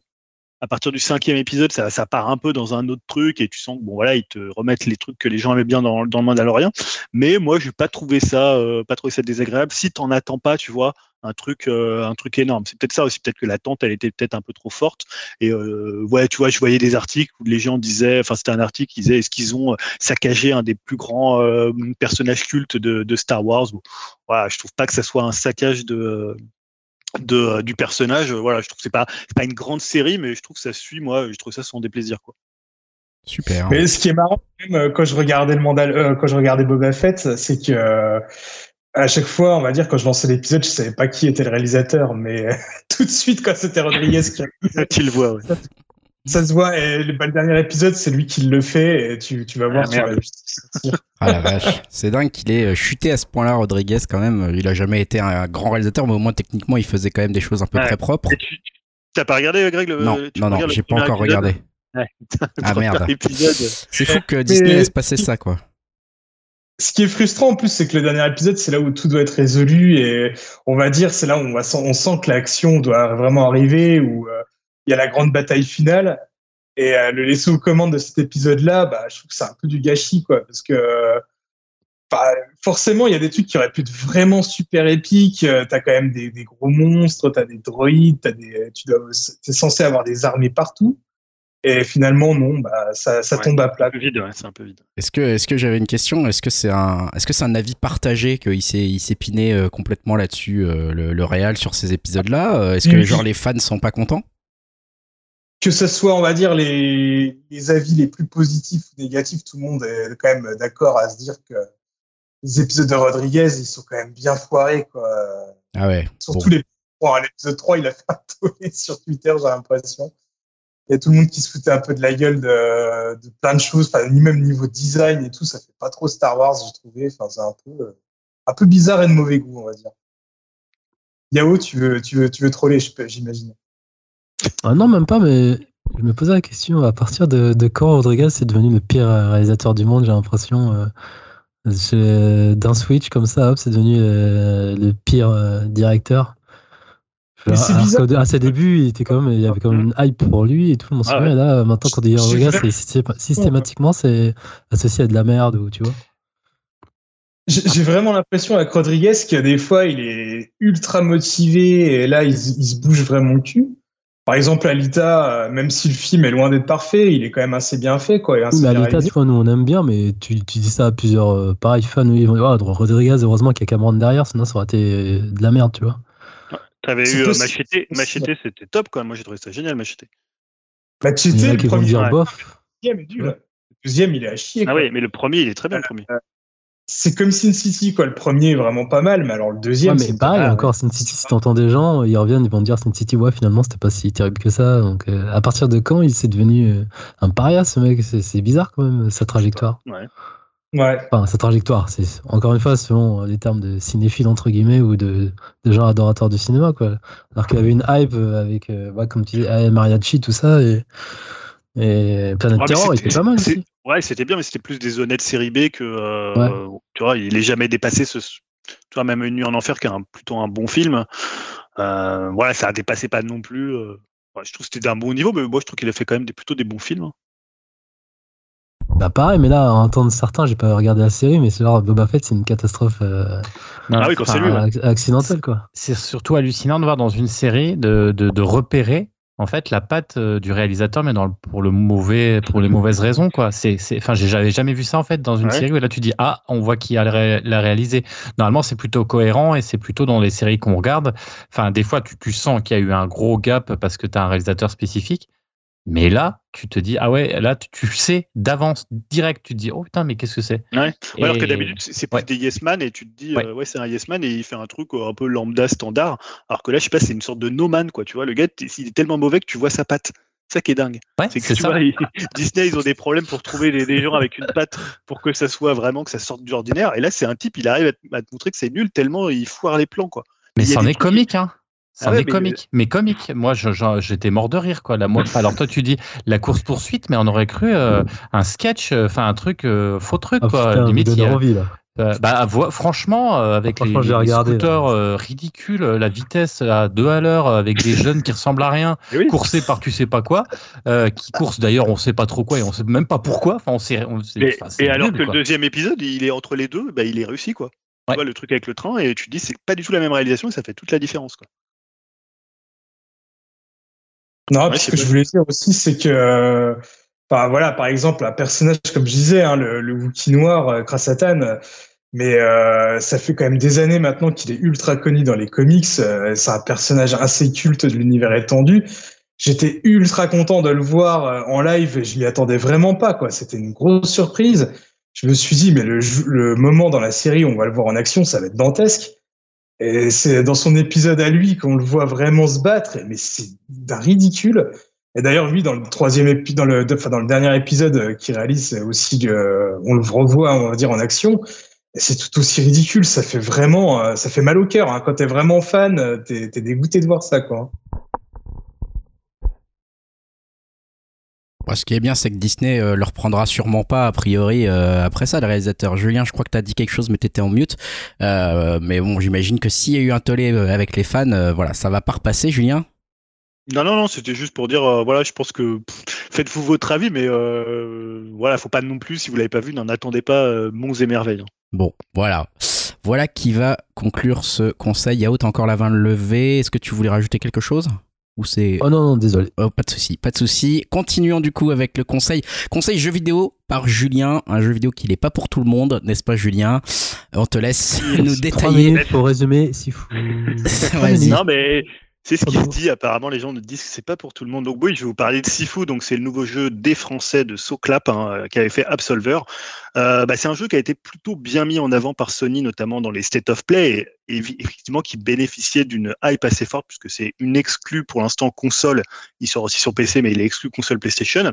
à partir du cinquième épisode, ça, part un peu dans un autre truc et tu sens que bon voilà, ils te remettent les trucs que les gens aimaient bien dans, le Mandalorian. Mais moi, j'ai pas trouvé ça, euh, pas trouvé ça désagréable. Si t'en attends pas, tu vois, un truc, euh, un truc énorme. C'est peut-être ça aussi, peut-être que l'attente, elle était peut-être un peu trop forte. Et euh, ouais, tu vois, je voyais des articles où les gens disaient, enfin c'était un article qui disait, est-ce qu'ils ont saccagé un des plus grands personnages cultes de, de Star Wars? Bon, Voilà, je trouve pas que ça soit un saccage de de, euh, du personnage. Voilà, je trouve que c'est pas, c'est pas une grande série, mais je trouve que ça suit, moi, je trouve ça sans déplaisir, quoi. Super. Mais ce qui est marrant, quand même, euh, quand je regardais le Mandal, euh, quand je regardais Boba Fett, c'est que euh, à chaque fois, on va dire, quand je lançais l'épisode, je savais pas qui était le réalisateur, mais tout de suite, quand c'était Rodriguez qui tu le vois, ouais. Ça se voit. Et le, bah, le dernier épisode, c'est lui qui le fait, et tu, tu vas voir. Ah, tu vas. Ah la vache. C'est dingue qu'il ait euh, chuté à ce point-là, Rodriguez, quand même. Il a jamais été un grand réalisateur, mais au moins techniquement, il faisait quand même des choses un peu Ouais. très propres. Et tu, t'as pas regardé, Greg le, Non, tu non, non, j'ai pas encore épisode regardé. Ouais, Ah, merde. C'est fou que Disney laisse passer ça, quoi. Ce qui est frustrant en plus, c'est que le dernier épisode, c'est là où tout doit être résolu et on va dire, c'est là où on, va, on sent que l'action doit vraiment arriver, où euh, il y a la grande bataille finale. Et euh, le laisser aux commandes de cet épisode-là, bah, je trouve que c'est un peu du gâchis, quoi, parce que bah, forcément, il y a des trucs qui auraient pu être vraiment super épiques. Euh, T'as quand même des, des gros monstres, t'as des droïdes, t'as des, tu dois, t'es censé avoir des armées partout. Et finalement, non, bah, ça, ça Ouais. tombe à C'est plat. un peu vide, ouais, c'est un peu vide. Est-ce que, est-ce que j'avais une question? Est-ce que c'est un, est-ce que c'est un avis partagé qu'il s'est, il s'est piné euh, complètement là-dessus, euh, le, le réal sur ces épisodes-là? Euh, Est-ce que genre les fans sont pas contents? Que ce soit, on va dire, les, les avis les plus positifs ou négatifs, tout le monde est quand même d'accord à se dire que les épisodes de Rodriguez, ils sont quand même bien foirés, quoi. Ah ouais. Surtout les bon, l'épisode 3, il a fait un tollé sur Twitter, j'ai l'impression. Il y a tout le monde qui se foutait un peu de la gueule de, de plein de choses, enfin, ni même niveau design et tout, ça fait pas trop Star Wars, j'ai trouvé. Enfin, c'est un peu, euh, un peu bizarre et de mauvais goût, on va dire. Yao, tu veux, tu veux, tu veux troller, j'imagine. Ah non, même pas, mais je me posais la question à partir de, de quand Rodriguez est devenu le pire euh, réalisateur du monde, j'ai l'impression. euh, D'un switch comme ça, hop, c'est devenu euh, le pire euh, directeur. À ses débuts, il, était quand même, il y avait quand même une hype pour lui et tout le monde Ah. Et là, maintenant, quand il Rodriguez, systématiquement, c'est associé à de la merde ou tu vois. J'ai vraiment l'impression avec Rodriguez que des fois, il est ultra motivé et là, il se bouge vraiment le cul. Par exemple, Alita, euh, même si le film est loin d'être parfait, il est quand même assez bien fait. Quoi, et assez Oui, mais bien Alita, tu vois, nous on aime bien, mais tu, tu dis ça à plusieurs euh, pareils fans, oui, ils vont dire Ah, Rodriguez, heureusement qu'il y a Cameron derrière, sinon ça aurait été de la merde, tu vois. T'avais eu euh. Machete, Machete c'était top, quoi. Moi, j'ai trouvé ça génial, Machete. Machete, le premier, dire bof. le deuxième il est à chier. Ah quoi. oui, mais le premier, il est très bien, le premier. C'est comme Sin City, quoi. Le premier est vraiment pas mal, mais alors le Ouais, deuxième, mais c'est pareil, ah, encore Sin City, si t'entends des gens, ils reviennent, ils vont te dire Sin City, ouais, finalement, c'était pas si terrible que ça. Donc, euh, à partir de quand il s'est devenu euh, un paria, ce mec? C'est c'est bizarre quand même, sa trajectoire. Ouais. Ouais. Enfin, sa trajectoire, c'est encore une fois selon les termes de cinéphile, entre guillemets, ou de, de gens adorateurs du cinéma, quoi. Alors qu'il y avait une hype euh, avec, euh, ouais, comme tu dis, Mariachi, tout ça, et, et Ouais, mais Terror, il était pas mal c'est- aussi. Ouais, c'était bien, mais c'était plus des honnêtes série B que. euh, Tu vois, il est jamais dépassé ce. Tu vois, même Une nuit en enfer, qui est un, plutôt un bon film. Euh, voilà, ça a dépassé pas non plus. euh, ouais, je trouve que c'était d'un bon niveau, mais moi, je trouve qu'il a fait quand même des, plutôt des bons films. hein. Bah pareil, mais là, à entendre certains, j'ai pas regardé la série, mais c'est genre Boba Fett, c'est une catastrophe euh, Non, Ah oui, quand c'est lui, ouais. ac- accidentelle, quoi. c'est surtout hallucinant de voir dans une série de, de, de repérer en fait la patte euh, du réalisateur mais dans le, pour le mauvais pour les mauvaises raisons quoi. C'est c'est enfin j'avais jamais vu ça en fait dans une Ouais. série où là tu dis ah on voit qui a ré- l'a réalisé. Normalement c'est plutôt cohérent et c'est plutôt dans les séries qu'on regarde. Enfin des fois tu, tu sens qu'il y a eu un gros gap parce que tu as un réalisateur spécifique mais là tu te dis ah ouais là tu, sais d'avance direct tu te dis oh putain mais qu'est-ce que c'est Ouais. Alors que d'habitude, c'est plus ouais. des yes man et tu te dis, Ouais. euh, ouais, c'est un yes man et il fait un truc euh, un peu lambda standard. Alors que là, je sais pas, c'est une sorte de no man, quoi. Tu vois, le gars, il est tellement mauvais que tu vois sa patte. C'est ça qui est dingue. ouais C'est que tu ça vois, ils- Disney, ils ont des problèmes pour trouver des, des gens avec une patte pour que ça soit vraiment, que ça sorte du ordinaire. Et là, c'est un type, il arrive à te, à te montrer que c'est nul tellement il foire les plans, quoi. mais c'en est comique hein C'est Ah ouais, mais- comiques, mais comiques. Moi, j'étais mort de rire, quoi. La moi, alors toi, tu dis la course poursuite, mais on aurait cru euh, un sketch, euh, enfin un truc euh, faux truc, Ah, quoi. putain, Limite, il envie, là. euh, bah, franchement, euh, avec Franchement, les, les regardé, scooters euh, ridicules, euh, la vitesse à deux à l'heure, euh, avec des jeunes qui ressemblent à rien, oui. coursés par tu sais pas quoi, euh, qui coursent d'ailleurs, on sait pas trop quoi et on sait même pas pourquoi. Enfin, on sait. on sait- Et, alors nul, que quoi. le deuxième épisode, il est entre les deux, bah, il est réussi quoi. Ouais. Tu vois le truc avec le train et tu te dis c'est pas du tout la même réalisation et ça fait toute la différence quoi. Non, Ouais, ce que je voulais dire aussi, c'est que, enfin, voilà, par exemple, un personnage, comme je disais, hein, le, le Wookie noir, Krasatan, euh, mais euh, ça fait quand même des années maintenant qu'il est ultra connu dans les comics. euh, c'est un personnage assez culte de l'univers étendu. J'étais ultra content de le voir en live et je m'y attendais vraiment pas, quoi. C'était une grosse surprise. Je me suis dit, mais le, le moment dans la série où on va le voir en action, ça va être dantesque. Et c'est dans son épisode à lui qu'on le voit vraiment se battre, mais c'est d'un ridicule. Et d'ailleurs, lui, dans le troisième épi- dans le, enfin, dans le dernier épisode euh, qu'il réalise aussi, euh, on le revoit, on va dire, en action. C'est tout aussi ridicule. Ça fait vraiment, euh, ça fait mal au cœur. Hein. Quand t'es vraiment fan, euh, t'es, t'es dégoûté de voir ça, quoi. Bon, ce qui est bien, c'est que Disney euh, le reprendra sûrement pas, a priori, euh, après ça, le réalisateur. Julien, je crois que tu as dit quelque chose, mais tu étais en mute. Euh, mais bon, j'imagine que s'il y a eu un tollé avec les fans, voilà, ça va pas repasser, Julien? Non non non, c'était juste pour dire euh, voilà, je pense que faites-vous votre avis mais euh, voilà, faut pas non plus si vous l'avez pas vu, n'en attendez pas euh, monts et merveilles. hein. Bon, voilà. Voilà qui va conclure ce conseil. Yao, t'as encore la main levée. Est-ce que tu voulais rajouter quelque chose? Ou c'est... Oh non, non, désolé. Oh, pas de souci, pas de souci. Continuons du coup avec le conseil. Conseil jeu vidéo par Julien. Un jeu vidéo qui n'est pas pour tout le monde, n'est-ce pas, Julien? On te laisse nous détailler. pour résumer, si. Vas-y. Non, mais c'est ce qui se Pardon. dit. Apparemment, les gens nous disent que c'est pas pour tout le monde. Donc, oui, je vais vous parler de Sifu. Donc, c'est le nouveau jeu des Français de Soclap hein, qui avait fait Absolver. Euh, bah, c'est un jeu qui a été plutôt bien mis en avant par Sony, notamment dans les State of Play, effectivement qui bénéficiait d'une hype assez forte puisque c'est une exclue pour l'instant console. Il sort aussi sur PC, mais il est exclu console PlayStation.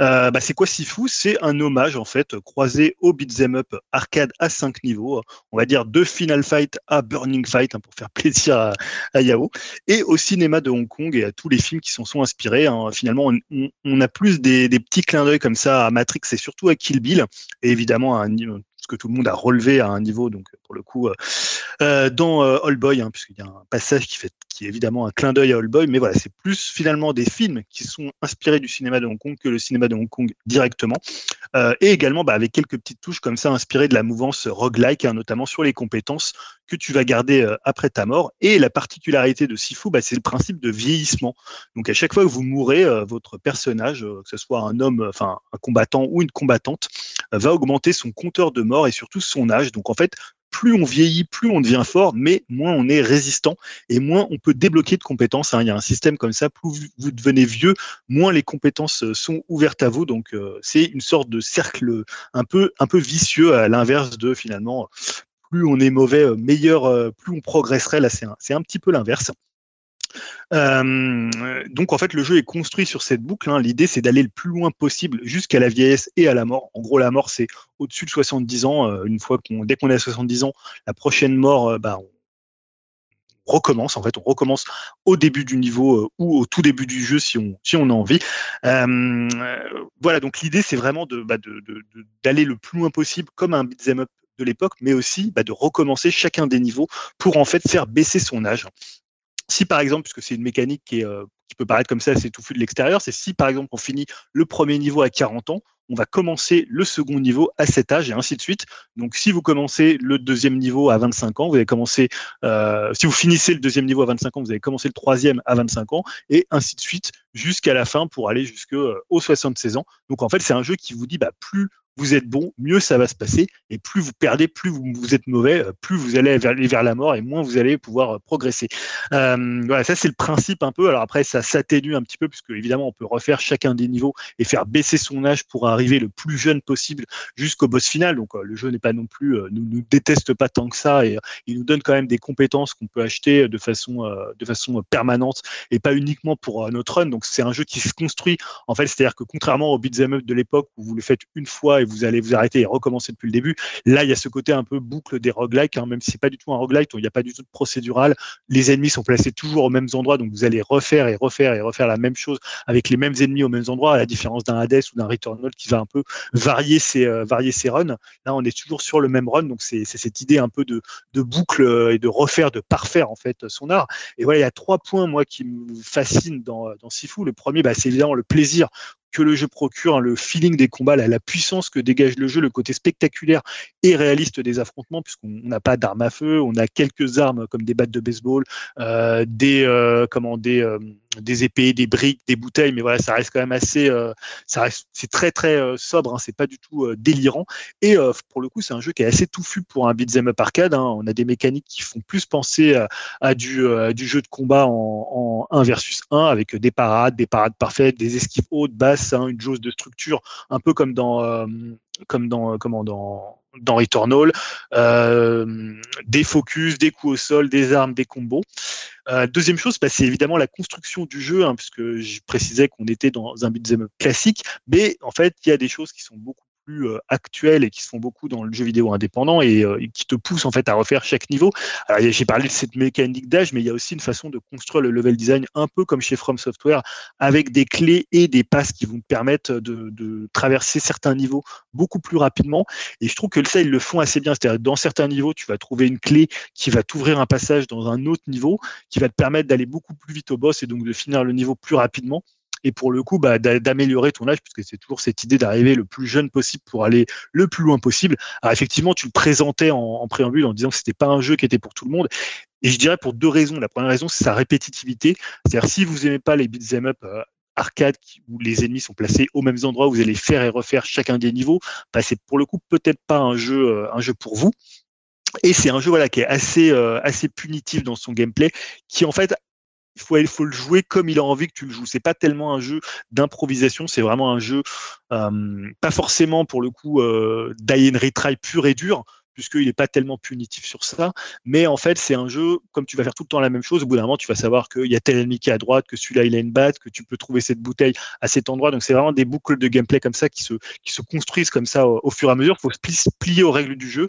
Euh, bah, c'est quoi Sifu C'est un hommage en fait croisé au beat'em up arcade à 5 niveaux. On va dire de Final Fight à Burning Fight hein, pour faire plaisir à, Yao et au cinéma de Hong Kong et à tous les films qui s'en sont inspirés. hein. Finalement, on, a plus des, des petits clins d'œil comme ça à Matrix et surtout à Kill Bill, et évidemment à un ce que tout le monde a relevé à un niveau, donc pour le coup, euh, euh, dans euh, All Boy, hein, puisqu'il y a un passage qui fait qui est évidemment un clin d'œil à All Boy, mais voilà, c'est plus finalement des films qui sont inspirés du cinéma de Hong Kong que le cinéma de Hong Kong directement, et également bah, avec quelques petites touches comme ça inspirées de la mouvance roguelike, hein, notamment sur les compétences que tu vas garder euh, après ta mort. Et la particularité de Sifu, bah, c'est le principe de vieillissement. Donc à chaque fois que vous mourrez, euh, votre personnage, euh, que ce soit un homme, enfin un combattant ou une combattante, va augmenter son compteur de mort et surtout son âge. Donc en fait, plus on vieillit, plus on devient fort, mais moins on est résistant et moins on peut débloquer de compétences. hein. Il y a un système comme ça, plus vous- devenez vieux, moins les compétences sont ouvertes à vous. Donc c'est une sorte de cercle un peu, un peu vicieux à l'inverse de finalement plus on est mauvais, euh, meilleur, euh, plus on progresserait. Là, c'est un, petit peu l'inverse. Euh, donc en fait, le jeu est construit sur cette boucle. hein. L'idée, c'est d'aller le plus loin possible jusqu'à la vieillesse et à la mort. En gros, la mort, c'est au-dessus de 70 ans. Une fois qu'on, dès qu'on est à 70 ans, la prochaine mort, bah, on recommence. En fait, on recommence au début du niveau ou au tout début du jeu si on, si on a envie. Voilà. Donc l'idée, c'est vraiment bah, d'aller le plus loin possible comme un beat'em up de l'époque, mais aussi bah, de recommencer chacun des niveaux pour en fait faire baisser son âge. Si par exemple, puisque c'est une mécanique qui, euh, peut paraître comme ça assez touffue de l'extérieur, c'est si par exemple on finit le premier niveau à 40 ans, on va commencer le second niveau à cet âge et ainsi de suite. Donc si vous commencez le deuxième niveau à 25 ans, vous allez commencer, euh, si vous finissez le deuxième niveau à 25 ans, vous allez commencer le troisième à 25 ans et ainsi de suite jusqu'à la fin pour aller jusqu'aux 76 ans. Donc en fait, c'est un jeu qui vous dit bah, plus vous êtes bon, mieux ça va se passer. Et plus vous perdez, plus vous, êtes mauvais, euh, plus vous allez vers, la mort et moins vous allez pouvoir euh, progresser. Euh, voilà, ça c'est le principe un peu. Alors après, ça s'atténue un petit peu puisque évidemment on peut refaire chacun des niveaux et faire baisser son âge pour arriver le plus jeune possible jusqu'au boss final. Donc le jeu n'est pas non plus, euh, nous, déteste pas tant que ça et il nous donne quand même des compétences qu'on peut acheter de façon, de façon permanente et pas uniquement pour notre run. Donc c'est un jeu qui se construit en fait, c'est-à-dire que contrairement au beat'em up de l'époque où vous le faites une fois vous allez vous arrêter et recommencer depuis le début. Là, il y a ce côté un peu boucle des roguelikes, hein, même si c'est pas du tout un roguelike, il n'y a pas du tout de procédural. Les ennemis sont placés toujours aux mêmes endroits, donc vous allez refaire et refaire et refaire la même chose avec les mêmes ennemis aux mêmes endroits, à la différence d'un Hades ou d'un Returnal qui va un peu varier ses, euh, runs. Là, on est toujours sur le même run, donc c'est cette idée un peu de, boucle euh, et de refaire, de parfaire en fait son art. Et voilà, il y a trois points moi qui me fascinent dans, dans Sifu. Le premier, bah, c'est évidemment le plaisir que le jeu procure, hein, le feeling des combats, la, puissance que dégage le jeu, le côté spectaculaire et réaliste des affrontements, puisqu'on n'a pas d'armes à feu, on a quelques armes comme des battes de baseball, euh, des euh, comment des euh, des épées, des briques, des bouteilles, mais voilà, ça reste quand même assez, euh, ça reste, c'est très très euh, sobre, hein, c'est pas du tout euh, délirant. Et pour le coup, c'est un jeu qui est assez touffu pour un beat'em up arcade. Hein. On a des mécaniques qui font plus penser à, du, jeu de combat en, en 1 versus 1 avec des parades, des parades parfaites, des esquives hautes, basses, hein, une jauge de structure, un peu comme dans comme dans comment dans dans Returnal, euh, des focus, des coups au sol, des armes, des combos. Euh, deuxième chose, bah, c'est évidemment la construction du jeu, hein, puisque je précisais qu'on était dans un beat'em up classique, mais en fait, il y a des choses qui sont beaucoup plus euh, actuelles et qui se font beaucoup dans le jeu vidéo indépendant et, euh, qui te poussent en fait à refaire chaque niveau. J'ai parlé de cette mécanique d'âge, mais il y a aussi une façon de construire le level design un peu comme chez From Software, avec des clés et des passes qui vont permettre de, de traverser certains niveaux beaucoup plus rapidement. Et je trouve que ça, ils le font assez bien. C'est-à-dire, dans certains niveaux, tu vas trouver une clé qui va t'ouvrir un passage dans un autre niveau, qui va te permettre d'aller beaucoup plus vite au boss et donc de finir le niveau plus rapidement. Et pour le coup, bah, d'a- d'améliorer ton âge, puisque c'est toujours cette idée d'arriver le plus jeune possible pour aller le plus loin possible. Alors effectivement, tu le présentais en, préambule en disant que c'était pas un jeu qui était pour tout le monde. Et je dirais pour deux raisons. La première raison, c'est sa répétitivité. C'est-à-dire, si vous aimez pas les beat'em up euh, arcade où les ennemis sont placés aux mêmes endroits, où vous allez faire et refaire chacun des niveaux, bah, c'est pour le coup peut-être pas un jeu, euh, un jeu pour vous. Et c'est un jeu voilà qui est assez euh, assez punitif dans son gameplay, qui en fait il faut, le jouer comme il a envie que tu le joues. C'est pas tellement un jeu d'improvisation, c'est vraiment un jeu euh, pas forcément pour le coup euh, retry pur et dur, puisqu'il n'est pas tellement punitif sur ça. Mais en fait, c'est un jeu, comme tu vas faire tout le temps la même chose, au bout d'un moment, tu vas savoir qu'il y a tel ennemi qui est à droite, que celui-là, il a une batte, que tu peux trouver cette bouteille à cet endroit. Donc, c'est vraiment des boucles de gameplay comme ça qui se, construisent comme ça au, fur et à mesure. Il faut se pli- plier aux règles du jeu.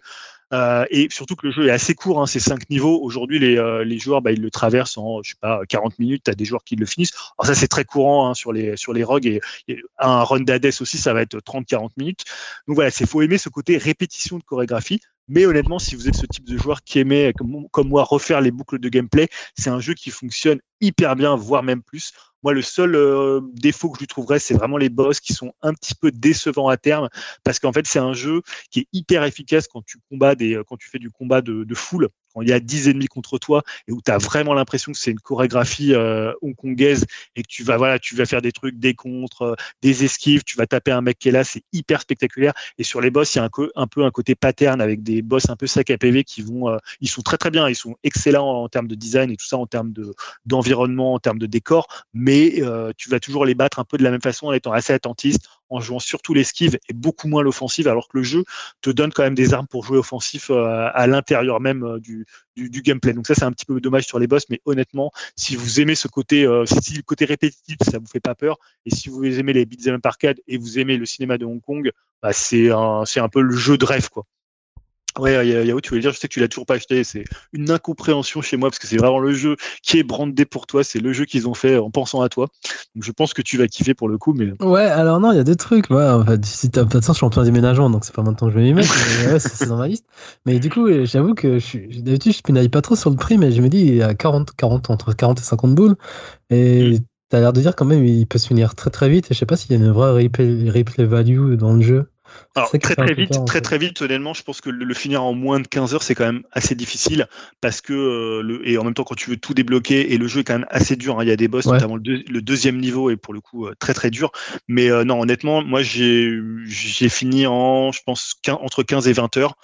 Euh, et surtout que le jeu est assez court, hein, c'est cinq niveaux. Aujourd'hui, les, euh, les joueurs, bah, ils le traversent en, je sais pas, 40 minutes. Tu as des joueurs qui le finissent. Alors ça, c'est très courant hein, sur les sur les rogues et, et un run d'Hades aussi, ça va être 30-40 minutes. Donc voilà, c'est faut aimer ce côté répétition de chorégraphie. Mais honnêtement, si vous êtes ce type de joueur qui aimait, comme, comme moi, refaire les boucles de gameplay, c'est un jeu qui fonctionne hyper bien, voire même plus. Moi, le seul euh, défaut que je lui trouverais, c'est vraiment les boss qui sont un petit peu décevants à terme, parce qu'en fait, c'est un jeu qui est hyper efficace quand tu combats des, quand tu fais du combat de, foule, quand il y a 10 ennemis contre toi et où tu as vraiment l'impression que c'est une chorégraphie euh, hongkongaise et que tu vas voilà, tu vas faire des trucs, des contres, euh, des esquives, tu vas taper un mec qui est là, c'est hyper spectaculaire. Et sur les boss, il y a un, un peu un côté pattern avec des boss un peu sac à PV qui vont, euh, ils sont très très bien, ils sont excellents en, termes de design et tout ça, en termes de d'environnement, en termes de décor, mais euh, tu vas toujours les battre un peu de la même façon en étant assez attentiste, en jouant surtout l'esquive et beaucoup moins l'offensive, alors que le jeu te donne quand même des armes pour jouer offensif euh, à l'intérieur même euh, du, gameplay. Donc ça, c'est un petit peu dommage sur les boss, mais honnêtement, si vous aimez ce côté, si le côté répétitif, ça vous fait pas peur, et si vous aimez les beat'em up arcade et vous aimez le cinéma de Hong Kong, bah, c'est un, c'est un peu le jeu de rêve, quoi. Ouais, Ya- Yao, tu voulais dire, je sais que tu l'as toujours pas acheté, c'est une incompréhension chez moi parce que c'est vraiment le jeu qui est brandé pour toi, c'est le jeu qu'ils ont fait en pensant à toi. Donc je pense que tu vas kiffer pour le coup, mais Ouais, alors non, il y a deux trucs. Ouais, en fait, si t'as pas de sens, je suis en plein déménagement, donc c'est pas maintenant que je vais m'y mettre. mais ouais, c'est dans ma liste. Mais du coup, euh, j'avoue que d'habitude, je pinaille pas trop sur le prix, mais je me dis, il y a 40, 40, entre 40 et 50 boules. Et t'as l'air de dire quand même, il peut se finir très très vite. Et je sais pas s'il y a une vraie replay, replay value dans le jeu. Alors, très très vite, très fait. très vite, honnêtement, je pense que le, le finir en moins de 15 heures, c'est quand même assez difficile parce que euh, le, et en même temps, quand tu veux tout débloquer et le jeu est quand même assez dur, hein, il y a des boss, Ouais. notamment le, deux- le deuxième niveau est pour le coup euh, très très dur. Mais euh, non, honnêtement, moi j'ai fini en, je pense, 15 entre 15 et 20 heures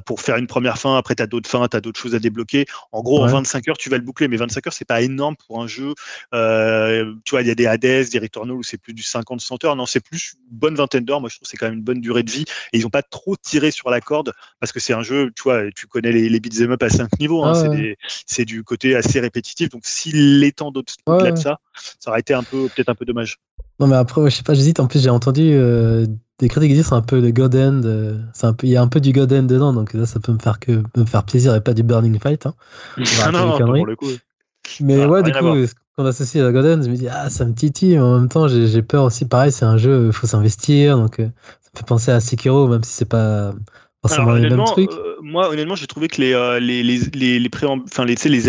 pour faire une première fin. Après, tu as d'autres fins, tu as d'autres choses à débloquer. En gros, en Ouais. 25 heures, tu vas le boucler, mais 25 heures, c'est pas énorme pour un jeu. Euh, tu vois, il y a des Hades, des Returnal où c'est plus du 50-100 heures. Non, c'est plus une bonne vingtaine d'heures. Moi, je trouve que c'est quand même une bonne durée de vie. Et ils ont pas trop tiré sur la corde parce que c'est un jeu, tu vois, tu connais les, les beat'em up à 5 niveaux. hein, Ah c'est ouais. des- c'est du côté assez répétitif. Donc, s'il étend d'autres Ouais, ça, ça aurait été un peu, peut-être un peu dommage. Non, mais après, je sais pas, j'hésite. En plus, j'ai entendu euh, des critiques disent c'est un peu le God End, euh, c'est un peu, il y a un peu du God End dedans, donc là ça peut me faire que me faire plaisir et pas du Burning Fight. hein. Ah non, pour le coup. Mais Ah, ouais, du coup, quand on associe à God End, je me dis ah ça me titille, mais en même temps j'ai peur aussi. Pareil, c'est un jeu, il faut s'investir, donc euh, ça me fait penser à Sekiro, même si c'est pas forcément Alors, honnêtement, euh, moi, honnêtement, j'ai trouvé que les, euh,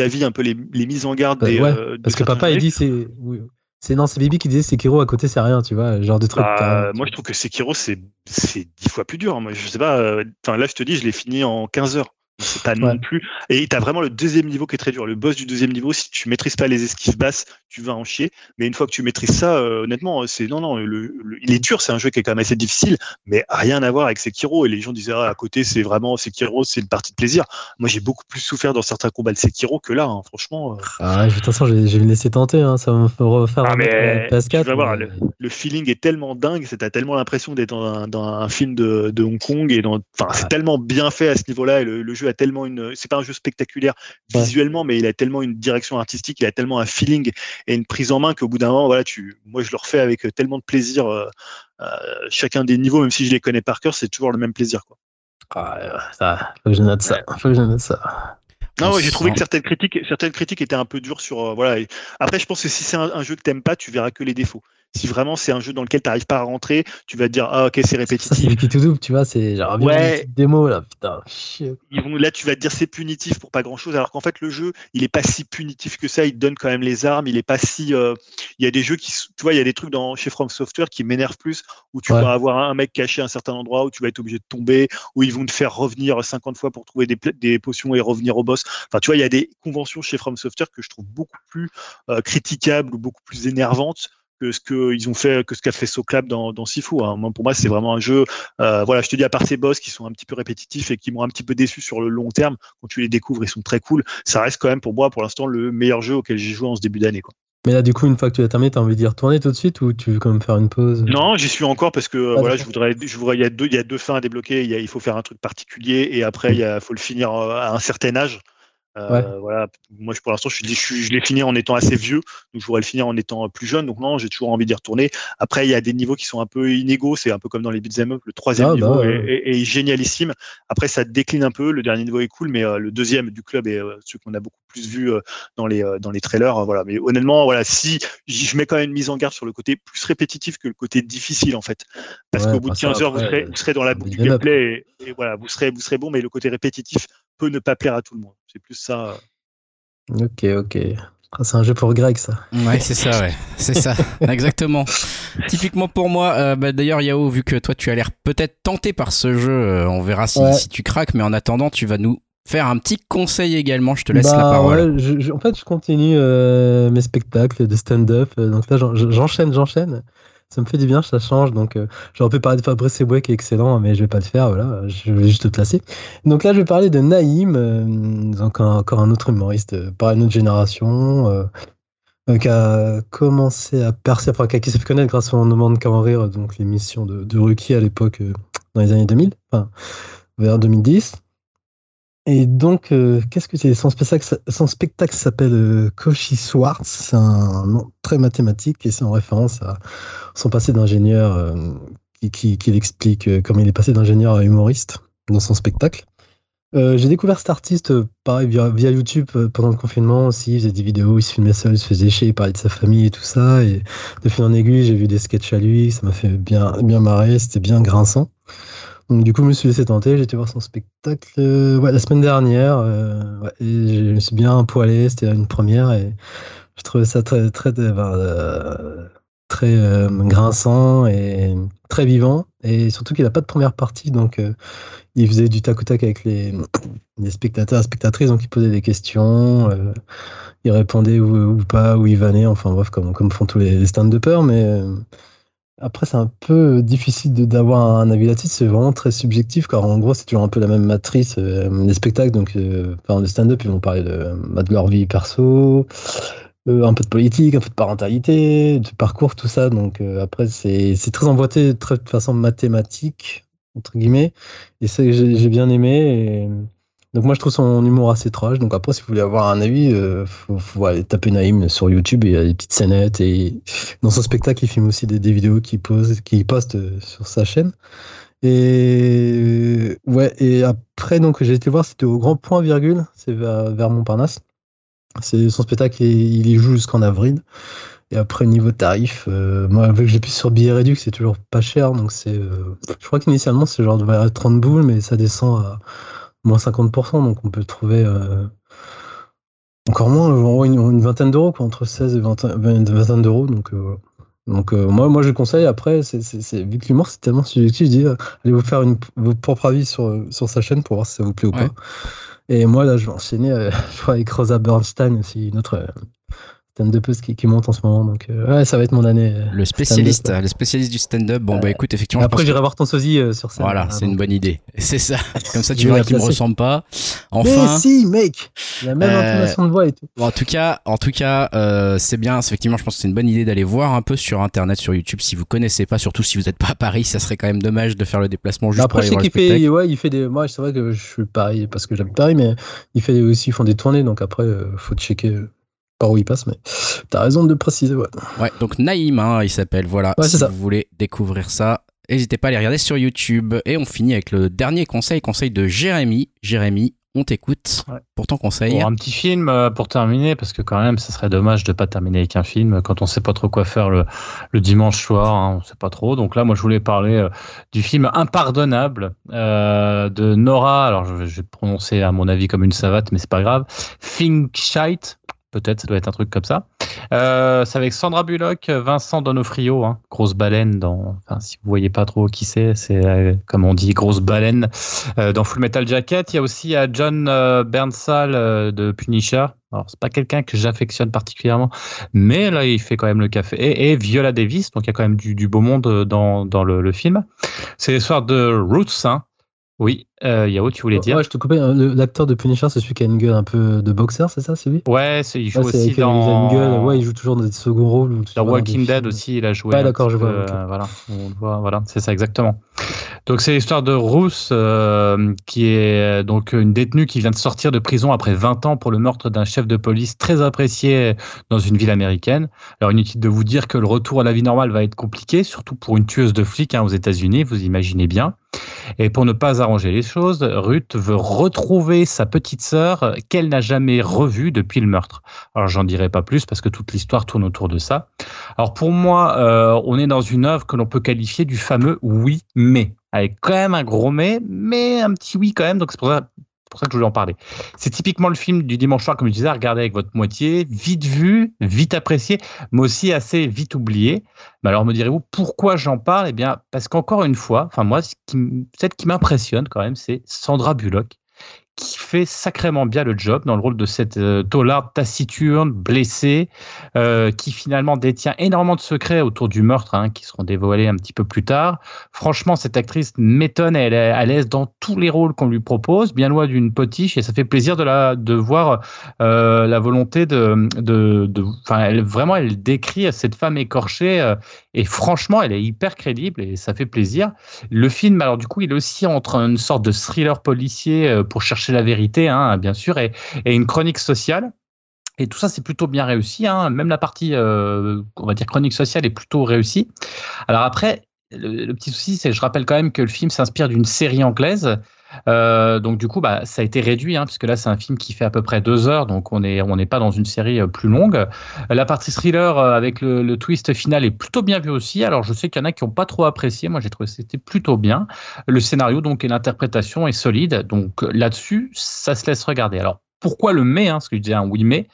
avis, un peu les, les mises en garde Euh, des. ouais, euh, de Parce que papa il dit c'est oui, c'est non c'est Bibi qui disait Sekiro à côté c'est rien, tu vois, genre de truc. bah, moi, je trouve que Sekiro, c'est c'est dix fois plus dur. Moi, je sais pas. euh, là, je te dis, je l'ai fini en 15 heures. C'est pas non plus. Et t'as vraiment le deuxième niveau qui est très dur. Le boss du deuxième niveau, si tu maîtrises pas les esquives basses, tu vas en chier. Mais une fois que tu maîtrises ça, euh, honnêtement, c'est non, non. Le, le- il est dur. C'est un jeu qui est quand même assez difficile, mais rien à voir avec Sekiro. Et les gens disaient ah, à côté, c'est vraiment Sekiro, c'est une partie de plaisir. Moi, j'ai beaucoup plus souffert dans certains combats de Sekiro que là. hein, franchement. euh. Ah, de toute façon, je vais, je vais me laisser tenter, hein, ça va me faire refaire Ah, mais PS4. tu vas voir, mais- le feeling est tellement dingue, c'est t'as tellement l'impression d'être dans un, dans un film de, de Hong Kong et dans, enfin, c'est Ouais. tellement bien fait à ce niveau-là et le, le jeu a tellement une, c'est pas un jeu spectaculaire Ouais. visuellement, mais il a tellement une direction artistique, il a tellement un feeling et une prise en main qu'au bout d'un moment, voilà, tu, moi je le refais avec tellement de plaisir. euh, euh, chacun des niveaux, même si je les connais par cœur, c'est toujours le même plaisir. Quoi. Ah, ça, faut que je note ça. Faut que je note ça. Non, ouais, j'ai trouvé que certaines critiques, certaines critiques étaient un peu dures sur. euh, voilà. Après, je pense que si c'est un, un jeu que t'aimes pas, tu verras que les défauts. Si vraiment c'est un jeu dans lequel t'arrives pas à rentrer, tu vas te dire ah ok c'est c'est répétitif. qui tout double, tu vois, c'est genre Ouais. démo là, putain. chier. Ils vont, là, tu vas te dire c'est punitif pour pas grand chose, alors qu'en fait, le jeu, il est pas si punitif que ça. Il te donne quand même les armes. Il est pas si. euh, Il y a des jeux qui, tu vois, il y a des trucs dans chez From Software qui m'énervent plus, où tu Ouais. vas avoir un mec caché à un certain endroit, où tu vas être obligé de tomber, où ils vont te faire revenir 50 fois pour trouver des, des potions et revenir au boss. Enfin, tu vois, il y a des conventions chez From Software que je trouve beaucoup plus euh, critiquables ou beaucoup plus énervantes que ce qu'ils ont fait, que ce qu'a fait Soclap dans, dans Sifu. hein. Moi, pour moi, c'est vraiment un jeu. euh, voilà, je te dis à part ces boss qui sont un petit peu répétitifs et qui m'ont un petit peu déçu sur le long terme, quand tu les découvres, ils sont très cool. Ça reste quand même pour moi, pour l'instant, le meilleur jeu auquel j'ai joué en ce début d'année. Quoi. Mais là, du coup, une fois que tu l'as terminé, t'as envie d'y retourner tout de suite ou tu veux quand même faire une pause? Non, j'y suis encore parce que Ah, voilà, je voudrais, je voudrais, il y a deux, il y a deux fins à débloquer. Il, y a- il faut faire un truc particulier et après, il y a, faut le finir euh, à un certain âge. Euh, Voilà. Moi, je, pour l'instant, je suis, je, je l'ai fini en étant assez vieux, donc je voudrais le finir en étant plus jeune. Donc non, j'ai toujours envie d'y retourner. Après, il y a des niveaux qui sont un peu inégaux. C'est un peu comme dans les beat'em up. Le troisième Ah, bah, niveau ouais. est, génialissime. Après, ça décline un peu. Le dernier niveau est cool, mais euh, le deuxième du club est euh, celui qu'on a beaucoup plus vu euh, dans les euh, dans les trailers. euh, voilà. Mais honnêtement, voilà, si je mets quand même une mise en garde sur le côté plus répétitif que le côté difficile en fait, parce Ouais, qu'au bout de bah, ça, 15 heures, vous serez, vous serez dans la boucle du gameplay et, et voilà, vous serez vous serez bon, mais le côté répétitif peut ne pas plaire à tout le monde. C'est plus ça. euh. Ok, ok. Ah, c'est un jeu pour Greg, ça. Ouais, c'est ça, ouais. C'est ça, exactement. Typiquement pour moi, euh, bah, d'ailleurs, Yao, vu que toi, tu as l'air peut-être tenté par ce jeu, euh, on verra si, Ouais. si tu craques, mais en attendant, tu vas nous faire un petit conseil également. Je te laisse Bah, la parole. ouais, je- je- en fait, je continue euh, mes spectacles de stand-up. euh, donc là, j'en- j'enchaîne, j'enchaîne. Ça me fait du bien, ça change. Donc, euh, j'aurais pu parler de Fabrice Eboué qui est excellent, mais je vais pas le faire. Voilà, je vais juste te placer. Donc là, je vais parler de Naïm, euh, encore un autre humoriste, euh, par une autre génération, euh, qui a commencé à percer, enfin, qui s'est fait connaître grâce au moment de Quand rire, donc l'émission de, de à l'époque, dans les années 2000, enfin, vers 2010. Et donc, qu'est-ce que c'est? Son spectacle, s'appelle euh, Cauchy Swartz. C'est un nom très mathématique et c'est en référence à son passé d'ingénieur euh, qui, qui, euh, comment il est passé d'ingénieur à humoriste dans son spectacle. Euh, J'ai découvert cet artiste, pareil, via, YouTube pendant le confinement aussi. Il faisait des vidéos, il se filmait seul, il se faisait chier, il parlait de sa famille et tout ça. Et de fil en aiguille, j'ai vu des sketchs à lui, ça m'a fait bien, bien marrer, c'était bien grinçant. Donc du coup, je me suis laissé tenter, j'ai été voir son spectacle la semaine dernière. et je me suis bien poilé, c'était une première et je trouvais ça très très ben, très euh, grinçant et très vivant. Et surtout qu'il n'a pas de première partie donc euh, il faisait du tac au tac avec les, spectateurs et spectatrices donc il posait des questions euh, il répondait ou, pas ou il vannait enfin bref comme, font tous les, les stand-uppers. Mais euh, après, c'est un peu difficile de- d'avoir un avis là-dessus, c'est vraiment très subjectif, car en gros, c'est toujours un peu la même matrice. les spectacles, donc, enfin, le stand-up, ils vont parler de, bah, de leur vie perso, euh, un peu de politique, un peu de parentalité, de parcours, tout ça. Donc, euh, après, c'est c'est très emboîté très, de façon mathématique, entre guillemets, et ça, j'ai bien aimé. Donc moi je trouve son humour assez trash. Donc après si vous voulez avoir un avis, euh, faut, aller taper Naïm sur YouTube et il y a des petites scénettes et dans son spectacle il filme aussi des, des vidéos qu'il qu'il poste sur sa chaîne. Et ouais et après j'ai été voir c'était au Grand Point Virgule, c'est vers Montparnasse. C'est son spectacle et il y joue jusqu'en avril. Et après niveau tarif, euh, moi vu que j'ai plus sur billet réduit, c'est toujours pas cher donc c'est euh, je crois qu'initialement c'est genre de 30 boules mais ça descend à moins 50%, donc on peut trouver euh, encore moins, une, une vingtaine d'euros, quoi, entre 16 et 20, une vingtaine d'euros. Donc, donc euh, moi, moi, je conseille. Après, c'est, c'est, c'est- vu que l'humour c'est tellement subjectif, je dis, euh, allez vous faire une, votre propre avis sur, sur sa chaîne pour voir si ça vous plaît ou Ouais. pas. Et moi, là, je vais enchaîner euh, je crois, avec Rosa Bernstein aussi, une autre stand-upeuse qui, qui monte en ce moment. Donc, euh, ouais, ça va être mon année. euh, Le spécialiste, stand-up. le spécialiste du stand-up. Bon, bah écoute, effectivement, Après, j'irai voir ton sosie euh, sur scène. voilà, Ah, c'est une bonne idée. C'est ça. Comme ça, tu verras la qu'il me ressemble pas. Mais Enfin. si, mec Il a même intonation de voix et tout. Bon, en tout cas, en tout cas, c'est bien. Effectivement, je pense que c'est une bonne idée d'aller voir un peu sur Internet, sur YouTube, si vous connaissez pas, surtout si vous n'êtes pas à Paris, ça serait quand même dommage de faire le déplacement juste pour Après, je aller sais voir le fait, ouais, il fait des. Moi, c'est vrai que je suis Paris parce que j'habite Paris, mais il fait aussi, ils font des tournées, donc après, faut checker par où il passe. Mais t'as raison de le préciser, ouais. Ouais, donc Naïm, hein, il s'appelle. Voilà. Ouais, si c'est ça. vous voulez découvrir ça, n'hésitez pas à les regarder sur YouTube. Et on finit avec le dernier conseil, conseil de Jérémy. Jérémy, on t'écoute Ouais. pour ton conseil. Pour un petit film euh, pour terminer, parce que quand même, ça serait dommage de pas terminer avec un film quand on sait pas trop quoi faire le, le dimanche soir, hein, on sait pas trop. Donc là, moi, je voulais parler euh, du film Impardonnable euh, de Nora. Alors, je vais, je vais prononcer à mon avis comme une savate, mais c'est pas grave. Finkshite. Peut-être, ça doit être un truc comme ça. Euh, c'est avec Sandra Bullock, Vincent Donofrio, hein, grosse baleine dans. Enfin, si vous voyez pas trop qui c'est, c'est euh, comme on dit, grosse baleine euh, dans Full Metal Jacket. Il y a aussi John euh, de Punisher. Alors, c'est pas quelqu'un que j'affectionne particulièrement, mais là, il fait quand même le café. Et, Viola Davis, donc il y a quand même du, beau monde dans, dans le, le film. C'est l'histoire de Roots. Hein. Oui, euh, Yao, tu voulais dire? Ouais, je te coupais. euh, L'acteur de Punisher, c'est celui qui a une gueule un peu de boxeur, c'est ça, c'est lui Ouais, il joue aussi il a dans. une gueule, ouais, il joue toujours dans des seconds rôles. Dans Walking Dead aussi, il a joué. Ouais, d'accord, je vois, euh, voilà, on le voit, voilà, c'est ça exactement. Donc c'est l'histoire de Ruth, euh, qui est euh, donc une détenue qui vient de sortir de prison après 20 ans pour le meurtre d'un chef de police très apprécié dans une ville américaine. Alors inutile de vous dire que le retour à la vie normale va être compliqué, surtout pour une tueuse de flics hein, aux États-Unis, vous imaginez bien. Et pour ne pas arranger les choses, Ruth veut retrouver sa petite sœur qu'elle n'a jamais revue depuis le meurtre. Alors j'en dirai pas plus parce que toute l'histoire tourne autour de ça. Alors pour moi, euh, on est dans une œuvre que l'on peut qualifier du fameux oui mais, avec quand même un gros mais, mais un petit oui quand même. Donc c'est pour ça, que je voulais en parler. C'est typiquement le film du dimanche soir, comme je disais, à regarder avec votre moitié, vite vu, vite apprécié, mais aussi assez vite oublié. Mais alors me direz-vous pourquoi j'en parle? Eh bien parce qu'encore une fois, enfin moi, ce celle qui m'impressionne quand même, c'est Sandra Bullock qui fait sacrément bien le job dans le rôle de cette euh, taularde taciturne, blessée, euh, qui finalement détient énormément de secrets autour du meurtre, hein, qui seront dévoilés un petit peu plus tard. Franchement, cette actrice m'étonne, elle est à l'aise dans tous les rôles qu'on lui propose, bien loin d'une potiche, et ça fait plaisir de, la, de voir euh, la volonté de... de, de elle, vraiment, elle décrit cette femme écorchée, euh, et franchement, elle est hyper crédible, et ça fait plaisir. Le film, alors du coup, il est aussi entre une sorte de thriller policier pour chercher la vérité, hein, bien sûr, et, et une chronique sociale. Et tout ça, c'est plutôt bien réussi. Hein. Même la partie, euh, on va dire, chronique sociale est plutôt réussie. Alors après, le, le petit souci, c'est que je rappelle quand même que le film s'inspire d'une série anglaise. Euh, donc du coup, bah, ça a été réduit, hein, puisque là, c'est un film qui fait à peu près deux heures, donc on n'est pas dans une série euh, plus longue. La partie thriller euh, avec le, twist final est plutôt bien vu aussi. Alors je sais qu'il y en a qui n'ont pas trop apprécié. Moi, j'ai trouvé que c'était plutôt bien. Le scénario donc et l'interprétation est solide. Donc là-dessus, ça se laisse regarder. Alors pourquoi le mais, hein, ce que je disais un oui mais,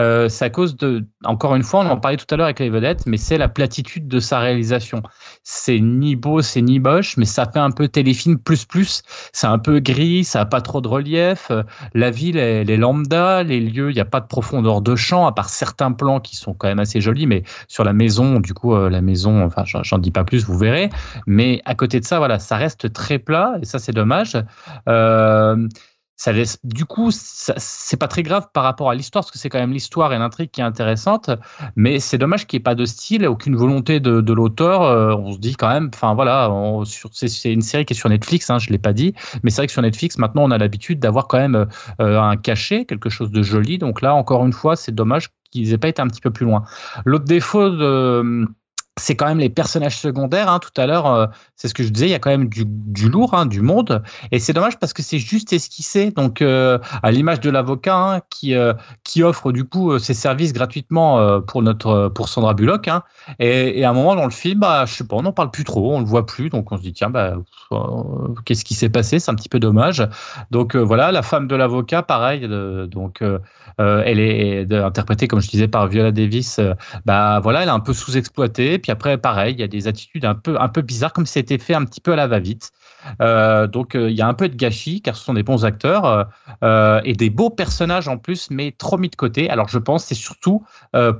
euh, c'est à cause de, encore une fois, on en parlait tout à l'heure avec les vedettes, mais c'est la platitude de sa réalisation. C'est ni beau, c'est ni moche, mais ça fait un peu téléfilm plus plus. C'est un peu gris, ça a pas trop de relief. La ville, elle est lambda, les lieux, il n'y a pas de profondeur de champ, à part certains plans qui sont quand même assez jolis, mais sur la maison, du coup, euh, la maison, enfin, j'en dis pas plus, vous verrez. Mais à côté de ça, voilà, ça reste très plat, et ça, c'est dommage. Euh, du coup, c'est pas très grave par rapport à l'histoire, parce que c'est quand même l'histoire et l'intrigue qui est intéressante, mais c'est dommage qu'il n'y ait pas de style, aucune volonté de, l'auteur. Euh, on se dit quand même, enfin voilà, c'est une série qui est sur Netflix, hein, je l'ai pas dit, mais c'est vrai que sur Netflix, maintenant, on a l'habitude d'avoir quand même euh, un cachet, quelque chose de joli. Donc là, encore une fois, c'est dommage qu'ils aient pas été un petit peu plus loin. L'autre défaut de c'est quand même les personnages secondaires. Hein, tout à l'heure, euh, c'est ce que je disais, il y a quand même du, lourd, hein, du monde. Et c'est dommage parce que c'est juste esquissé. Donc, euh, à l'image de l'avocat hein, qui, euh, qui offre du coup ses services gratuitement pour, notre, pour Sandra Bullock. Et, à un moment dans le film, bah, pas, on n'en parle plus trop, on le voit plus. Donc, on se dit, tiens, bah, euh, qu'est-ce qui s'est passé? C'est un petit peu dommage. Donc, euh, voilà, la femme de l'avocat, pareil. euh, donc, elle est interprétée, comme je disais, par Viola Davis. bah voilà, elle est un peu sous-exploitée. Puis après, pareil, il y a des attitudes un peu, un peu bizarres, comme c'était fait un petit peu à la va-vite. Euh, donc euh, il y a un peu de gâchis, car ce sont des bons acteurs euh, et des beaux personnages en plus, mais trop mis de côté. Alors je pense c'est surtout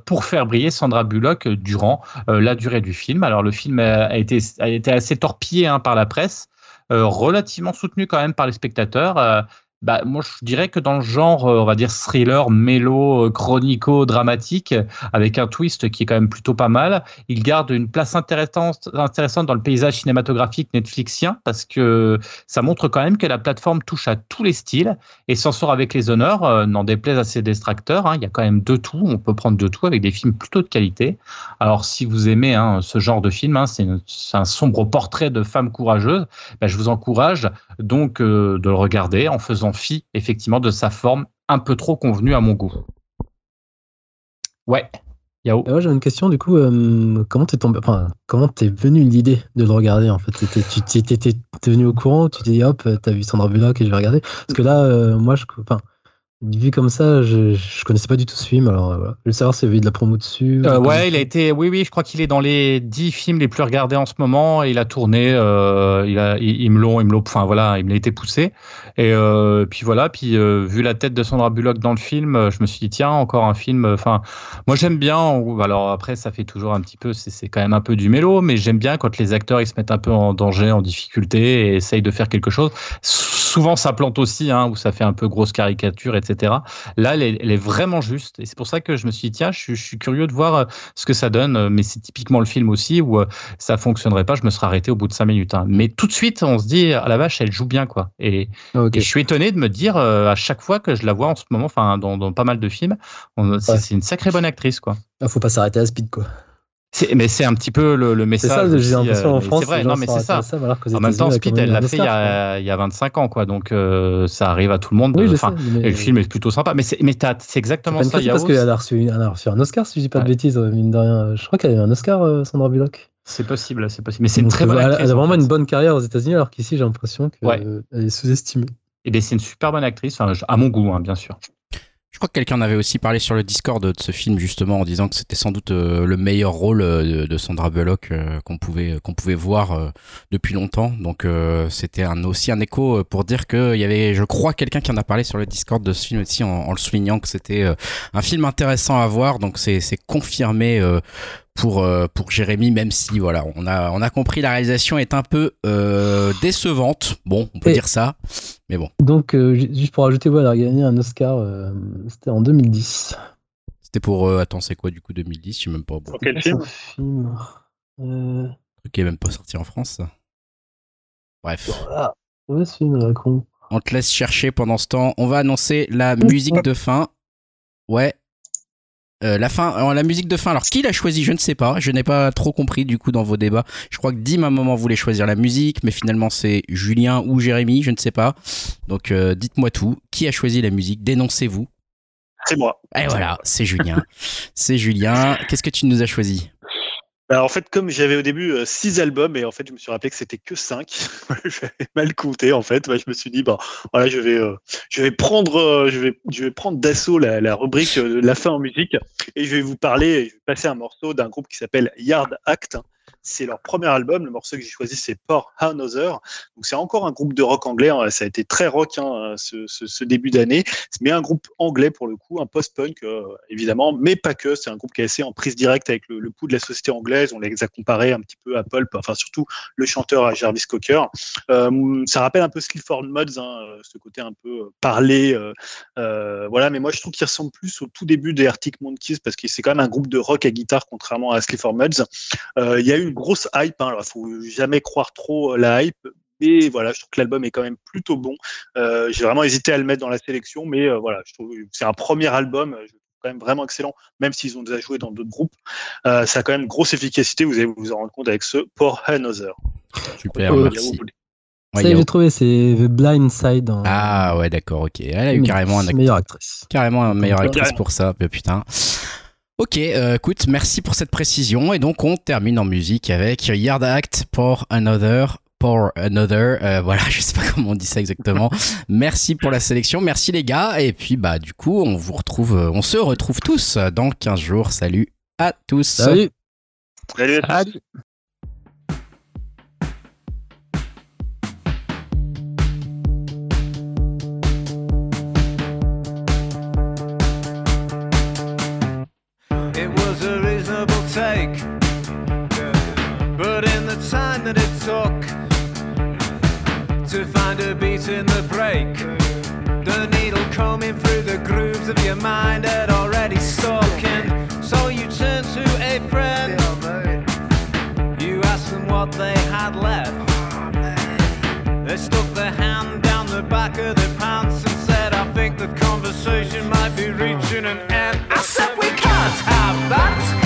pour faire briller Sandra Bullock durant la durée du film. Alors le film a, été, assez torpillé hein, par la presse. relativement soutenu quand même par les spectateurs. Bah, moi, je dirais que dans le genre, euh, on va dire thriller, mélo, euh, chronico, dramatique, avec un twist qui est quand même plutôt pas mal, il garde une place intéressante, dans le paysage cinématographique netflixien parce que ça montre quand même que la plateforme touche à tous les styles et s'en sort avec les honneurs, euh, n'en déplaise à ses distracteurs. hein. il y a quand même de tout, on peut prendre de tout avec des films plutôt de qualité. Alors, si vous aimez hein, ce genre de film, hein, c'est un sombre portrait de femme courageuse, bah, je vous encourage donc de le regarder en faisant fi effectivement de sa forme un peu trop convenue à mon goût. Ouais, Yao. Moi, j'avais une question, du coup, euh, comment t'es tombé, enfin, comment t'es venu l'idée de le regarder, en fait? Tu t'étais tenu au courant, tu t'es dit, hop, t'as vu Sandra Bullock et je vais regarder? Parce que là, euh, moi, je, enfin, vu comme ça, je, je connaissais pas du tout ce film, alors euh, voilà. Je voulais savoir s'il y avait eu de la promo dessus. Euh, ou- ouais, il a été, oui, oui, je crois qu'il est dans les dix films les plus regardés en ce moment. Il a tourné, euh, il a, ils, ils me l'ont, me enfin voilà, il me l'a été poussé. Et euh, puis voilà, puis vu la tête de Sandra Bullock dans le film, je me suis dit tiens, encore un film. Enfin, moi j'aime bien. Alors après, ça fait toujours un petit peu, c'est c'est quand même un peu du mélo, mais j'aime bien quand les acteurs ils se mettent un peu en danger, en difficulté et essayent de faire quelque chose. Souvent ça plante aussi, hein, où ça fait un peu grosse caricature, etc. Là, elle est, elle est vraiment juste. Et c'est pour ça que je me suis dit, tiens, je, suis- je suis curieux de voir euh, ce que ça donne. Euh, Mais c'est typiquement le film aussi où euh, ça fonctionnerait pas. Je me serais arrêté au bout de cinq minutes. hein. Mais tout de suite, on se dit, à la vache, elle joue bien, quoi. Et, Ah, et je suis étonné de me dire, euh, à chaque fois que je la vois en ce moment, enfin, dans, dans pas mal de films, c'est Ouais. c'est une sacrée bonne actrice, quoi. Ah, faut pas s'arrêter à Speed, quoi. C'est- Mais c'est un petit peu le, le C'est message. ça, j'ai l'impression euh, en mais France. C'est vrai, non, mais c'est ça. ça, alors En même temps, Speed, elle l'a fait il y, a, il y a 25 ans, quoi. Donc, euh, ça arrive à tout le monde. Oui, sais. mais- le film est plutôt sympa. Mais c'est c'est C'est exactement ça, critique parce qu'elle a reçu, elle a reçu un Oscar, si je dis pas de bêtises, euh, mine de rien. Je crois qu'elle a eu un Oscar, euh, Sandra Bullock. C'est possible, c'est possible. Mais c'est une très bonne elle, actrice. elle a en vraiment une bonne carrière aux États-Unis, alors qu'ici, j'ai l'impression qu'elle est sous-estimée. Et bien, c'est une super bonne actrice, à mon goût, hein, bien sûr. Je crois que quelqu'un avait aussi parlé sur le Discord de ce film justement en disant que c'était sans doute euh, le meilleur rôle euh, de, Sandra Bullock euh, qu'on pouvait qu'on pouvait voir depuis longtemps. Donc c'était un, aussi un écho pour dire qu'il y avait, je crois, quelqu'un qui en a parlé sur le Discord de ce film aussi en, le soulignant que c'était un film intéressant à voir. Donc c'est confirmé. Pour euh, pour Jérémy même si voilà on a on a compris la réalisation est un peu euh, décevante bon on peut Et- dire ça mais bon Donc, euh, ju- juste pour ajouter, ouais, elle a gagné un Oscar, euh, c'était en 2010. c'était pour euh, attends c'est quoi du coup 2010 je sais même pas bon, Pour quel C'est film film euh, truc est même pas sorti en France ça. bref Ah, ouais, ce film, là, con. On te laisse chercher pendant ce temps. On va annoncer la musique de fin. Ouais. Euh, la fin, alors, la musique de fin. Alors qui l'a choisi? Je ne sais pas. Je n'ai pas trop compris du coup dans vos débats. Je crois que Dim à un moment voulait choisir la musique, mais finalement c'est Julien ou Jérémy, je ne sais pas. Donc euh, dites-moi tout. Qui a choisi la musique? Dénoncez-vous. C'est moi. Et voilà, c'est Julien. c'est Julien. Qu'est-ce que tu nous as choisi? Bah, en fait, comme j'avais au début euh, six albums, et en fait, je me suis rappelé que c'était que cinq. j'avais mal compté, en fait. Je me suis dit, bah, voilà, je vais, euh, je vais prendre, euh, je vais, je vais prendre d'assaut la, la rubrique la fin en musique, et je vais vous parler, je vais passer un morceau d'un groupe qui s'appelle Yard Act. C'est leur premier album. Le morceau que j'ai choisi, c'est Pour Another. Donc c'est encore un groupe de rock anglais. hein. Ça a été très rock hein, ce, début d'année, mais un groupe anglais pour le coup, un post-punk euh, évidemment, mais pas que. C'est un groupe qui est assez en prise directe avec le, le pouls de la société anglaise. On les a comparés un petit peu à Pulp, enfin surtout le chanteur à Jarvis Cocker. Euh, ça rappelle un peu Sleaford Mods, hein, euh, ce côté un peu parlé. voilà, mais moi je trouve qu'il ressemble plus au tout début des Arctic Monkeys parce que c'est quand même un groupe de rock à guitare contrairement à Sleaford Mods. Il y a eu grosse hype. Hein, alors, faut jamais croire trop euh, la hype. Mais voilà, je trouve que l'album est quand même plutôt bon. Euh, J'ai vraiment hésité à le mettre dans la sélection, mais euh, voilà, je trouve que c'est un premier album. Je quand même vraiment excellent, même s'ils ont déjà joué dans d'autres groupes. Euh, ça a quand même grosse efficacité. Vous allez vous en rendre compte avec ce Pour Another. Super, Euh, merci. Ça Ouais, j'ai trouvé, c'est The Blind Side. En... Ah ouais, d'accord, ok. Elle a eu carrément un, act- meilleure actrice. carrément un meilleur Carrément. actrice pour ça, mais putain. Ok, euh, écoute, merci pour cette précision. Et donc, on termine en musique avec Yard Act pour Another. Pour Another, Euh, voilà, je sais pas comment on dit ça exactement. merci pour la sélection, merci les gars. Et puis, bah, du coup, on vous retrouve, euh, on se retrouve tous dans 15 jours. Salut à tous. Salut. Salut à tous. Salut. Time that it took to find a beat in the break, the needle combing through the grooves of your mind had already stuck. And so you turned to a friend. You asked them what they had left. Oh, they stuck their hand down the back of their pants and said, I think the conversation might be reaching an end. I said, We can't have that.